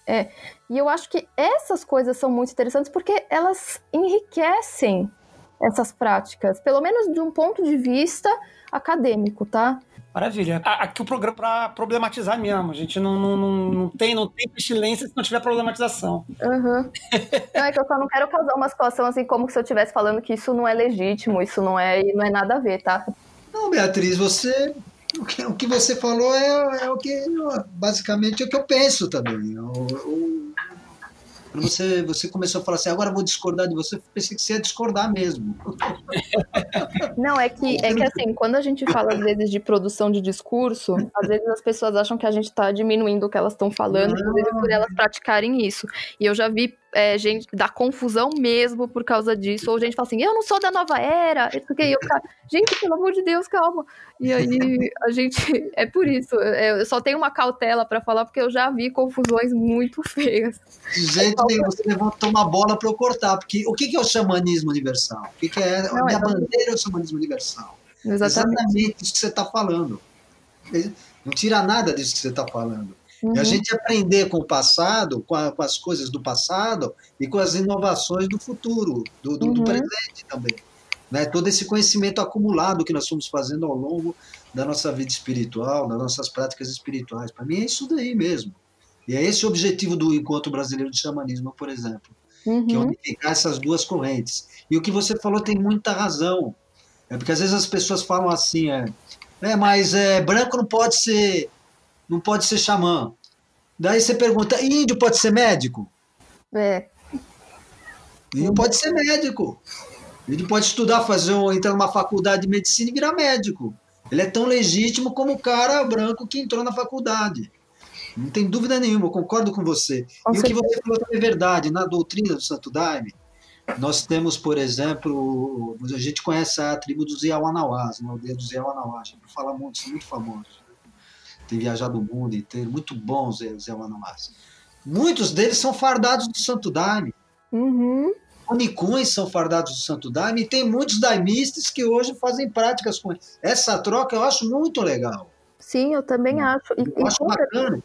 É, e eu acho que essas coisas são muito interessantes porque elas enriquecem essas práticas, pelo menos de um ponto de vista acadêmico, tá? Maravilha. Aqui o programa para problematizar mesmo. A gente não, não, não, não, tem, não tem pestilência se não tiver problematização. Uhum. não, é que eu só não quero causar uma situação assim como se eu estivesse falando que isso não é legítimo, isso não é, não é nada a ver, tá? Não, Beatriz, você. O que, o que você falou é, é o que basicamente é o que eu penso também. O, o, Quando você, você começou a falar assim, agora eu vou discordar de você, eu pensei que você ia discordar mesmo. Não, é que, é que assim, quando a gente fala às vezes de produção de discurso, às vezes as pessoas acham que a gente está diminuindo o que elas estão falando, por elas praticarem isso. E eu já vi é, gente da confusão mesmo por causa disso, ou gente fala assim, eu não sou da nova era, isso que eu ficar, gente, pelo amor de Deus, calma. E aí a gente, é por isso, é, eu só tenho uma cautela para falar, porque eu já vi confusões muito feias. Jeito nenhum, você levantou uma bola para eu cortar, porque o que, que é o xamanismo universal? O que, que é, Não, é- bandeira é o xamanismo universal. Exatamente. Exatamente isso que você está falando. Não tira nada disso que você está falando. Uhum. E a gente aprender com o passado, com, a- com as coisas do passado e com as inovações do futuro, do, do- do Uhum. presente também. Né? Todo esse conhecimento acumulado que nós fomos fazendo ao longo da nossa vida espiritual, das nossas práticas espirituais. Para mim é isso daí mesmo. E é esse o objetivo do Encontro Brasileiro de Xamanismo, por exemplo que é Uhum. unificar essas duas correntes. E o que você falou tem muita razão. É porque às vezes as pessoas falam assim, é, é mas é, branco não pode ser não pode ser xamã. Daí você pergunta, "E índio pode ser médico? É, Índio pode ser médico. Índio pode estudar, fazer um, entrar numa faculdade de medicina e virar médico. Ele é tão legítimo como o cara branco que entrou na faculdade. Não tem dúvida nenhuma, eu concordo com você. Com e o que certeza. você falou também é verdade. Na doutrina do Santo Daime, nós temos, por exemplo, a gente conhece a tribo dos Yawanawás, uma aldeia dos Yawanawás. Já fala muito, são muito famosos. Tem viajado o mundo inteiro, muito bons os Yawanawás. Muitos deles são fardados do Santo Daime. uhum. Unicuns são fardados do Santo Daime e tem muitos daimistas que hoje fazem práticas com ele. Essa troca eu acho muito legal. sim, eu também acho. E, Eu acho com bacana.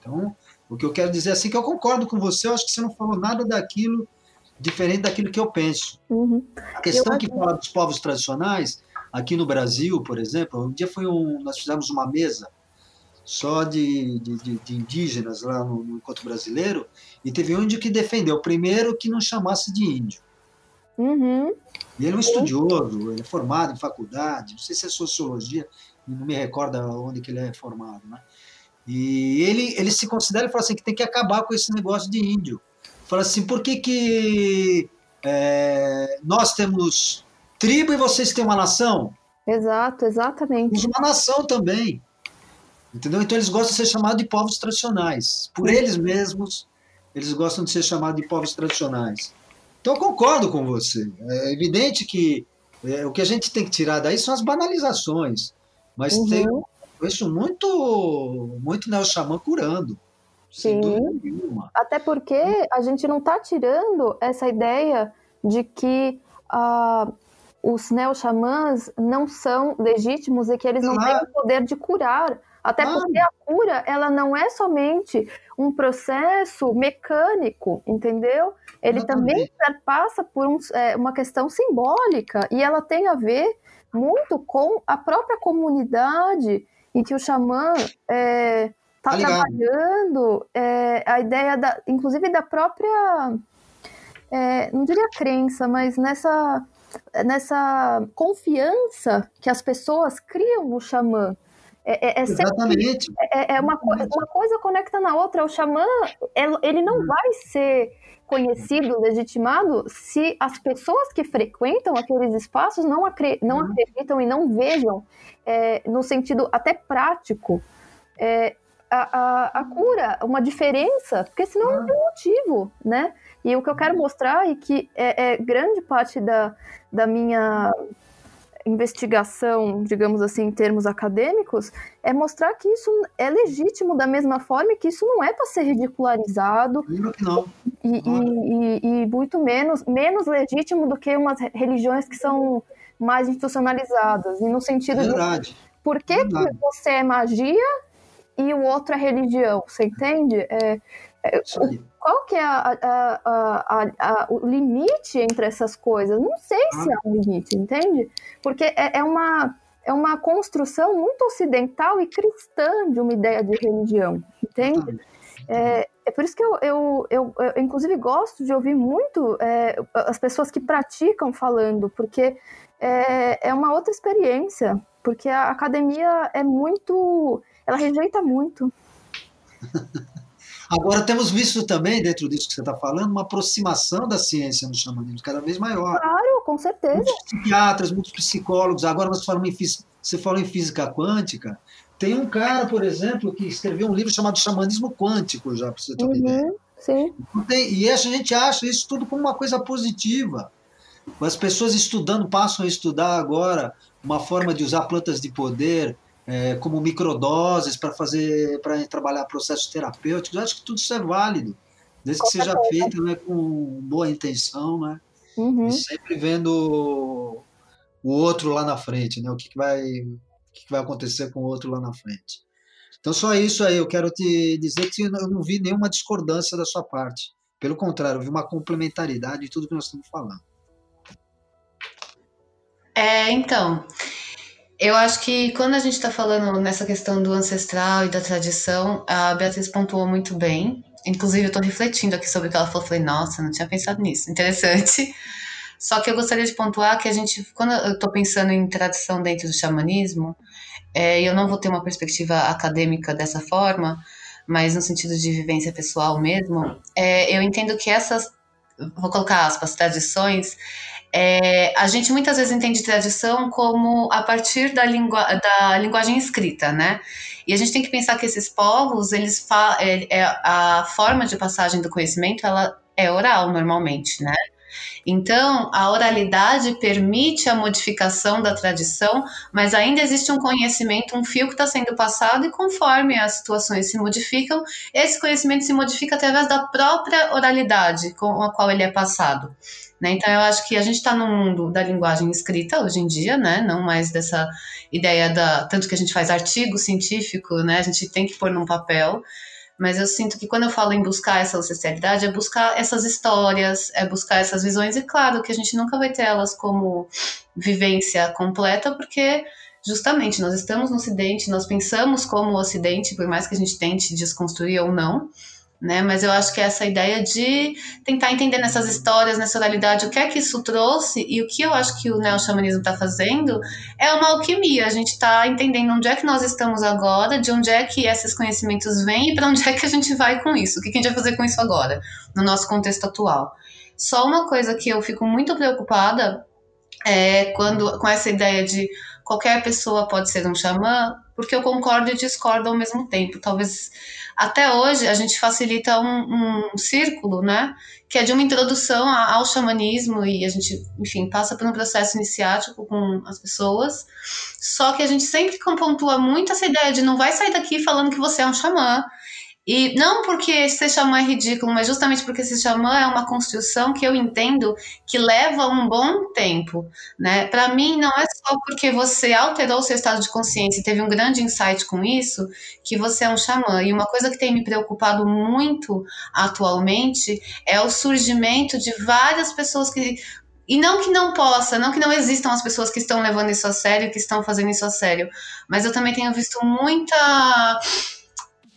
Então, o que eu quero dizer é assim que eu concordo com você, eu acho que você não falou nada daquilo diferente daquilo que eu penso. Uhum. A questão Eu que fala dos povos tradicionais, aqui no Brasil, por exemplo, um dia foi um, nós fizemos uma mesa só de, de, de- indígenas lá no, no encontro brasileiro, e teve um índio que defendeu, o primeiro que não chamasse de índio. Uhum. E ele é um estudioso, ele é formado em faculdade, não sei se é sociologia, não me recordo onde que ele é formado, né? E ele, ele se considera e fala assim que tem que acabar com esse negócio de índio. Fala assim, por que que é, nós temos tribo e vocês têm uma nação? Exato, exatamente. Temos uma nação também. Entendeu? Então eles gostam de ser chamados de povos tradicionais. Por eles mesmos, eles gostam de ser chamados de povos tradicionais. Então eu concordo com você. É evidente que é, o que a gente tem que tirar daí são as banalizações. Mas Uhum. tem vejo muito, muito neo-xamã curando. Sim. Até porque a gente não está tirando essa ideia de que ah, os neo-xamãs não são legítimos e que eles não Claro. têm o poder de curar. Até Claro. porque a cura, ela não é somente um processo mecânico, entendeu? Ele também perpassa por um- é, uma questão simbólica e ela tem a ver muito com a própria comunidade em que o xamã está Tá ligado. trabalhando, é, a ideia, da, inclusive, da própria, é, não diria crença, mas nessa, nessa confiança que as pessoas criam no xamã. É, é- é sempre Exatamente. é, é uma, co- uma coisa conecta na outra. O xamã, ele não vai ser conhecido, legitimado, se as pessoas que frequentam aqueles espaços não, acre- não acreditam e não vejam, é, no sentido até prático, é, a, a, a cura, uma diferença, porque senão não tem motivo, né? E o que eu quero mostrar e que é, é grande parte da, da minha investigação, digamos assim, em termos acadêmicos, é mostrar que isso é legítimo da mesma forma e que isso não é para ser ridicularizado não. e, e- e- e muito menos, menos legítimo do que umas re- religiões que são mais institucionalizadas. E no sentido de Verdade. por que, que você é magia e o outro é religião? Você entende? É. qual que é a- a- a- o limite entre essas coisas? Não sei se há um limite, entende? Porque é, é uma, é uma construção muito ocidental e cristã de uma ideia de religião, entende? É, é por isso que eu, eu, eu, eu, inclusive, gosto de ouvir muito é, as pessoas que praticam falando, porque é, é uma outra experiência, porque a academia é muito. Ela rejeita muito. Agora temos visto também, dentro disso que você está falando, uma aproximação da ciência no xamanismo cada vez maior. Claro, com certeza. Muitos psiquiatras, muitos psicólogos. Agora nós falamos em física, você falou em física quântica. Tem um cara, por exemplo, que escreveu um livro chamado Xamanismo Quântico, já para você ter uma uhum, ideia. Sim. Tem, e a gente acha isso tudo como uma coisa positiva. As pessoas estudando passam a estudar agora uma forma de usar plantas de poder é, como microdoses para fazer para trabalhar processos terapêuticos. Eu acho que tudo isso é válido, desde que seja feito né, com boa intenção, né? Uhum. E sempre vendo o outro lá na frente, né? O que, que vai o que, que vai acontecer com o outro lá na frente. Então só isso aí. Eu quero te dizer que eu não vi nenhuma discordância da sua parte. Pelo contrário, eu vi uma complementaridade em tudo que nós estamos falando. É, então, eu acho que quando a gente está falando nessa questão do ancestral e da tradição, a Beatriz pontuou muito bem. Inclusive, eu estou refletindo aqui sobre o que ela falou. Falei, nossa, não tinha pensado nisso. Interessante. Só que eu gostaria de pontuar que a gente, quando eu estou pensando em tradição dentro do xamanismo, é, eu não vou ter uma perspectiva acadêmica dessa forma, mas no sentido de vivência pessoal mesmo, é, eu entendo que essas, vou colocar aspas, tradições, é, a gente muitas vezes entende tradição como a partir da, da linguagem escrita, né? E a gente tem que pensar que esses povos, eles é, é, a forma de passagem do conhecimento, ela é oral normalmente, né? Então, a oralidade permite a modificação da tradição, mas ainda existe um conhecimento, um fio que está sendo passado, e conforme as situações se modificam, esse conhecimento se modifica através da própria oralidade com a qual ele é passado. Né? Então, eu acho que a gente está no mundo da linguagem escrita hoje em dia, né? não mais dessa ideia da. Tanto que a gente faz artigo científico, né? a gente tem que pôr num papel. Mas eu sinto que quando eu falo em buscar essa ancestralidade, é buscar essas histórias, é buscar essas visões, e claro que a gente nunca vai ter elas como vivência completa, porque justamente nós estamos no Ocidente, nós pensamos como o Ocidente, por mais que a gente tente desconstruir ou não né? Mas eu acho que é essa ideia de tentar entender nessas histórias, nessa oralidade, o que é que isso trouxe e o que eu acho que o neo-xamanismo está fazendo é uma alquimia. A gente está entendendo onde é que nós estamos agora, de onde é que esses conhecimentos vêm e para onde é que a gente vai com isso. O que a gente vai fazer com isso agora, no nosso contexto atual. Só uma coisa que eu fico muito preocupada é quando com essa ideia de qualquer pessoa pode ser um xamã, porque eu concordo e discordo ao mesmo tempo. Talvez até hoje a gente facilita um, um círculo, né? Que é de uma introdução ao xamanismo e a gente, enfim, passa por um processo iniciático com as pessoas. Só que a gente sempre pontua muito essa ideia de não vai sair daqui falando que você é um xamã, e não porque ser xamã é ridículo, mas justamente porque ser xamã é uma construção que eu entendo que leva um bom tempo, né? Para mim, não é só porque você alterou seu estado de consciência e teve um grande insight com isso que você é um xamã. E uma coisa que tem me preocupado muito atualmente é o surgimento de várias pessoas que e não que não possa, não que não existam as pessoas que estão levando isso a sério, que estão fazendo isso a sério, mas eu também tenho visto muita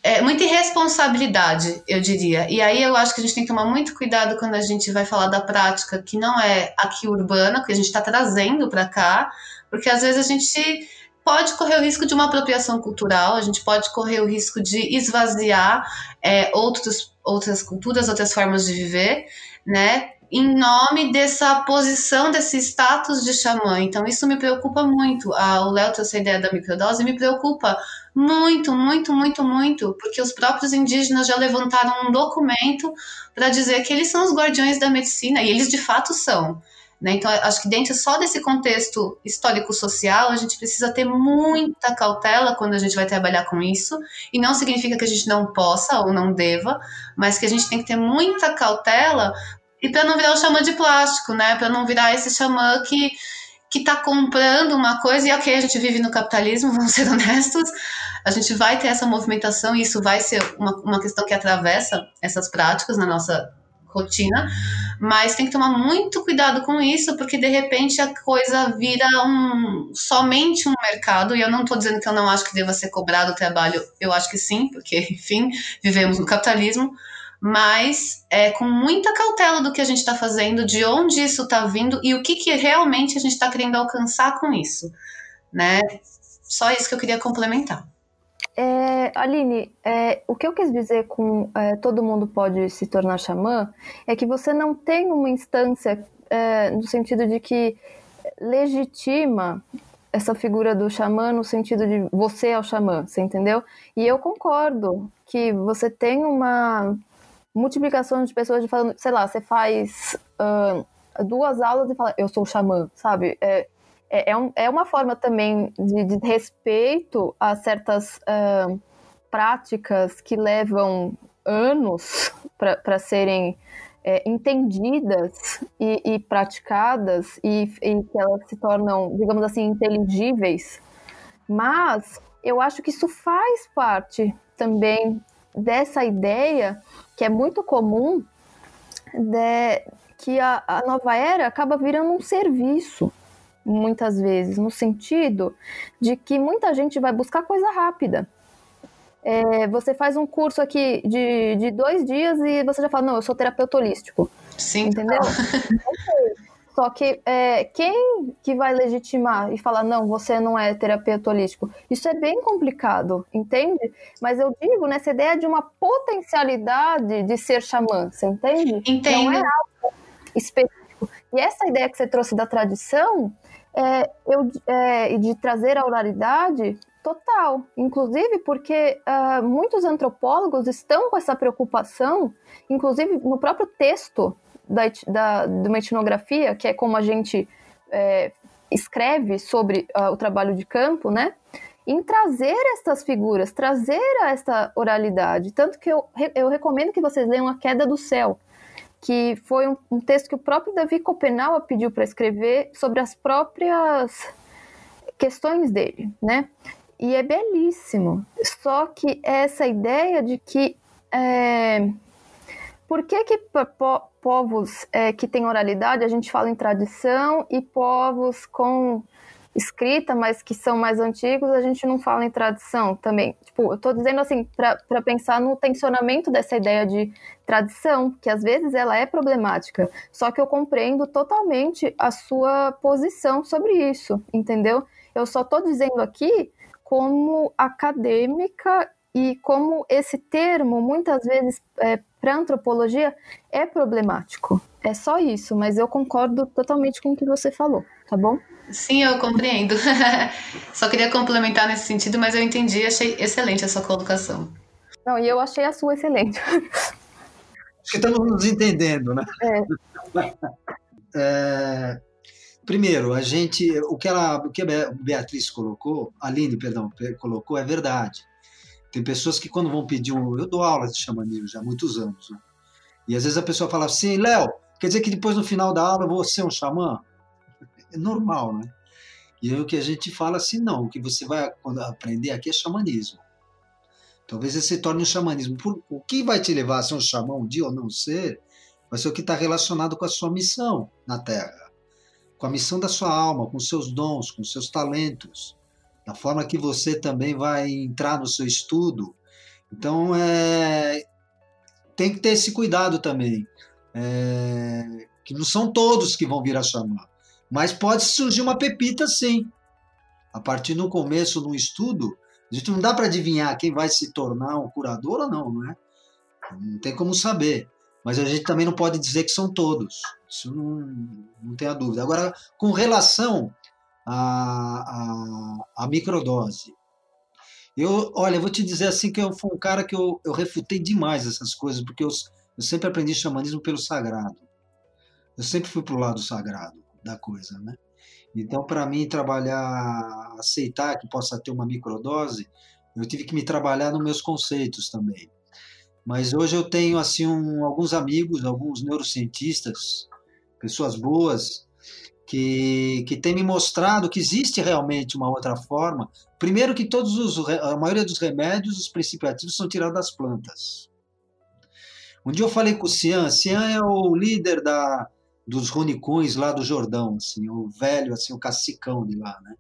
é muita irresponsabilidade, eu diria. E aí eu acho que a gente tem que tomar muito cuidado quando a gente vai falar da prática que não é aqui urbana, que a gente está trazendo para cá, porque às vezes a gente pode correr o risco de uma apropriação cultural, a gente pode correr o risco de esvaziar é, outros, outras culturas, outras formas de viver, né? Em nome dessa posição, desse status de xamã. Então, isso me preocupa muito. Ah, o Léo trouxe a ideia da microdose, me preocupa muito, muito, muito, muito, porque os próprios indígenas já levantaram um documento para dizer que eles são os guardiões da medicina, e eles de fato são. Né? Então, acho que dentro só desse contexto histórico-social, a gente precisa ter muita cautela quando a gente vai trabalhar com isso, e não significa que a gente não possa ou não deva, mas que a gente tem que ter muita cautela e para não virar o xamã de plástico, né? Para não virar esse xamã que que está comprando uma coisa, e ok, a gente vive no capitalismo, vamos ser honestos, a gente vai ter essa movimentação e isso vai ser uma, uma questão que atravessa essas práticas na nossa rotina, mas tem que tomar muito cuidado com isso, porque de repente a coisa vira um somente um mercado, e eu não estou dizendo que eu não acho que deva ser cobrado o trabalho, eu acho que sim, porque, enfim, vivemos no capitalismo, mas é, com muita cautela do que a gente está fazendo, de onde isso está vindo e o que, que realmente a gente está querendo alcançar com isso, né? Só isso que eu queria complementar. é, Aline, é, o que eu quis dizer com é, todo mundo pode se tornar xamã é que você não tem uma instância é, no sentido de que legitima essa figura do xamã no sentido de você é o xamã, você entendeu? E eu concordo que você tem uma multiplicação de pessoas de falando, sei lá, você faz uh, duas aulas e fala, eu sou xamã, sabe? É, é, é, um, é uma forma também de, de respeito a certas uh, práticas que levam anos para serem é, entendidas e, e praticadas e, e, que elas se tornam, digamos assim, inteligíveis. Mas eu acho que isso faz parte também dessa ideia que é muito comum de, que a, a nova era acaba virando um serviço muitas vezes, no sentido de que muita gente vai buscar coisa rápida. É, você faz um curso aqui de, de dois dias e você já fala, não, eu sou terapeuta holístico. Sim. Entendeu? Só que é, quem que vai legitimar e falar, não, você não é terapeuta holístico? Isso é bem complicado, entende? Mas eu digo nessa ideia de uma potencialidade de ser xamã, você entende? Entendo. Não é algo específico. E essa ideia que você trouxe da tradição, é, eu, é, de trazer a oralidade, total. Inclusive porque uh, muitos antropólogos estão com essa preocupação, inclusive no próprio texto da, da, de uma etnografia, que é como a gente é, escreve sobre uh, o trabalho de campo, né? Em trazer essas figuras, trazer essa oralidade. Tanto que eu, eu recomendo que vocês leiam A Queda do Céu, que foi um, um texto que o próprio Davi Copenau pediu para escrever sobre as próprias questões dele, né? E é belíssimo. Só que essa ideia de que é, por que, que po povos é, que têm oralidade, a gente fala em tradição, e povos com escrita, mas que são mais antigos, a gente não fala em tradição também. Tipo, eu estou dizendo assim, para pensar no tensionamento dessa ideia de tradição, que às vezes ela é problemática. Só que eu compreendo totalmente a sua posição sobre isso, entendeu? Eu só estou dizendo aqui como acadêmica e como esse termo, muitas vezes, é, para antropologia, é problemático. É só isso, mas eu concordo totalmente com o que você falou, tá bom? Sim, eu compreendo. Só queria complementar nesse sentido, mas eu entendi, achei excelente a sua colocação. Não, e eu achei a sua excelente. Acho que estamos nos entendendo, né? É. é, primeiro, a gente, o que, ela, o que a Beatriz colocou, a Aline, perdão, colocou, é verdade. Tem pessoas que quando vão pedir um... Eu dou aula de xamanismo já há muitos anos, né? E às vezes a pessoa fala assim, Léo, quer dizer que depois no final da aula eu vou ser um xamã? é normal, né? E aí o que a gente fala assim, não, o que você vai aprender aqui é xamanismo. Talvez você se torne um xamanismo. O que vai te levar a ser um xamã um dia ou não ser, vai ser o que está relacionado com a sua missão na Terra. Com a missão da sua alma, com seus dons, com seus talentos. Da forma que você também vai entrar no seu estudo. Então, é, tem que ter esse cuidado também. É, que não são todos que vão vir a xamã. Mas pode surgir uma pepita sim. A partir do começo, no estudo, a gente não dá para adivinhar quem vai se tornar um curador ou não, não é? Não tem como saber. Mas a gente também não pode dizer que são todos. Isso não, não tem a dúvida. Agora, com relação à, à, à microdose, eu, olha, eu vou te dizer assim que eu fui um cara que eu, eu refutei demais essas coisas, porque eu, eu sempre aprendi xamanismo pelo sagrado. Eu sempre fui para o lado sagrado da coisa, né? Então, para mim, trabalhar, aceitar que possa ter uma microdose, eu tive que me trabalhar nos meus conceitos também. Mas hoje eu tenho assim um, alguns amigos, alguns neurocientistas, pessoas boas, que, que têm me mostrado que existe realmente uma outra forma. Primeiro que todos os, a maioria dos remédios, os princípios ativos são tirados das plantas. Um dia eu falei com o Cian, Cian é o líder da, dos Ronicões lá do Jordão, assim, o velho, assim, o cacicão de lá, né?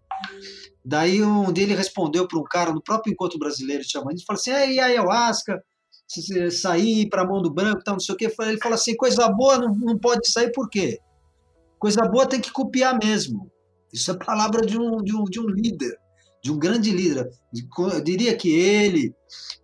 Daí um dele respondeu para um cara no próprio encontro brasileiro de xamanismo, falou assim, e a ayahuasca, sair para a mão do branco, tal, não sei o quê. Ele falou assim, coisa boa não, não pode sair por quê? Coisa boa tem que copiar mesmo. Isso é palavra de um, de um, de um líder de um grande líder. Eu diria que ele,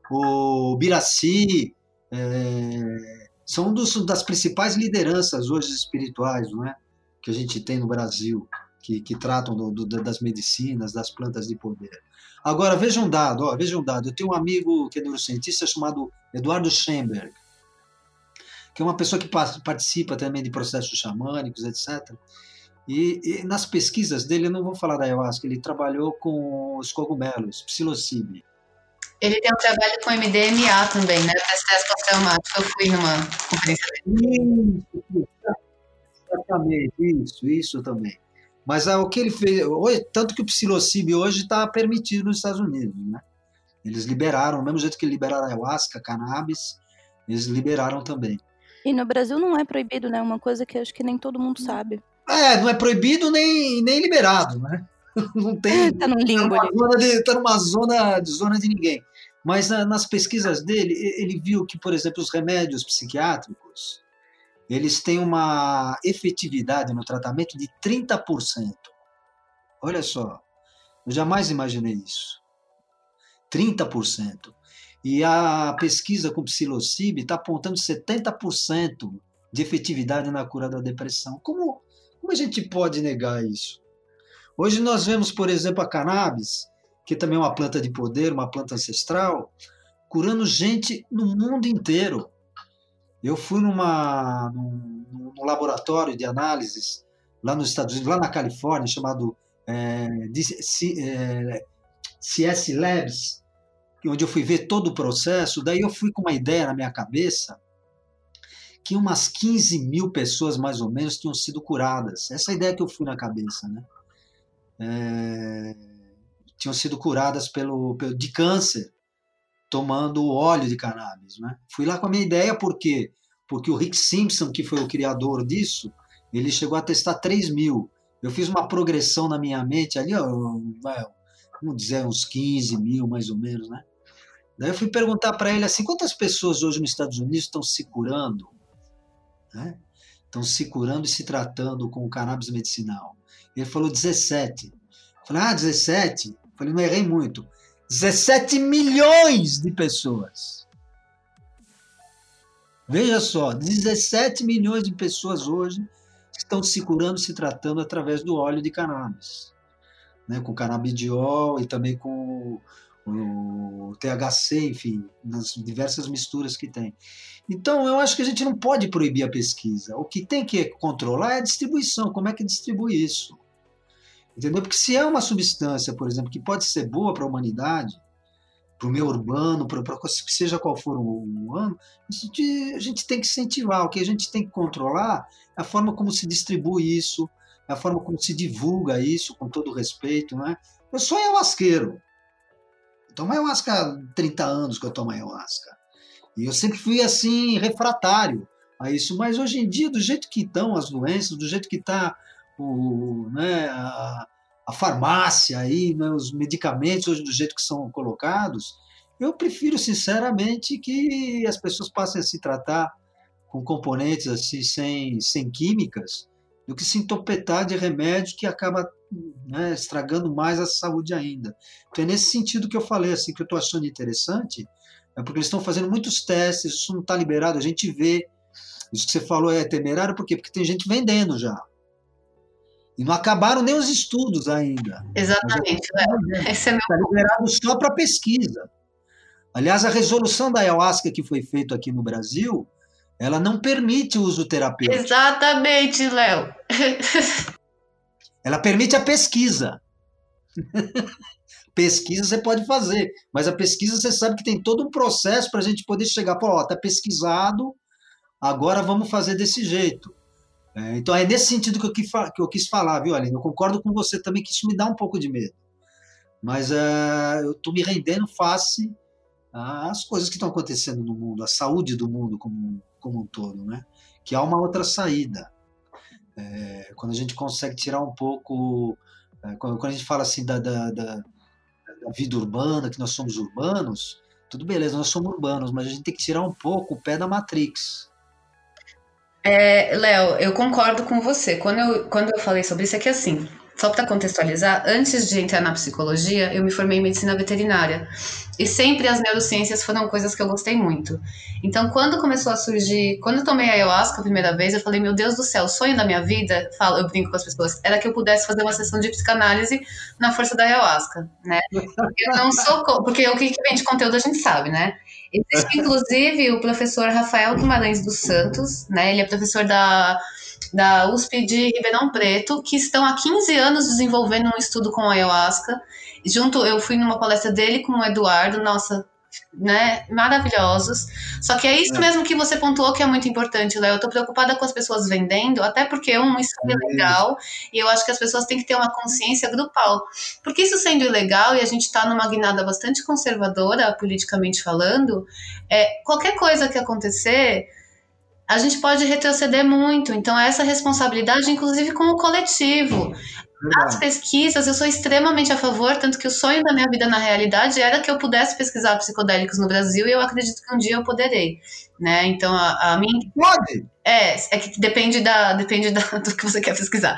o Biraci, é, são um dos, das principais lideranças hoje espirituais, não é? Que a gente tem no Brasil, que, que tratam do, do, das medicinas, das plantas de poder. Agora, veja um dado, ó, veja um dado. Eu tenho um amigo que é neurocientista chamado Eduardo Schenberg, que é uma pessoa que participa também de processos xamânicos, etc. E, e, nas pesquisas dele, eu não vou falar da ayahuasca, ele trabalhou com os cogumelos, psilocybe. Ele tem um trabalho com MDMA também, né? Para estresse pós-traumático. Eu fui numa conferência dele. Isso, exatamente, isso, isso também. Mas ah, o que ele fez, hoje, tanto que o psilocybe hoje está permitido nos Estados Unidos, né? Eles liberaram, do mesmo jeito que liberaram ayahuasca, cannabis, eles liberaram também. E no Brasil não é proibido, né? Uma coisa que acho que nem todo mundo sabe. É, não é proibido nem, nem liberado, né? Não tem. tá num limbo tá numa, zona de, tá numa zona de zona de ninguém. Mas nas pesquisas dele, ele viu que, por exemplo, os remédios psiquiátricos, eles têm uma efetividade no tratamento de 30%. Olha só, eu jamais imaginei isso. 30%. E a pesquisa com psilocibe está apontando 70% de efetividade na cura da depressão. Como, como a gente pode negar isso? Hoje nós vemos, por exemplo, a cannabis, que também é uma planta de poder, uma planta ancestral, curando gente no mundo inteiro. Eu fui numa, num, num laboratório de análises lá nos Estados Unidos, lá na Califórnia, chamado é, CS é, Labs, onde eu fui ver todo o processo. Daí eu fui com uma ideia na minha cabeça que umas 15 mil pessoas, mais ou menos, tinham sido curadas. Essa é ideia que eu fui na cabeça, né? É, tinham sido curadas pelo, pelo, de câncer tomando óleo de cannabis. Né? Fui lá com a minha ideia, por quê? Porque o Rick Simpson, que foi o criador disso, ele chegou a testar 3 mil. Eu fiz uma progressão na minha mente ali, ó, vamos dizer, uns 15 mil mais ou menos, né? Daí eu fui perguntar para ele assim, quantas pessoas hoje nos Estados Unidos estão se curando? Né? Estão se curando e se tratando com o cannabis medicinal. Ele falou 17. Eu falei, ah, 17? Eu falei, não errei muito. 17 milhões de pessoas. Veja só, 17 milhões de pessoas hoje estão se curando, se tratando através do óleo de cannabis. Né, com canabidiol e também com o THC, enfim, nas diversas misturas que tem. Então, eu acho que a gente não pode proibir a pesquisa. O que tem que controlar é a distribuição, como é que distribui isso. Entendeu? Porque se é uma substância, por exemplo, que pode ser boa para a humanidade, para o meio urbano, para seja qual for o ano, a gente, a gente tem que incentivar. O que a gente tem que controlar é a forma como se distribui isso, é a forma como se divulga isso, com todo respeito. Né? Eu sou ayahuasqueiro. Tomo ayahuasca há 30 anos que eu tomo ayahuasca. E eu sempre fui assim, refratário a isso. Mas hoje em dia, do jeito que estão as doenças, do jeito que está né, a, a farmácia aí, né, os medicamentos hoje do jeito que são colocados, eu prefiro sinceramente que as pessoas passem a se tratar com componentes assim sem, sem químicas do que se entopetar de remédio que acaba né, estragando mais a saúde ainda. Então é nesse sentido que eu falei assim que eu estou achando interessante, é porque eles estão fazendo muitos testes, isso não está liberado, a gente vê. Isso que você falou é temerário, por quê? Porque tem gente vendendo já. E não acabaram nem os estudos ainda. Exatamente. Está é meu... Tá liberado só para pesquisa. Aliás, a resolução da ayahuasca que foi feita aqui no Brasil, ela não permite o uso terapêutico. Exatamente, Léo. ela permite a pesquisa. pesquisa você pode fazer, mas a pesquisa você sabe que tem todo um processo para a gente poder chegar, pô, ó, tá pesquisado, agora vamos fazer desse jeito. É, então é nesse sentido que eu, quis, que eu quis falar, viu, Aline? Eu concordo com você também que isso me dá um pouco de medo. Mas é, eu estou me rendendo face às coisas que estão acontecendo no mundo, à saúde do mundo como, como um todo, né? Que há uma outra saída. É, quando a gente consegue tirar um pouco. É, quando, a gente fala assim da, da, da, da vida urbana, que nós somos urbanos, tudo beleza, nós somos urbanos, mas a gente tem que tirar um pouco o pé da Matrix. É, Léo, eu concordo com você. Quando eu, quando eu falei sobre isso, é que assim, só para contextualizar, antes de entrar na psicologia, eu me formei em medicina veterinária. E sempre as neurociências foram coisas que eu gostei muito. Então, quando começou a surgir, quando eu tomei a ayahuasca a primeira vez, eu falei, meu Deus do céu, o sonho da minha vida, falo, eu brinco com as pessoas, era que eu pudesse fazer uma sessão de psicanálise na força da ayahuasca, né? Eu não sou, porque o que vem de conteúdo a gente sabe, né? Existe, inclusive, o professor Rafael Guimarães dos Santos, né? Ele é professor da da USP de Ribeirão Preto, que estão há 15 anos desenvolvendo um estudo com ayahuasca. Junto, eu fui numa palestra dele com o Eduardo, nossa, né, maravilhosos. Só que é isso é. mesmo que você pontuou que é muito importante, Léo. Eu tô preocupada com as pessoas vendendo, até porque um, isso é ilegal, e eu acho que as pessoas têm que ter uma consciência grupal. Porque isso sendo ilegal, e a gente tá numa guinada bastante conservadora, politicamente falando, é, qualquer coisa que acontecer a gente pode retroceder muito. Então, essa responsabilidade, inclusive com o coletivo. As pesquisas, eu sou extremamente a favor, tanto que o sonho da minha vida na realidade era que eu pudesse pesquisar psicodélicos no Brasil e eu acredito que um dia eu poderei, né? Então a, a minha pode. É, é que depende da depende da, do que você quer pesquisar.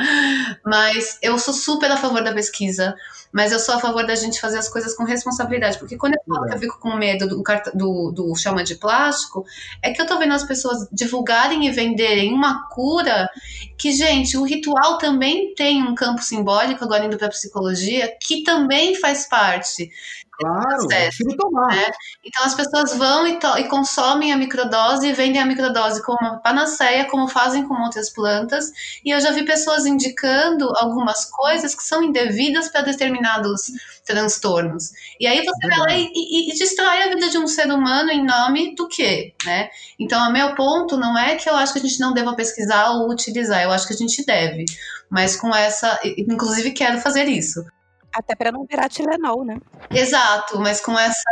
Mas eu sou super a favor da pesquisa mas eu sou a favor da gente fazer as coisas com responsabilidade, porque quando eu falo que eu fico com medo do, do, do chama de plástico, é que eu tô vendo as pessoas divulgarem e venderem uma cura que, gente, o ritual também tem um campo simbólico, agora indo para psicologia, que também faz parte Claro, processo, tomar. Né? Então as pessoas vão e, e, consomem a microdose e vendem a microdose como uma panaceia, como fazem com outras plantas. E eu já vi pessoas indicando algumas coisas que são indevidas para determinados transtornos. E aí você vai lá e, e, e, destrói a vida de um ser humano em nome do quê? Né? Então, o meu ponto não é que eu acho que a gente não deva pesquisar ou utilizar, eu acho que a gente deve. Mas com essa, inclusive quero fazer isso. Até para não virar Tilenol, né? Exato, mas com essa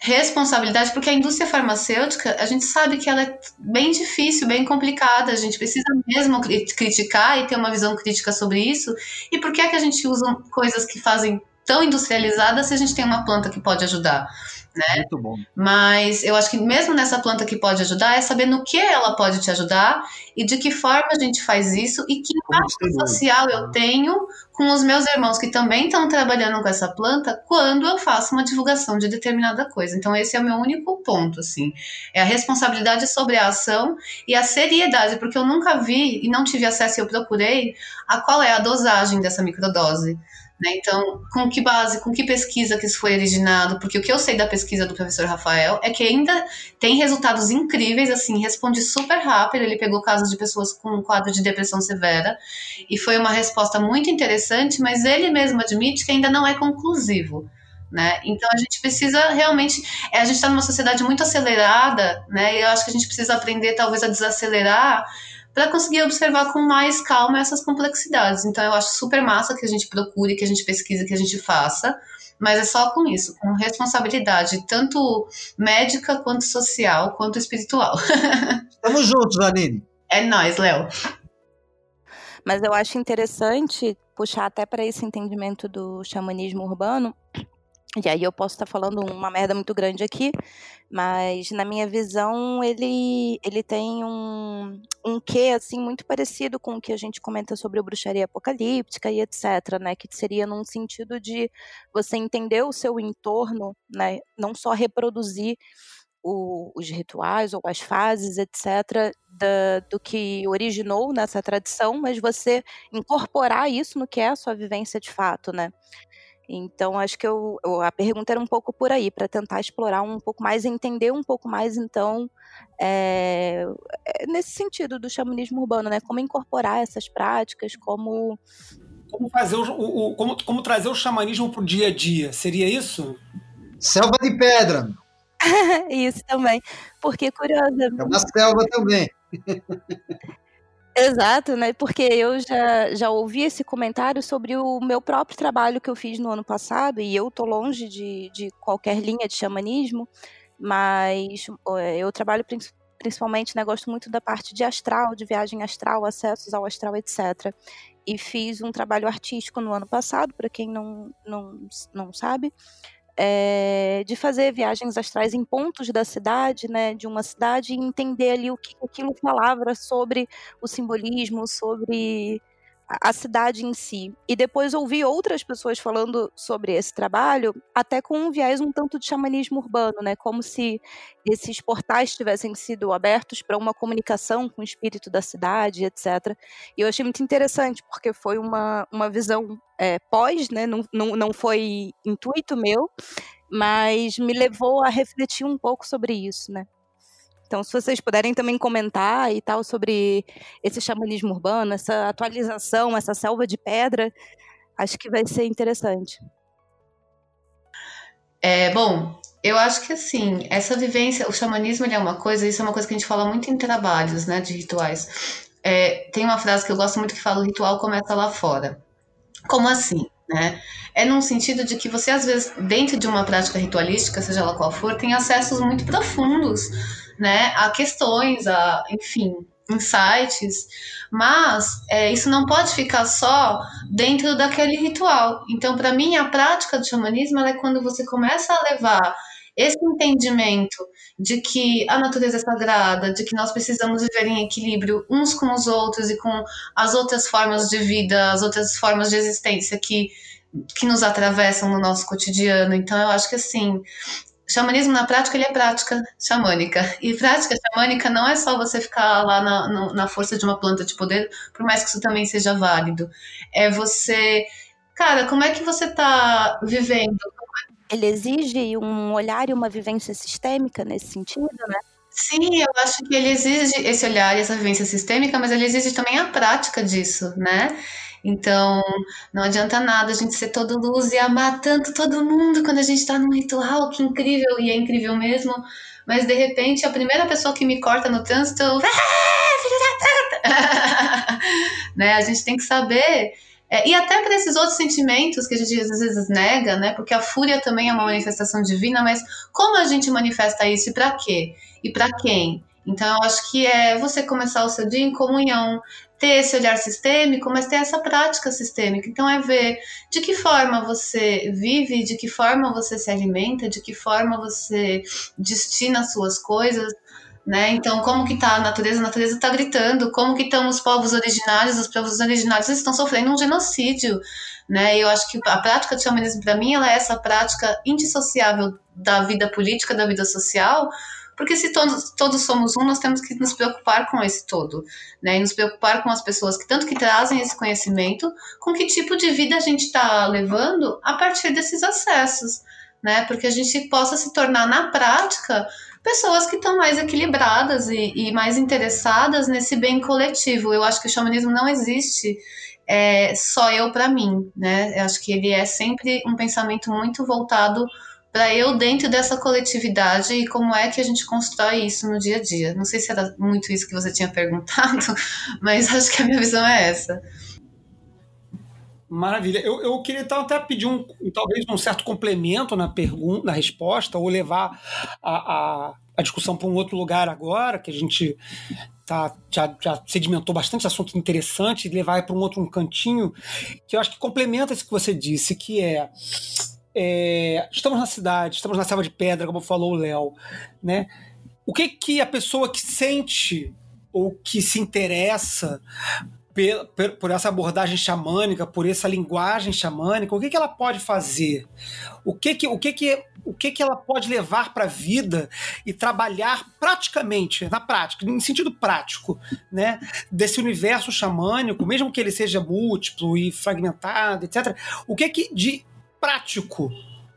responsabilidade, porque a indústria farmacêutica, a gente sabe que ela é bem difícil, bem complicada, a gente precisa mesmo criticar e ter uma visão crítica sobre isso. E por que é que a gente usa coisas que fazem tão industrializadas se a gente tem uma planta que pode ajudar? Né? Muito bom. Mas eu acho que mesmo nessa planta que pode ajudar, é saber no que ela pode te ajudar e de que forma a gente faz isso e que impacto social eu tenho com os meus irmãos que também estão trabalhando com essa planta quando eu faço uma divulgação de determinada coisa. Então esse é o meu único ponto, assim. É a responsabilidade sobre a ação e a seriedade, porque eu nunca vi e não tive acesso e eu procurei a qual é a dosagem dessa microdose. Né? Então, com que base, com que pesquisa que isso foi originado? Porque o que eu sei da pesquisa do professor Rafael é que ainda tem resultados incríveis, assim, responde super rápido. Ele pegou casos de pessoas com um quadro de depressão severa e foi uma resposta muito interessante, mas ele mesmo admite que ainda não é conclusivo. Né? Então a gente precisa realmente, é, a gente está numa sociedade muito acelerada, né? E eu acho que a gente precisa aprender talvez a desacelerar para conseguir observar com mais calma essas complexidades. Então eu acho super massa que a gente procure, que a gente pesquise, que a gente faça, mas é só com isso, com responsabilidade, tanto médica quanto social, quanto espiritual. Estamos juntos, Aline. É nós, Léo. Mas eu acho interessante puxar até para esse entendimento do xamanismo urbano, e aí eu posso estar falando uma merda muito grande aqui, mas na minha visão ele, ele tem um, um quê, assim, muito parecido com o que a gente comenta sobre a bruxaria apocalíptica e etc, né, que seria num sentido de você entender o seu entorno, né, não só reproduzir o, os rituais ou as fases, etc., da, do que originou nessa tradição, mas você incorporar isso no que é a sua vivência de fato, né? Então, acho que eu, eu, a pergunta era um pouco por aí, para tentar explorar um pouco mais, entender um pouco mais, então, é, é, nesse sentido do xamanismo urbano, né? Como incorporar essas práticas, como. Como fazer o, o como, como trazer o xamanismo para o dia a dia? Seria isso? Selva de pedra. isso também. Porque, curiosa. É uma selva também. Exato, né? Porque eu já, já ouvi esse comentário sobre o meu próprio trabalho que eu fiz no ano passado, e eu tô longe de, de qualquer linha de xamanismo, mas eu trabalho principalmente, né, gosto muito da parte de astral, de viagem astral, acessos ao astral, etc. E fiz um trabalho artístico no ano passado, para quem não, não, não sabe, é, de fazer viagens astrais em pontos da cidade, né, de uma cidade, e entender ali o que aquilo falava sobre o simbolismo, sobre a cidade em si. E depois ouvi outras pessoas falando sobre esse trabalho, até com um viés um tanto de xamanismo urbano, né? Como se esses portais tivessem sido abertos para uma comunicação com o espírito da cidade, etc. E eu achei muito interessante, porque foi uma, uma visão é, pós, né? Não, não, não foi intuito meu, mas me levou a refletir um pouco sobre isso, né? Então, se vocês puderem também comentar e tal sobre esse xamanismo urbano, essa atualização, essa selva de pedra, acho que vai ser interessante. É, bom, eu acho que assim, essa vivência, o xamanismo é uma coisa, isso é uma coisa que a gente fala muito em trabalhos, né, de rituais. É, tem uma frase que eu gosto muito que fala: o ritual começa lá fora. Como assim? Né? É num sentido de que você, às vezes, dentro de uma prática ritualística, seja ela qual for, tem acessos muito profundos né, a questões, a, enfim, insights, mas é, isso não pode ficar só dentro daquele ritual. Então, para mim, a prática do xamanismo é quando você começa a levar esse entendimento de que a natureza é sagrada, de que nós precisamos viver em equilíbrio uns com os outros e com as outras formas de vida, as outras formas de existência que, que nos atravessam no nosso cotidiano. Então, eu acho que assim, xamanismo na prática ele é prática xamânica. E prática xamânica não é só você ficar lá na, na força de uma planta de poder, por mais que isso também seja válido. É você. Cara, como é que você está vivendo? Ele exige um olhar e uma vivência sistêmica nesse sentido, né? Sim, eu acho que ele exige esse olhar e essa vivência sistêmica, mas ele exige também a prática disso, né? Então, não adianta nada a gente ser todo luz e amar tanto todo mundo quando a gente está num ritual, que incrível, e é incrível mesmo. Mas de repente, a primeira pessoa que me corta no trânsito, eu, ah, né? A gente tem que saber. É, e até para esses outros sentimentos que a gente às vezes nega, né? Porque a fúria também é uma manifestação divina, mas como a gente manifesta isso e para quê? E para quem? Então, eu acho que é você começar o seu dia em comunhão, ter esse olhar sistêmico, mas ter essa prática sistêmica. Então é ver de que forma você vive, de que forma você se alimenta, de que forma você destina as suas coisas, né? Então como que tá a natureza? A natureza está gritando. Como que estão os povos originários? Os povos originários estão sofrendo um genocídio, né? Eu acho que a prática do xamanismo para mim ela é essa prática indissociável da vida política, da vida social, porque se todos, todos somos um, nós temos que nos preocupar com esse todo, né? E nos preocupar com as pessoas que tanto que trazem esse conhecimento, com que tipo de vida a gente está levando a partir desses acessos, né? Porque a gente possa se tornar na prática pessoas que estão mais equilibradas e, e, mais interessadas nesse bem coletivo. Eu acho que o xamanismo não existe é, só eu para mim, né? Eu acho que ele é sempre um pensamento muito voltado para eu dentro dessa coletividade e como é que a gente constrói isso no dia a dia. Não sei se era muito isso que você tinha perguntado, mas acho que a minha visão é essa. Maravilha. Eu, eu queria então até pedir um, talvez um certo complemento na pergunta, na resposta, ou levar a, a, a discussão para um outro lugar agora, que a gente tá, já, já sedimentou bastante assunto interessante, levar para um outro um cantinho, que eu acho que complementa isso que você disse, que é é, estamos na cidade, estamos na selva de pedra, como falou o Léo, né? O que que a pessoa que sente ou que se interessa por, por essa abordagem xamânica, por essa linguagem xamânica, o que, que ela pode fazer? O que que, o que, que, o que, que ela pode levar para a vida e trabalhar praticamente, na prática, em sentido prático, né? Desse universo xamânico, mesmo que ele seja múltiplo e fragmentado, etc. O que que de prático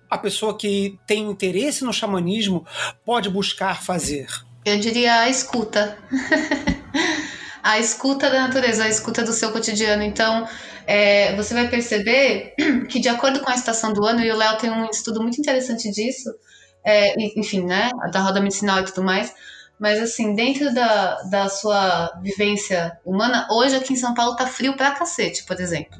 a pessoa que tem interesse no xamanismo pode buscar fazer? Eu diria a escuta. a escuta da natureza, a escuta do seu cotidiano. Então, é, você vai perceber que, de acordo com a estação do ano, e o Léo tem um estudo muito interessante disso, é, enfim, né, da roda medicinal e tudo mais, mas assim, dentro da, da sua vivência humana, hoje aqui em São Paulo tá frio pra cacete, por exemplo.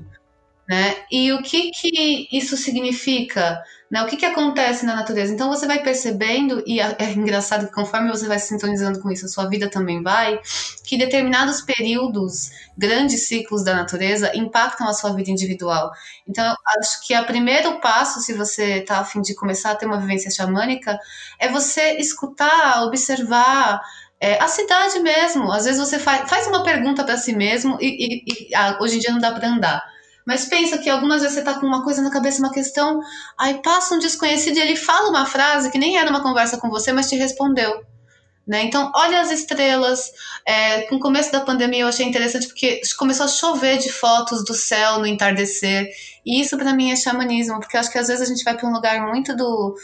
Né? E o que, que isso significa? Né? O que, que acontece na natureza? Então você vai percebendo, e é, é engraçado que conforme você vai se sintonizando com isso, a sua vida também vai, que determinados períodos, grandes ciclos da natureza, impactam a sua vida individual. Então eu acho que o primeiro passo, se você está a fim de começar a ter uma vivência xamânica, é você escutar, observar, É, a cidade mesmo. Às vezes você faz, faz uma pergunta para si mesmo e, e, e ah, hoje em dia não dá para andar. Mas pensa que algumas vezes você tá com uma coisa na cabeça, uma questão, aí passa um desconhecido e ele fala uma frase que nem era uma conversa com você, mas te respondeu. Né? Então, olha as estrelas. É, com o começo da pandemia eu achei interessante porque começou a chover de fotos do céu no entardecer. E isso para mim é xamanismo, porque acho que às vezes a gente vai para um lugar muito do,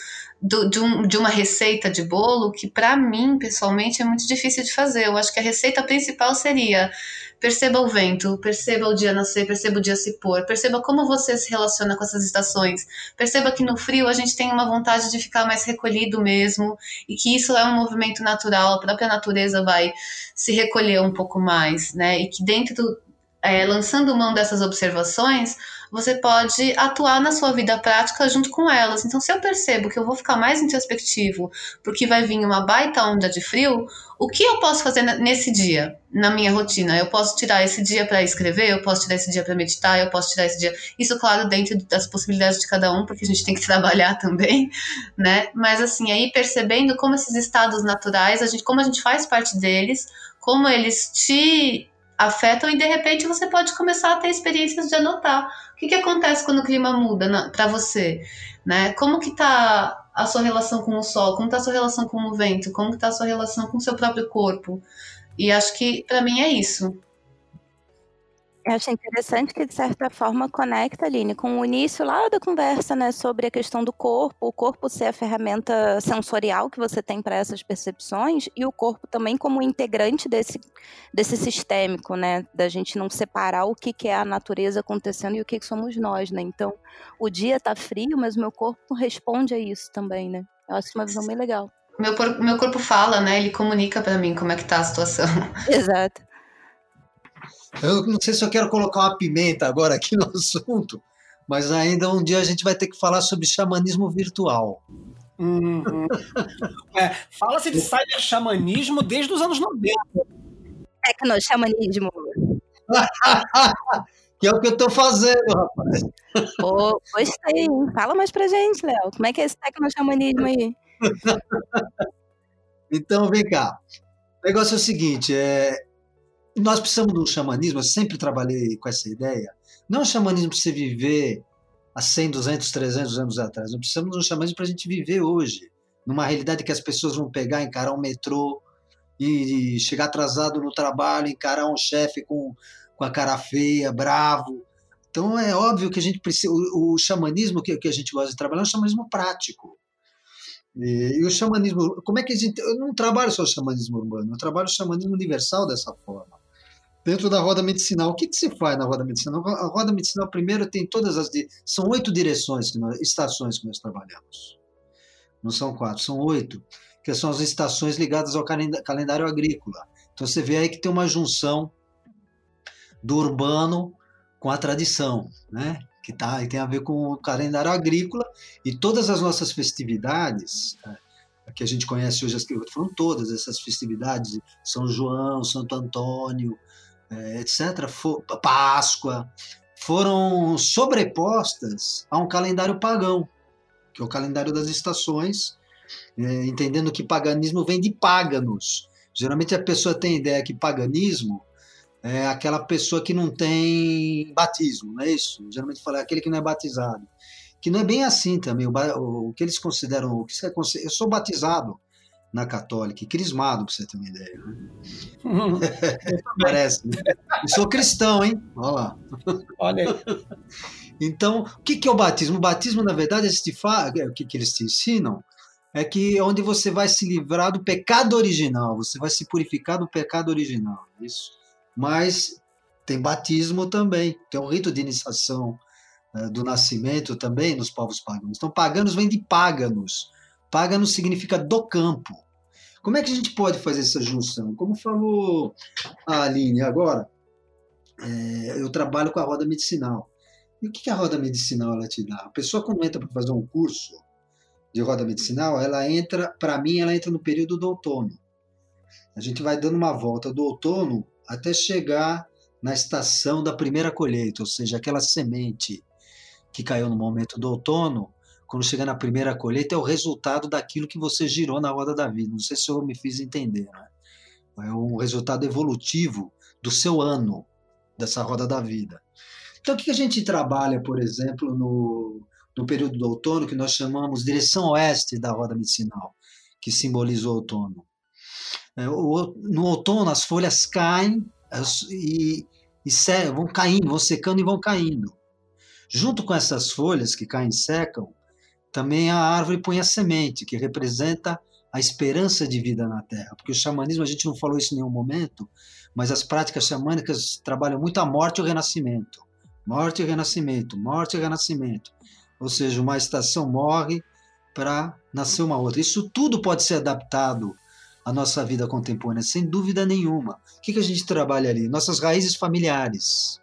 do, de, um, de, uma receita de bolo que para mim pessoalmente é muito difícil de fazer. Eu acho que a receita principal seria Perceba o vento, perceba o dia nascer, perceba o dia se pôr, perceba como você se relaciona com essas estações. Perceba que no frio a gente tem uma vontade de ficar mais recolhido mesmo e que isso é um movimento natural, a própria natureza vai se recolher um pouco mais, né? E que dentro, é, lançando mão dessas observações, você pode atuar na sua vida prática junto com elas. Então, se eu percebo que eu vou ficar mais introspectivo, porque vai vir uma baita onda de frio, o que eu posso fazer nesse dia, na minha rotina? Eu posso tirar esse dia para escrever, eu posso tirar esse dia para meditar, eu posso tirar esse dia. Isso, claro, dentro das possibilidades de cada um, porque a gente tem que trabalhar também, né? Mas assim, aí percebendo como esses estados naturais, a gente, como a gente faz parte deles, como eles te afetam e de repente você pode começar a ter experiências de anotar o que, que acontece quando o clima muda para você? Né? Como que tá a sua relação com o sol? Como tá a sua relação com o vento? Como que tá a sua relação com o seu próprio corpo? E acho que para mim é isso. Eu achei interessante que, de certa forma, conecta, Aline, com o início lá da conversa, né, sobre a questão do corpo, o corpo ser a ferramenta sensorial que você tem para essas percepções e o corpo também como integrante desse, desse sistêmico, né, da gente não separar o que, que é a natureza acontecendo e o que, que somos nós, né. Então, o dia tá frio, mas o meu corpo responde a isso também, né. Eu acho uma visão bem legal. Meu, meu corpo fala, né, ele comunica para mim como é que tá a situação. Exato. Eu não sei se eu quero colocar uma pimenta agora aqui no assunto, mas ainda um dia a gente vai ter que falar sobre xamanismo virtual. Uhum. É, Fala-se de cyber-xamanismo desde os anos 90. Tecno-xamanismo. que é o que eu estou fazendo, rapaz. Pô, gostei. Fala mais pra gente, Léo. Como é que é esse tecno-xamanismo aí? então, vem cá. O negócio é o seguinte, é, nós precisamos de um xamanismo, eu sempre trabalhei com essa ideia. Não é um xamanismo para você viver há 100, 200, 300 anos atrás. Nós precisamos de um xamanismo para a gente viver hoje, numa realidade que as pessoas vão pegar, encarar um metrô e chegar atrasado no trabalho, encarar um chefe com, com a cara feia, bravo. Então é óbvio que a gente precisa. O, o xamanismo que, que a gente gosta de trabalhar é um xamanismo prático. E, e, o xamanismo, como é que a gente. Eu não trabalho só o xamanismo urbano, eu trabalho o xamanismo universal dessa forma dentro da roda medicinal. O que, que se faz na roda medicinal? A roda medicinal, primeiro, tem todas as. São oito direções, que nós, estações que nós trabalhamos. Não são quatro, são oito, que são as estações ligadas ao calendário agrícola. Então você vê aí que tem uma junção do urbano com a tradição, né? que tá, tem a ver com o calendário agrícola e todas as nossas festividades, é, que a gente conhece hoje, foram todas essas festividades, São João, Santo Antônio, etc., for, Páscoa, foram sobrepostas a um calendário pagão, que é o calendário das estações, é, entendendo que paganismo vem de páganos. Geralmente a pessoa tem ideia que paganismo é aquela pessoa que não tem batismo, não é isso? Geralmente fala é aquele que não é batizado. Que não é bem assim também. O, o, que eles consideram. O que você, eu sou batizado na católica, crismado, para você ter uma ideia. Né? Parece. Né? Eu sou cristão, hein? Olha lá. Olha aí. Então, o que, que é o batismo? O batismo, na verdade, eles te o que, que eles te ensinam é que é onde você vai se livrar do pecado original, você vai se purificar do pecado original. Isso. Mas tem batismo também, tem o rito de iniciação uh, do nascimento também nos povos pagãos. Então, paganos vem de páganos. Págano significa do campo. Como é que a gente pode fazer essa junção? Como falou a Aline agora, é, eu trabalho com a roda medicinal. E o que a roda medicinal ela te dá? A pessoa quando entra para fazer um curso de roda medicinal, ela entra, para mim, ela entra no período do outono. A gente vai dando uma volta do outono até chegar na estação da primeira colheita, ou seja, aquela semente que caiu no momento do outono, quando chega na primeira colheita, é o resultado daquilo que você girou na roda da vida. Não sei se eu me fiz entender. Né? É um resultado evolutivo do seu ano, dessa roda da vida. Então, o que a gente trabalha, por exemplo, no, no período do outono, que nós chamamos direção oeste da roda medicinal, que simboliza o outono? É, no outono, as folhas caem e, e vão caindo, vão secando e vão caindo. Junto com essas folhas que caem e secam, também a árvore põe a semente, que representa a esperança de vida na Terra. Porque o xamanismo, a gente não falou isso em nenhum momento, mas as práticas xamânicas trabalham muito a morte e o renascimento. Morte e renascimento, morte e renascimento. Ou seja, uma estação morre para nascer uma outra. Isso tudo pode ser adaptado à nossa vida contemporânea, sem dúvida nenhuma. O que, que a gente trabalha ali? Nossas raízes familiares.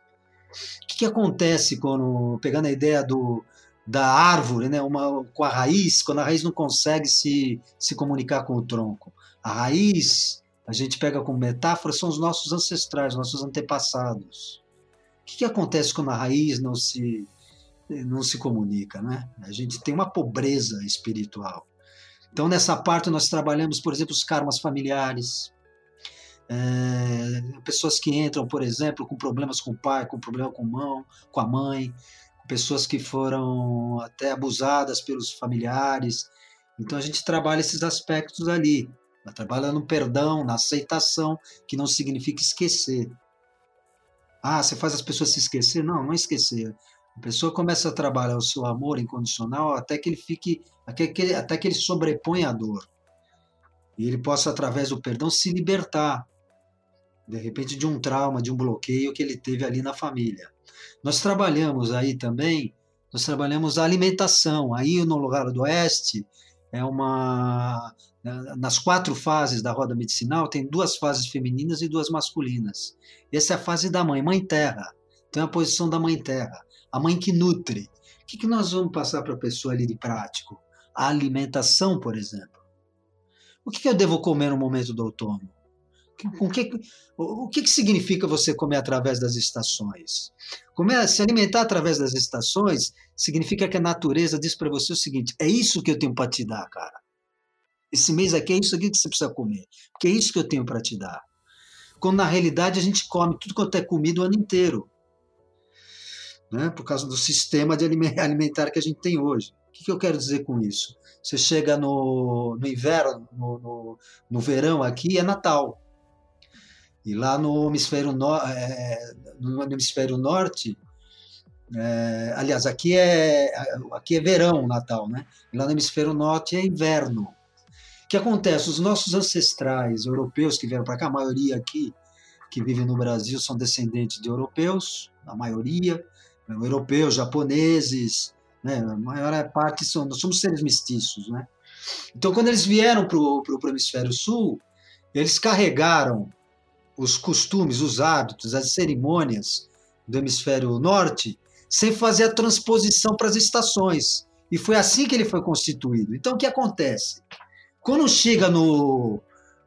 O que, que acontece quando, pegando a ideia do, da árvore, né, uma, com a raiz, quando a raiz não consegue se, se comunicar com o tronco. A raiz, a gente pega como metáfora, são os nossos ancestrais, nossos antepassados. O que, que acontece quando a raiz não se, não se comunica? Né? A gente tem uma pobreza espiritual. Então, nessa parte, nós trabalhamos, por exemplo, os karmas familiares. É, pessoas que entram, por exemplo, com problemas com o pai, com problema com, mão, com a mãe, pessoas que foram até abusadas pelos familiares. Então a gente trabalha esses aspectos ali. Trabalha no perdão, na aceitação, que não significa esquecer. Ah, você faz as pessoas se esquecer? Não, não é esquecer. A pessoa começa a trabalhar o seu amor incondicional até que ele fique, até que ele, até que ele sobreponha a dor. E ele possa, através do perdão, se libertar, de repente, de um trauma, de um bloqueio que ele teve ali na família. Nós trabalhamos aí também, nós trabalhamos a alimentação. Aí no lugar do oeste é uma nas quatro fases da roda medicinal tem duas fases femininas e duas masculinas. Essa é a fase da mãe, mãe terra. Então é a posição da mãe terra, a mãe que nutre. O que, que nós vamos passar para a pessoa ali de prático? A alimentação, por exemplo. O que, que eu devo comer no momento do outono? Com que, o que, que significa você comer através das estações? Comer, se alimentar através das estações significa que a natureza diz para você o seguinte: é isso que eu tenho para te dar, cara. Esse mês aqui é isso aqui que você precisa comer, porque é isso que eu tenho para te dar. Quando na realidade a gente come tudo quanto é comida o ano inteiro, né? por causa do sistema de alimentar que a gente tem hoje. O que, que eu quero dizer com isso? Você chega no, no inverno, no, no, no verão aqui, é Natal. E lá no hemisfério, no, é, no hemisfério norte, é, aliás, aqui é, aqui é verão, Natal, né? E lá no hemisfério norte é inverno. O que acontece? Os nossos ancestrais europeus que vieram para cá, a maioria aqui que vive no Brasil são descendentes de europeus, a maioria, europeus, japoneses, né? A maior parte são, nós somos seres mestiços, né? Então, quando eles vieram para o hemisfério sul, eles carregaram os costumes, os hábitos, as cerimônias do hemisfério norte sem fazer a transposição para as estações. E foi assim que ele foi constituído. Então, o que acontece? Quando chega no,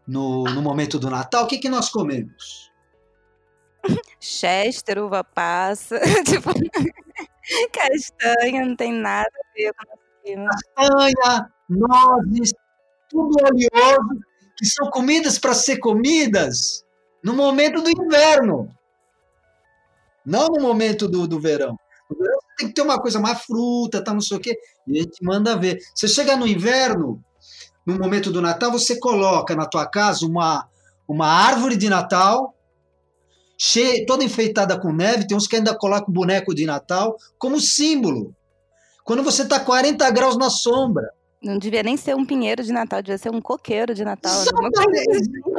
no, no momento do Natal, o que, que nós comemos? Chester, uva passa, tipo, castanha, não tem nada a ver com. Castanha, nozes, tudo oleoso, que são comidas para ser comidas no momento do inverno, não no momento do, do verão. Tem que ter uma coisa mais fruta, tá, não sei o quê, e a gente manda ver. Você chega no inverno, no momento do Natal, você coloca na tua casa uma, uma árvore de Natal, cheia, toda enfeitada com neve, tem uns que ainda colocam boneco de Natal como símbolo. Quando você está 40 graus na sombra, não devia nem ser um pinheiro de Natal, devia ser um coqueiro de Natal.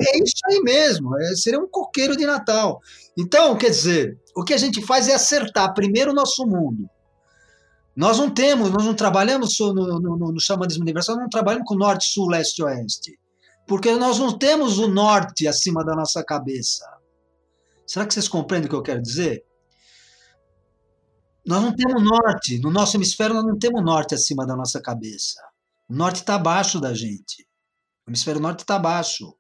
É isso aí mesmo, é, seria um coqueiro de Natal. Então, quer dizer, o que a gente faz é acertar primeiro o nosso mundo. Nós não temos, nós não trabalhamos no, no, no, no xamanismo universal, nós não trabalhamos com norte, sul, leste e oeste. Porque nós não temos o norte acima da nossa cabeça. Será que vocês compreendem o que eu quero dizer? Nós não temos norte, no nosso hemisfério nós não temos norte acima da nossa cabeça. O norte está abaixo da gente. O hemisfério norte está abaixo.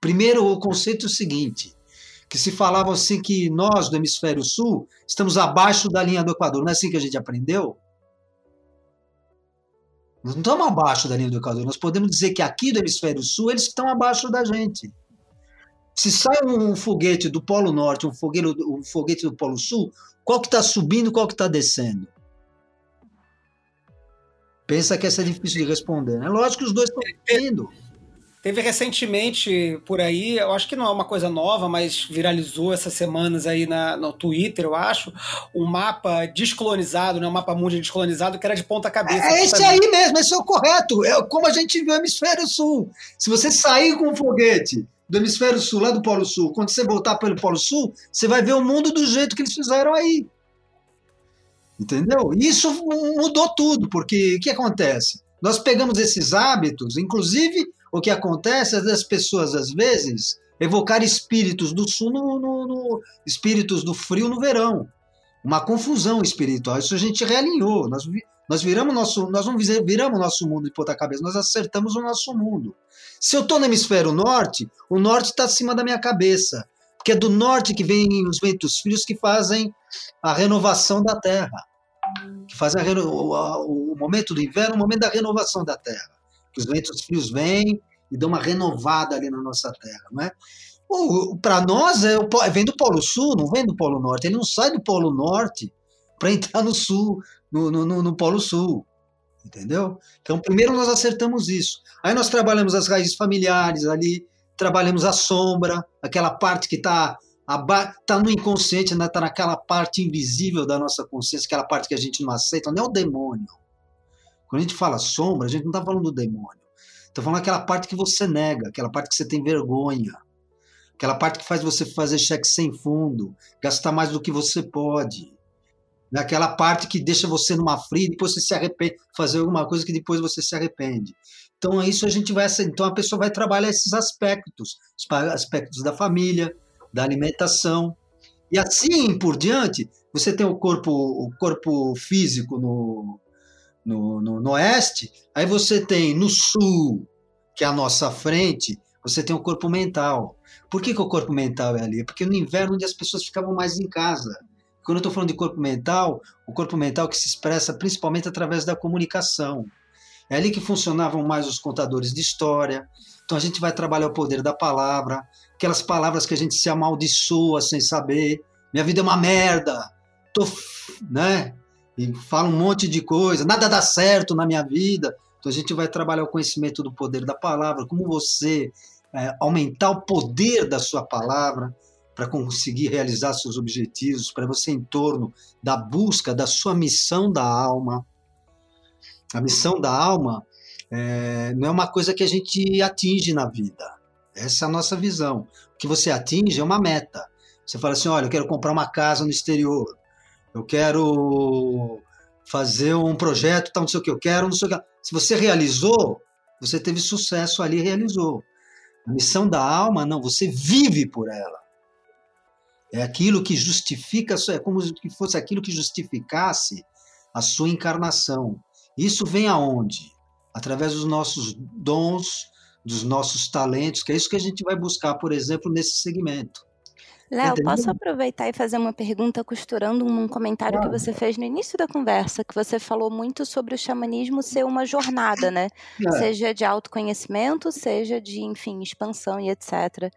Primeiro, o conceito é o seguinte: que se falava assim que nós, do hemisfério sul, estamos abaixo da linha do Equador. Não é assim que a gente aprendeu? Nós não estamos abaixo da linha do Equador. Nós podemos dizer que aqui do hemisfério sul, eles estão abaixo da gente. Se sai um foguete do Polo Norte, um foguete, um foguete do Polo Sul, qual que está subindo, qual que está descendo? Pensa que essa é difícil de responder. É lógico que os dois estão indo. Teve recentemente por aí, eu acho que não é uma coisa nova, mas viralizou essas semanas aí na, no Twitter, eu acho, um mapa descolonizado, né, um mapa mundial descolonizado que era de ponta cabeça. É esse aí mesmo, esse é o correto. É como a gente vê o hemisfério sul. Se você sair com um foguete do hemisfério sul, lá do Polo Sul, quando você voltar pelo Polo Sul, você vai ver o mundo do jeito que eles fizeram aí. Entendeu? Isso mudou tudo, porque o que acontece? Nós pegamos esses hábitos, inclusive o que acontece é das pessoas, às vezes, evocar espíritos do sul, no, no, no, espíritos do frio no verão. Uma confusão espiritual. Isso a gente realinhou. Nós, nós viramos nosso, nós não viramos nosso mundo de ponta cabeça, nós acertamos o nosso mundo. Se eu estou no hemisfério norte, o norte está acima da minha cabeça, porque é do norte que vêm os ventos frios que fazem a renovação da Terra, que fazem a, o, o momento do inverno, o momento da renovação da Terra que os ventos frios vêm e dão uma renovada ali na nossa terra, não é? Para nós, é, vem do Polo Sul, não vem do Polo Norte. Ele não sai do Polo Norte para entrar no Sul, no, no, no, Polo Sul. Entendeu? Então, primeiro nós acertamos isso. Aí nós trabalhamos as raízes familiares ali, trabalhamos a sombra, aquela parte que está tá no inconsciente, está né? Tá naquela parte invisível da nossa consciência, aquela parte que a gente não aceita, não é o demônio. Quando a gente fala sombra, a gente não está falando do demônio. Está falando aquela parte que você nega, aquela parte que você tem vergonha, aquela parte que faz você fazer cheque sem fundo, gastar mais do que você pode. Aquela parte que deixa você numa fria e depois você se arrepende, fazer alguma coisa que depois você se arrepende. Então, isso a gente vai. Então, a pessoa vai trabalhar esses aspectos, os aspectos da família, da alimentação. E assim por diante, você tem o corpo, o corpo físico no, no, no, no oeste, aí você tem no sul, que é a nossa frente, você tem o corpo mental. Por que, que o corpo mental é ali? Porque no inverno onde as pessoas ficavam mais em casa. Quando eu estou falando de corpo mental, o corpo mental que se expressa principalmente através da comunicação. É ali que funcionavam mais os contadores de história. Então a gente vai trabalhar o poder da palavra, aquelas palavras que a gente se amaldiçoa sem saber. Minha vida é uma merda. Tô, né? e fala um monte de coisa, nada dá certo na minha vida. Então a gente vai trabalhar o conhecimento do poder da palavra, como você é, aumentar o poder da sua palavra para conseguir realizar seus objetivos, para você em torno da busca da sua missão da alma. A missão da alma é, não é uma coisa que a gente atinge na vida. Essa é a nossa visão. O que você atinge é uma meta. Você fala assim: olha, eu quero comprar uma casa no exterior eu quero fazer um projeto, tal, não sei o que eu quero, não sei o que. Se você realizou, você teve sucesso ali, realizou. A missão da alma, não, você vive por ela. É aquilo que justifica, é como se fosse aquilo que justificasse a sua encarnação. Isso vem aonde? Através dos nossos dons, dos nossos talentos, que é isso que a gente vai buscar, por exemplo, nesse segmento. Léo, posso aproveitar e fazer uma pergunta costurando um comentário que você fez no início da conversa, que você falou muito sobre o xamanismo ser uma jornada, né? É. Seja de autoconhecimento, seja de, enfim, expansão e etc.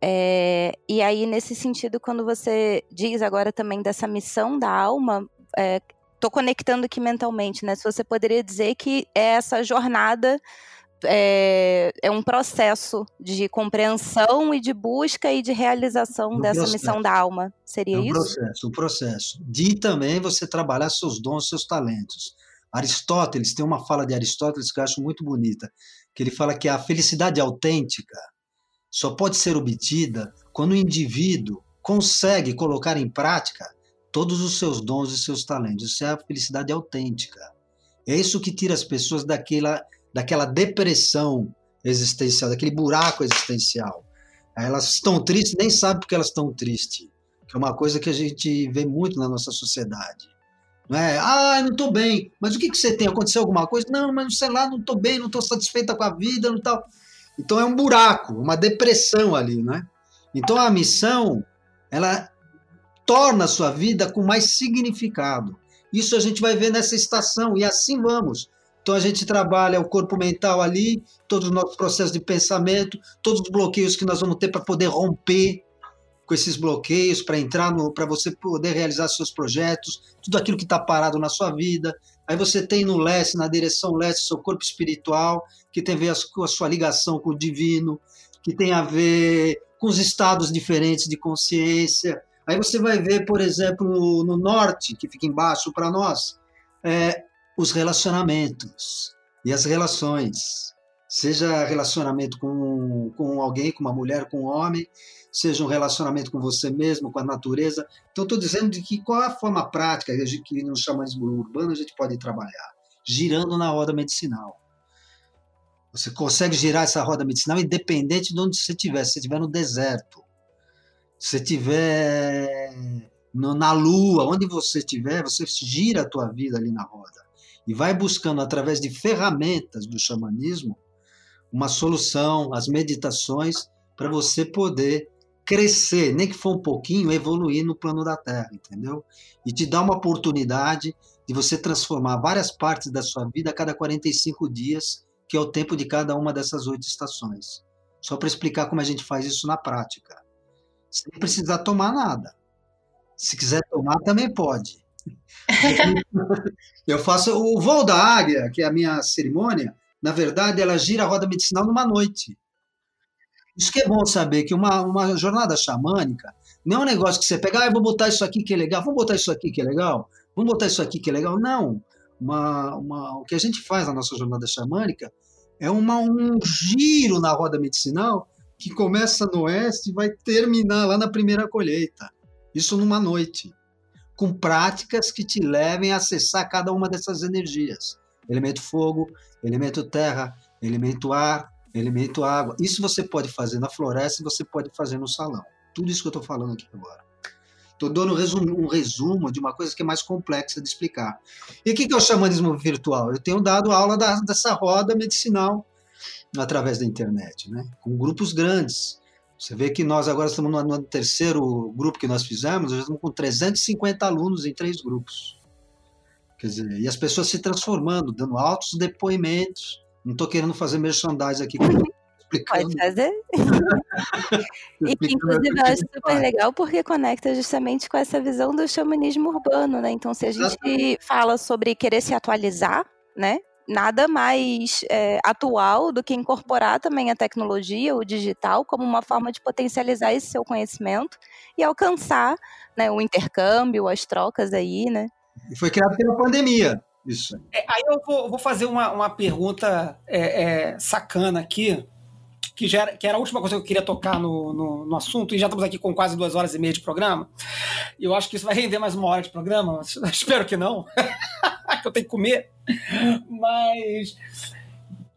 É, e aí, nesse sentido, quando você diz agora também dessa missão da alma, é, tô conectando aqui mentalmente, né? Se você poderia dizer que é essa jornada é, é um processo de compreensão e de busca e de realização um dessa processo. missão da alma. Seria é um isso? processo, um processo. De também você trabalhar seus dons, seus talentos. Aristóteles, tem uma fala de Aristóteles que eu acho muito bonita, que ele fala que a felicidade autêntica só pode ser obtida quando o indivíduo consegue colocar em prática todos os seus dons e seus talentos. Isso é a felicidade autêntica. É isso que tira as pessoas daquela daquela depressão existencial, daquele buraco existencial. Elas estão tristes, nem sabem porque elas estão tristes, que é uma coisa que a gente vê muito na nossa sociedade. Não é? Ah, não estou bem. Mas o que, que você tem? Aconteceu alguma coisa? Não, mas sei lá, não estou bem, não estou satisfeita com a vida, não tal. Então é um buraco, uma depressão ali, né? Então a missão, ela torna a sua vida com mais significado. Isso a gente vai ver nessa estação e assim vamos Então a gente trabalha o corpo mental ali, todos os nossos processos de pensamento, todos os bloqueios que nós vamos ter para poder romper com esses bloqueios, para entrar no, para você poder realizar seus projetos, tudo aquilo que está parado na sua vida. Aí você tem no leste, na direção leste, seu corpo espiritual, que tem a ver com a sua ligação com o divino, que tem a ver com os estados diferentes de consciência. Aí você vai ver, por exemplo, no norte, que fica embaixo para nós, é, os relacionamentos e as relações. Seja relacionamento com, com alguém, com uma mulher, com um homem, seja um relacionamento com você mesmo, com a natureza. Então, estou dizendo de que qual é a forma prática que no xamanismo urbano a gente pode trabalhar? Girando na roda medicinal. Você consegue girar essa roda medicinal independente de onde você estiver. Se você estiver no deserto, se você estiver na lua, onde você estiver, você gira a tua vida ali na roda e vai buscando através de ferramentas do xamanismo uma solução, as meditações para você poder crescer, nem que for um pouquinho, evoluir no plano da Terra, entendeu? E te dá uma oportunidade de você transformar várias partes da sua vida a cada 45 dias, que é o tempo de cada uma dessas oito estações. Só para explicar como a gente faz isso na prática. Sem precisar tomar nada. Se quiser tomar, também pode. Eu faço o voo da águia, que é a minha cerimônia, na verdade, ela gira a roda medicinal numa noite. Isso que é bom saber, que uma, uma jornada xamânica não é um negócio que você pega, ah, vou botar isso aqui que é legal, vamos botar isso aqui que é legal, vamos botar isso aqui que é legal. Não. Uma, uma, o que a gente faz na nossa jornada xamânica é uma, um giro na roda medicinal que começa no oeste e vai terminar lá na primeira colheita. Isso numa noite com práticas que te levem a acessar cada uma dessas energias. Elemento fogo, elemento terra, elemento ar, elemento água. Isso você pode fazer na floresta e você pode fazer no salão. Tudo isso que eu estou falando aqui agora. Estou dando um resumo, um resumo, de uma coisa que é mais complexa de explicar. E o que é o xamanismo virtual? Eu tenho dado aula da, dessa roda medicinal através da internet, né? com grupos grandes. Você vê que nós agora estamos no, no terceiro grupo que nós fizemos, nós estamos com 350 alunos em três grupos. Quer dizer, e as pessoas se transformando, dando altos depoimentos. Não estou querendo fazer merchandising aqui. Pode fazer. e que, inclusive, eu acho super legal porque conecta justamente com essa visão do xamanismo urbano, né? Então, se a gente fala sobre querer se atualizar, né? Nada mais é, atual do que incorporar também a tecnologia, o digital, como uma forma de potencializar esse seu conhecimento e alcançar né, o intercâmbio, as trocas aí, né? E foi criado pela pandemia, isso. É, aí eu vou, vou, fazer uma, uma pergunta é, é sacana aqui, que, já era, que era a última coisa que eu queria tocar no, no, no, assunto, e já estamos aqui com quase duas horas e meia de programa. Eu acho que isso vai render mais uma hora de programa, espero que não, que eu tenho que comer. Mas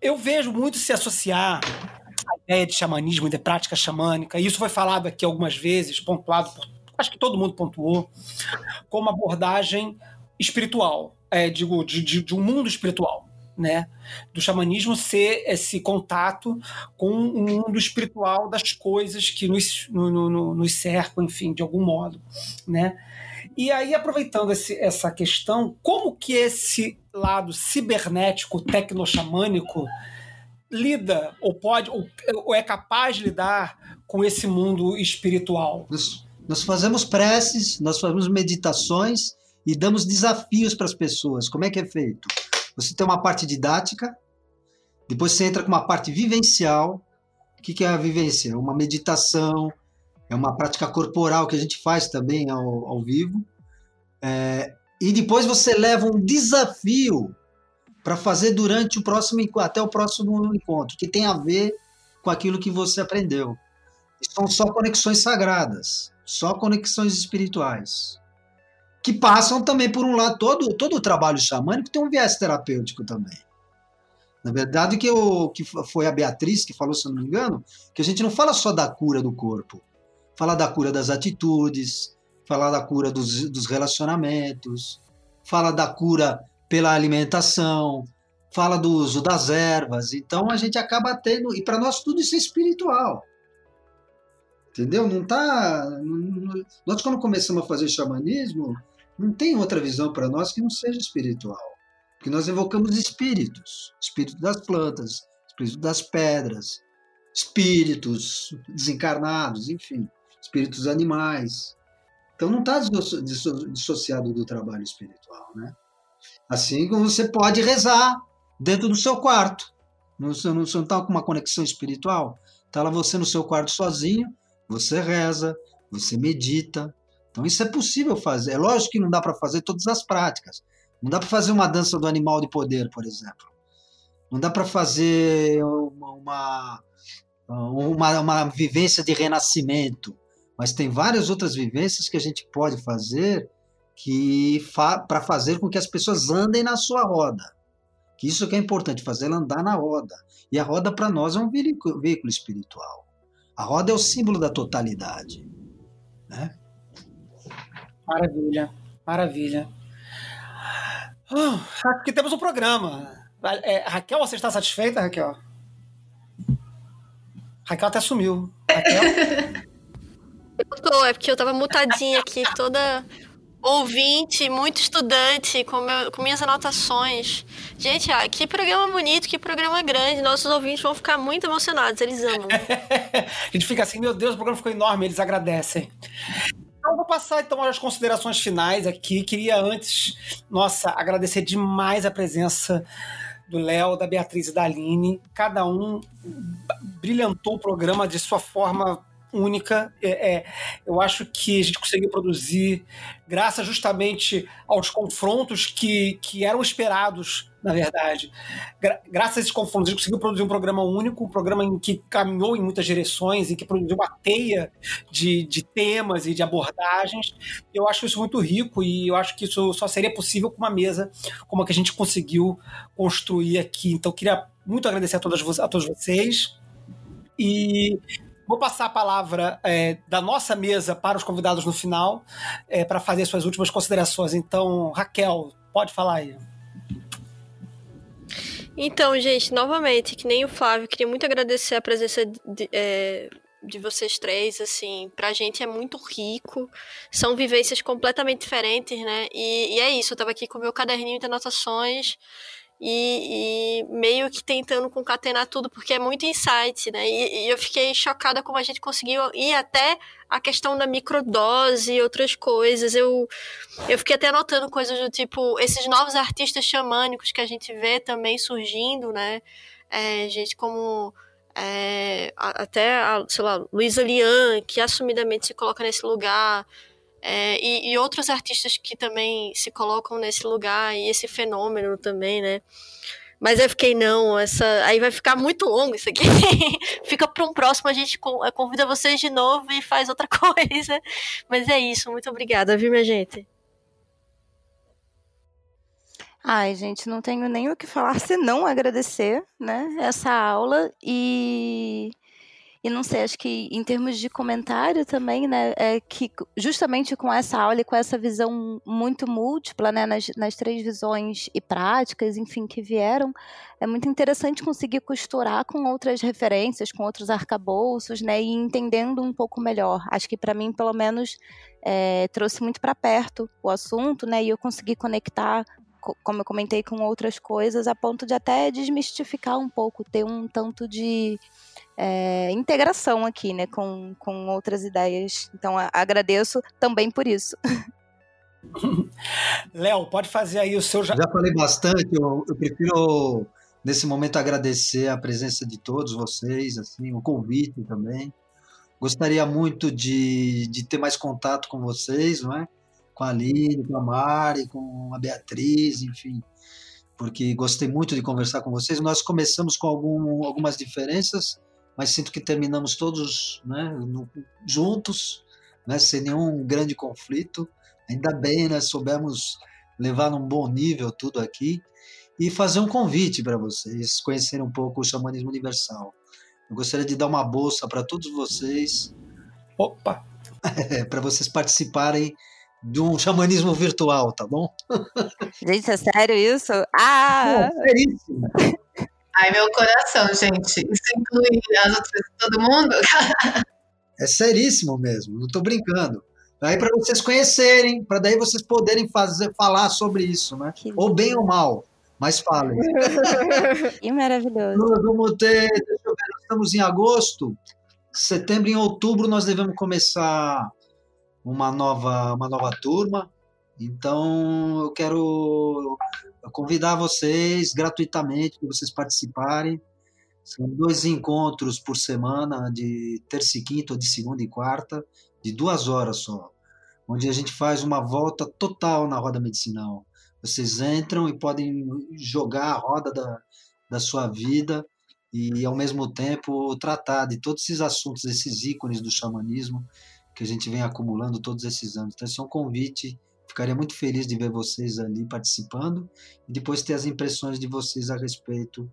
eu vejo muito se associar a ideia de xamanismo e de prática xamânica, e isso foi falado aqui algumas vezes, pontuado por. Acho que todo mundo pontuou, como abordagem espiritual, é, digo, de, de, de um mundo espiritual né, do xamanismo ser esse contato com o mundo espiritual das coisas que nos, no, no, nos cercam, enfim, de algum modo, né? E aí, aproveitando esse, essa questão, como que esse lado cibernético, tecnoxamânico, lida, ou pode, ou, ou, é capaz de lidar com esse mundo espiritual? Nós, nós fazemos preces, nós fazemos meditações e damos desafios para as pessoas. Como é que é feito? Você tem uma parte didática, depois você entra com uma parte vivencial. O que é a vivência? É uma meditação, é uma prática corporal que a gente faz também ao, ao vivo. É, e depois você leva um desafio para fazer durante o próximo até o próximo encontro, que tem a ver com aquilo que você aprendeu. São só conexões sagradas, só conexões espirituais que passam também por um lado todo todo o trabalho xamânico tem um viés terapêutico também. Na verdade, que, eu, que foi a Beatriz que falou, se eu não me engano, que a gente não fala só da cura do corpo, fala da cura das atitudes, fala da cura dos, dos relacionamentos, fala da cura pela alimentação, fala do uso das ervas. Então a gente acaba tendo, e para nós tudo isso é espiritual. Entendeu? Não tá. Nós, quando começamos a fazer xamanismo, não tem outra visão para nós que não seja espiritual. Porque nós evocamos espíritos, espírito das plantas, espírito das pedras, espíritos desencarnados, enfim, espíritos animais. Então não está dissociado do trabalho espiritual, né? Assim como você pode rezar dentro do seu quarto. Não está com uma conexão espiritual? Está lá você no seu quarto sozinho, você reza, você medita. Então isso é possível fazer. É lógico que não dá para fazer todas as práticas. Não dá para fazer uma dança do animal de poder, por exemplo. Não dá para fazer uma, uma, uma, vivência de renascimento. Mas tem várias outras vivências que a gente pode fazer que fa para fazer com que as pessoas andem na sua roda. Que isso que é importante, fazer ela andar na roda. E a roda para nós é um veículo, veículo espiritual. A roda é o símbolo da totalidade. Né? Maravilha, maravilha. Oh, aqui temos um programa. É, Raquel, você está satisfeita, Raquel? Raquel até sumiu. Raquel? Eu tô, é porque eu tava mutadinha aqui, toda ouvinte, muito estudante, com, meu, com minhas anotações. Gente, ah, que programa bonito, que programa grande. Nossos ouvintes vão ficar muito emocionados, eles amam. a gente fica assim, meu Deus, o programa ficou enorme, eles agradecem. Vou passar então as considerações finais aqui. Queria antes, nossa, agradecer demais a presença do Léo, da Beatriz e da Aline. Cada um brilhantou o programa de sua forma única. É, é, eu acho que a gente conseguiu produzir, graças justamente aos confrontos que, que eram esperados, na verdade. Gra graças a esses confrontos, a gente conseguiu produzir um programa único, um programa em que caminhou em muitas direções, em que produziu uma teia de, de temas e de abordagens. Eu acho isso muito rico e eu acho que isso só seria possível com uma mesa como a que a gente conseguiu construir aqui. Então, queria muito agradecer a, todas, a todos vocês. E Vou passar a palavra é, da nossa mesa para os convidados no final, é, para fazer suas últimas considerações. Então, Raquel, pode falar aí. Então, gente, novamente, que nem o Flávio, queria muito agradecer a presença de, é, de vocês três, assim, pra gente é muito rico, são vivências completamente diferentes, né? E, e é isso, eu tava aqui com o meu caderninho de anotações e, e, meio que tentando concatenar tudo, porque é muito insight, né? E, e, eu fiquei chocada como a gente conseguiu ir até a questão da microdose e outras coisas. Eu, eu fiquei até anotando coisas do tipo, esses novos artistas xamânicos que a gente vê também surgindo, né? É, gente como é, até, a, sei lá, Luísa Lian, que assumidamente se coloca nesse lugar. É, e, e, outros artistas que também se colocam nesse lugar e esse fenômeno também, né? Mas eu fiquei, não, essa. Aí vai ficar muito longo isso aqui. Fica para um próximo, a gente eh, convida vocês de novo e faz outra coisa. Mas é isso, muito obrigada, viu, minha gente? Ai, gente, não tenho nem o que falar senão agradecer, né, essa aula e e não sei, acho que em termos de comentário também, né, é que justamente com essa aula e com essa visão muito múltipla, né, nas, nas três visões e práticas, enfim, que vieram, é muito interessante conseguir costurar com outras referências, com outros arcabouços, né, e entendendo um pouco melhor. Acho que para mim, pelo menos, é, trouxe muito para perto o assunto, né, e eu consegui conectar como eu comentei com outras coisas, a ponto de até desmistificar um pouco, ter um tanto de é, integração aqui, né, com, com outras ideias. Então, a, agradeço também por isso. Léo, pode fazer aí o seu. Já falei bastante, eu, eu, prefiro nesse momento agradecer a presença de todos vocês, assim, o convite também. Gostaria muito de, de ter mais contato com vocês, não é? Com a Aline, com a Mari, com a Beatriz, enfim, porque gostei muito de conversar com vocês. Nós começamos com algum, algumas diferenças, mas sinto que terminamos todos né, no, juntos, né, sem nenhum grande conflito. Ainda bem, né, soubemos levar num bom nível tudo aqui e fazer um convite para vocês conhecerem um pouco o xamanismo universal. Eu gostaria de dar uma bolsa para todos vocês. Opa! É, para vocês participarem de um xamanismo virtual, tá bom? Gente, é sério isso? Ah! É, seríssimo. Ai, meu coração, gente. Isso inclui as outras, todo mundo? é seríssimo mesmo, não estou brincando. Aí para vocês conhecerem, para daí vocês poderem fazer, falar sobre isso, né? Ou bem ou mal. Mas falem. Que maravilhoso. Nós vamos ter, deixa eu ver, nós estamos em agosto, setembro e outubro nós devemos começar uma nova, uma nova turma. Então eu quero convidar vocês gratuitamente para vocês participarem. São dois encontros por semana, de terça e quinta ou de segunda e quarta, de duas horas só, onde a gente faz uma volta total na roda medicinal. Vocês entram e podem jogar a roda da, da sua vida e, ao mesmo tempo, tratar de todos esses assuntos, esses ícones do xamanismo que a gente vem acumulando todos esses anos. Então, esse é um convite. Ficaria muito feliz de ver vocês ali participando e depois ter as impressões de vocês a respeito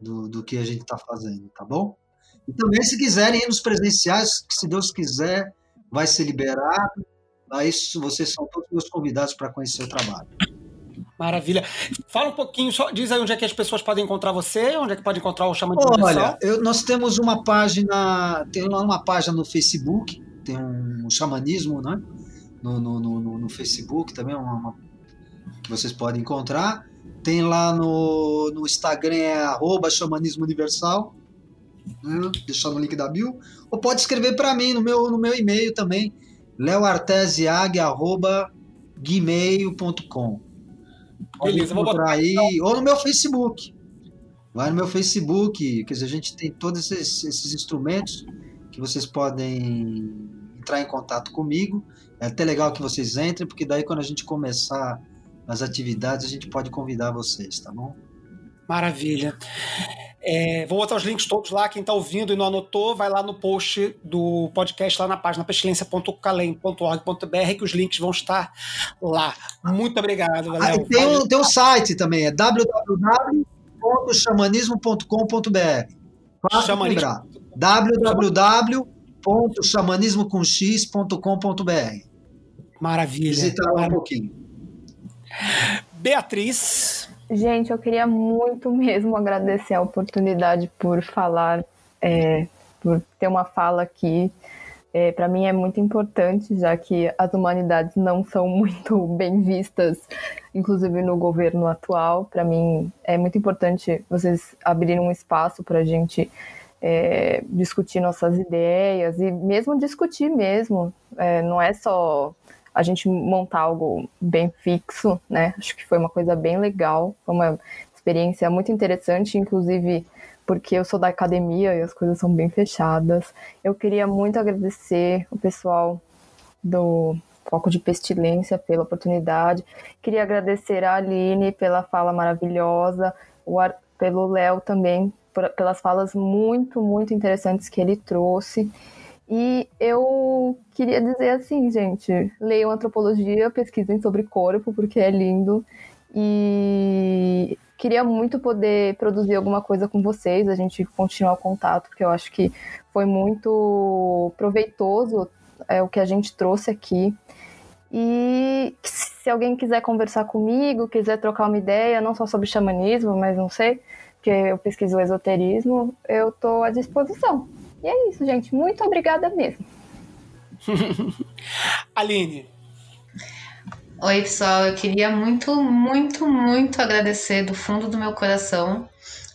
do, do que a gente está fazendo, tá bom? E também, se quiserem ir nos presenciais, se Deus quiser, vai ser liberado. Aí vocês são todos meus convidados para conhecer o trabalho. Maravilha. Fala um pouquinho, só diz aí onde é que as pessoas podem encontrar você, onde é que pode encontrar o de Olha, eu, nós temos uma página, tem uma página no Facebook, tem um xamanismo, né? No, no, no, no Facebook também, uma, uma, vocês podem encontrar. Tem lá no, no Instagram, é arroba xamanismo universal. Né? Deixar no link da bio. Ou pode escrever para mim no meu, no meu e-mail também, leoartesiag.gmail.com. Beleza, vou botar aí. Ou no meu Facebook. Vai no meu Facebook, quer dizer, a gente tem todos esses, esses instrumentos que vocês podem entrar em contato comigo. É até legal que vocês entrem, porque daí quando a gente começar as atividades, a gente pode convidar vocês, tá bom? Maravilha. É, vou botar os links todos lá. Quem está ouvindo e não anotou, vai lá no post do podcast, lá na página pestilência.calem.org.br, que os links vão estar lá. Muito obrigado, galera. Ah, tem, um, tem um site também, é www.xamanismo.com.br. Fácil lembrar. www.xamanismocomx.com.br. Maravilha. Visitar lá um pouquinho. Beatriz. Gente, eu queria muito mesmo agradecer a oportunidade por falar, é, por ter uma fala aqui. É, Para mim é muito importante, já que as humanidades não são muito bem vistas, inclusive no governo atual. Para mim é muito importante vocês abrirem um espaço para a gente é, discutir nossas ideias e mesmo discutir mesmo. É, não é só a gente montar algo bem fixo, né? Acho que foi uma coisa bem legal, foi uma experiência muito interessante, inclusive porque eu sou da academia e as coisas são bem fechadas. Eu queria muito agradecer o pessoal do Foco de Pestilência pela oportunidade. Queria agradecer a Aline pela fala maravilhosa, o Ar, pelo Léo também, por, pelas falas muito, muito interessantes que ele trouxe. E eu queria dizer assim, gente, leiam antropologia, pesquisem sobre corpo, porque é lindo. E queria muito poder produzir alguma coisa com vocês, a gente continuar o contato, porque eu acho que foi muito proveitoso é, o que a gente trouxe aqui. E se alguém quiser conversar comigo, quiser trocar uma ideia, não só sobre xamanismo, mas não sei, porque eu pesquiso esoterismo, eu estou à disposição. E é isso, gente. Muito obrigada mesmo. Aline. Oi, pessoal. Eu queria muito, muito, muito agradecer do fundo do meu coração.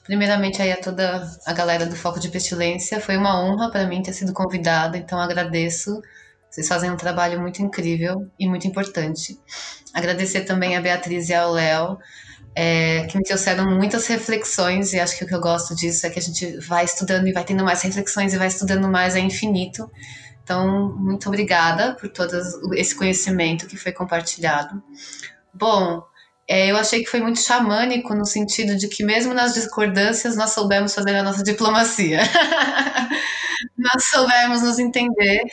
Primeiramente aí a toda a galera do Foco de Pestilência. Foi uma honra para mim ter sido convidada, então agradeço. Vocês fazem um trabalho muito incrível e muito importante. Agradecer também a Beatriz e ao Léo é, que me trouxeram muitas reflexões, e acho que o que eu gosto disso é que a gente vai estudando e vai tendo mais reflexões e vai estudando mais, é infinito. Então, muito obrigada por todo esse conhecimento que foi compartilhado. Bom, é, eu achei que foi muito xamânico no sentido de que, mesmo nas discordâncias, nós soubemos fazer a nossa diplomacia. nós soubemos nos entender,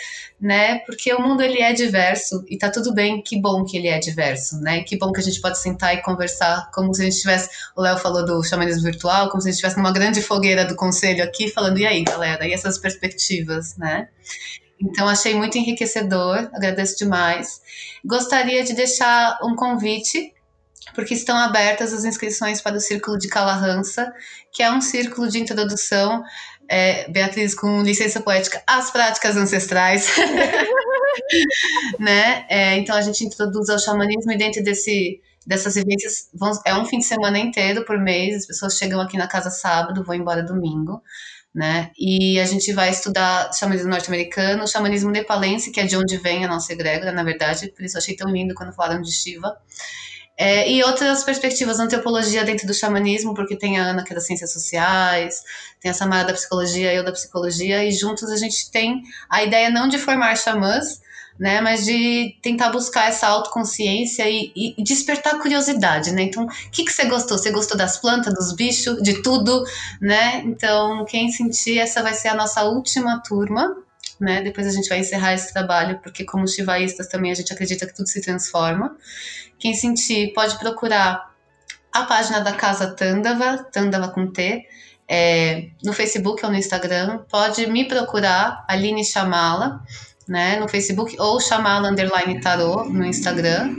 né? Porque o mundo ele é diverso e tá tudo bem, que bom que ele é diverso, né? Que bom que a gente pode sentar e conversar como se a gente estivesse, o Léo falou do xamanismo virtual, como se a gente estivesse numa grande fogueira do conselho aqui falando e aí, galera, e essas perspectivas, né? Então achei muito enriquecedor, agradeço demais. Gostaria de deixar um convite porque estão abertas as inscrições para o Círculo de Calahansa, que é um círculo de introdução é, Beatriz, com licença poética, as práticas ancestrais. né? É, então a gente introduz o xamanismo e dentro desse, dessas vivências vão, é um fim de semana inteiro por mês, as pessoas chegam aqui na casa sábado, vão embora domingo, né? E a gente vai estudar xamanismo norte-americano, xamanismo nepalense, que é de onde vem a nossa egrégora, na verdade, por isso achei tão lindo quando falaram de Shiva. É, e outras perspectivas, antropologia dentro do xamanismo, porque tem a Ana, que é das ciências sociais, tem a Samara da psicologia, eu da psicologia, e juntos a gente tem a ideia não de formar xamãs, né, mas de tentar buscar essa autoconsciência e, e despertar curiosidade, né? Então, o que, que você gostou? Você gostou das plantas, dos bichos, de tudo, né? Então, quem sentir, essa vai ser a nossa última turma, né? Depois a gente vai encerrar esse trabalho, porque como chivaístas também a gente acredita que tudo se transforma. Quem sentir pode procurar a página da Casa Tandava, Tandava com T, é, no Facebook ou no Instagram. Pode me procurar, Aline Chamala, né, no Facebook, ou Chamala Underline Tarô no Instagram.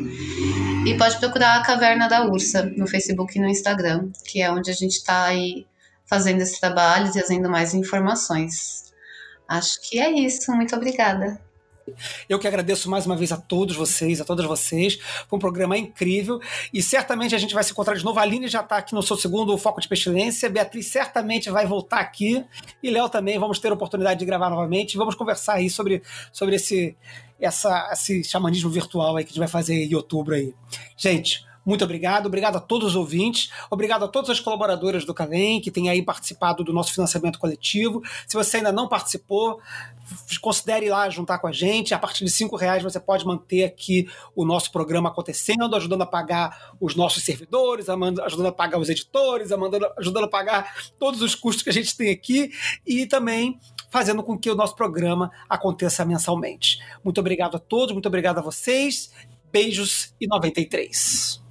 E pode procurar a Caverna da Ursa no Facebook e no Instagram, que é onde a gente está aí fazendo esse trabalho trazendo mais informações. Acho que é isso. Muito obrigada. Eu que agradeço mais uma vez a todos vocês, a todas vocês. Foi um programa incrível e certamente a gente vai se encontrar de novo. A Aline já está aqui no seu segundo Foco de Pestilência. Beatriz certamente vai voltar aqui e Léo também. Vamos ter a oportunidade de gravar novamente. Vamos conversar aí sobre, sobre esse, essa, esse xamanismo virtual aí que a gente vai fazer em outubro aí. Gente, muito obrigado, obrigado a todos os ouvintes, obrigado a todas as colaboradoras do Calem que têm aí participado do nosso financiamento coletivo. Se você ainda não participou, considere lá juntar com a gente. A partir de cinco reais você pode manter aqui o nosso programa acontecendo, ajudando a pagar os nossos servidores, ajudando a pagar os editores, ajudando a pagar todos os custos que a gente tem aqui e também fazendo com que o nosso programa aconteça mensalmente. Muito obrigado a todos, muito obrigado a vocês. Beijos e 93.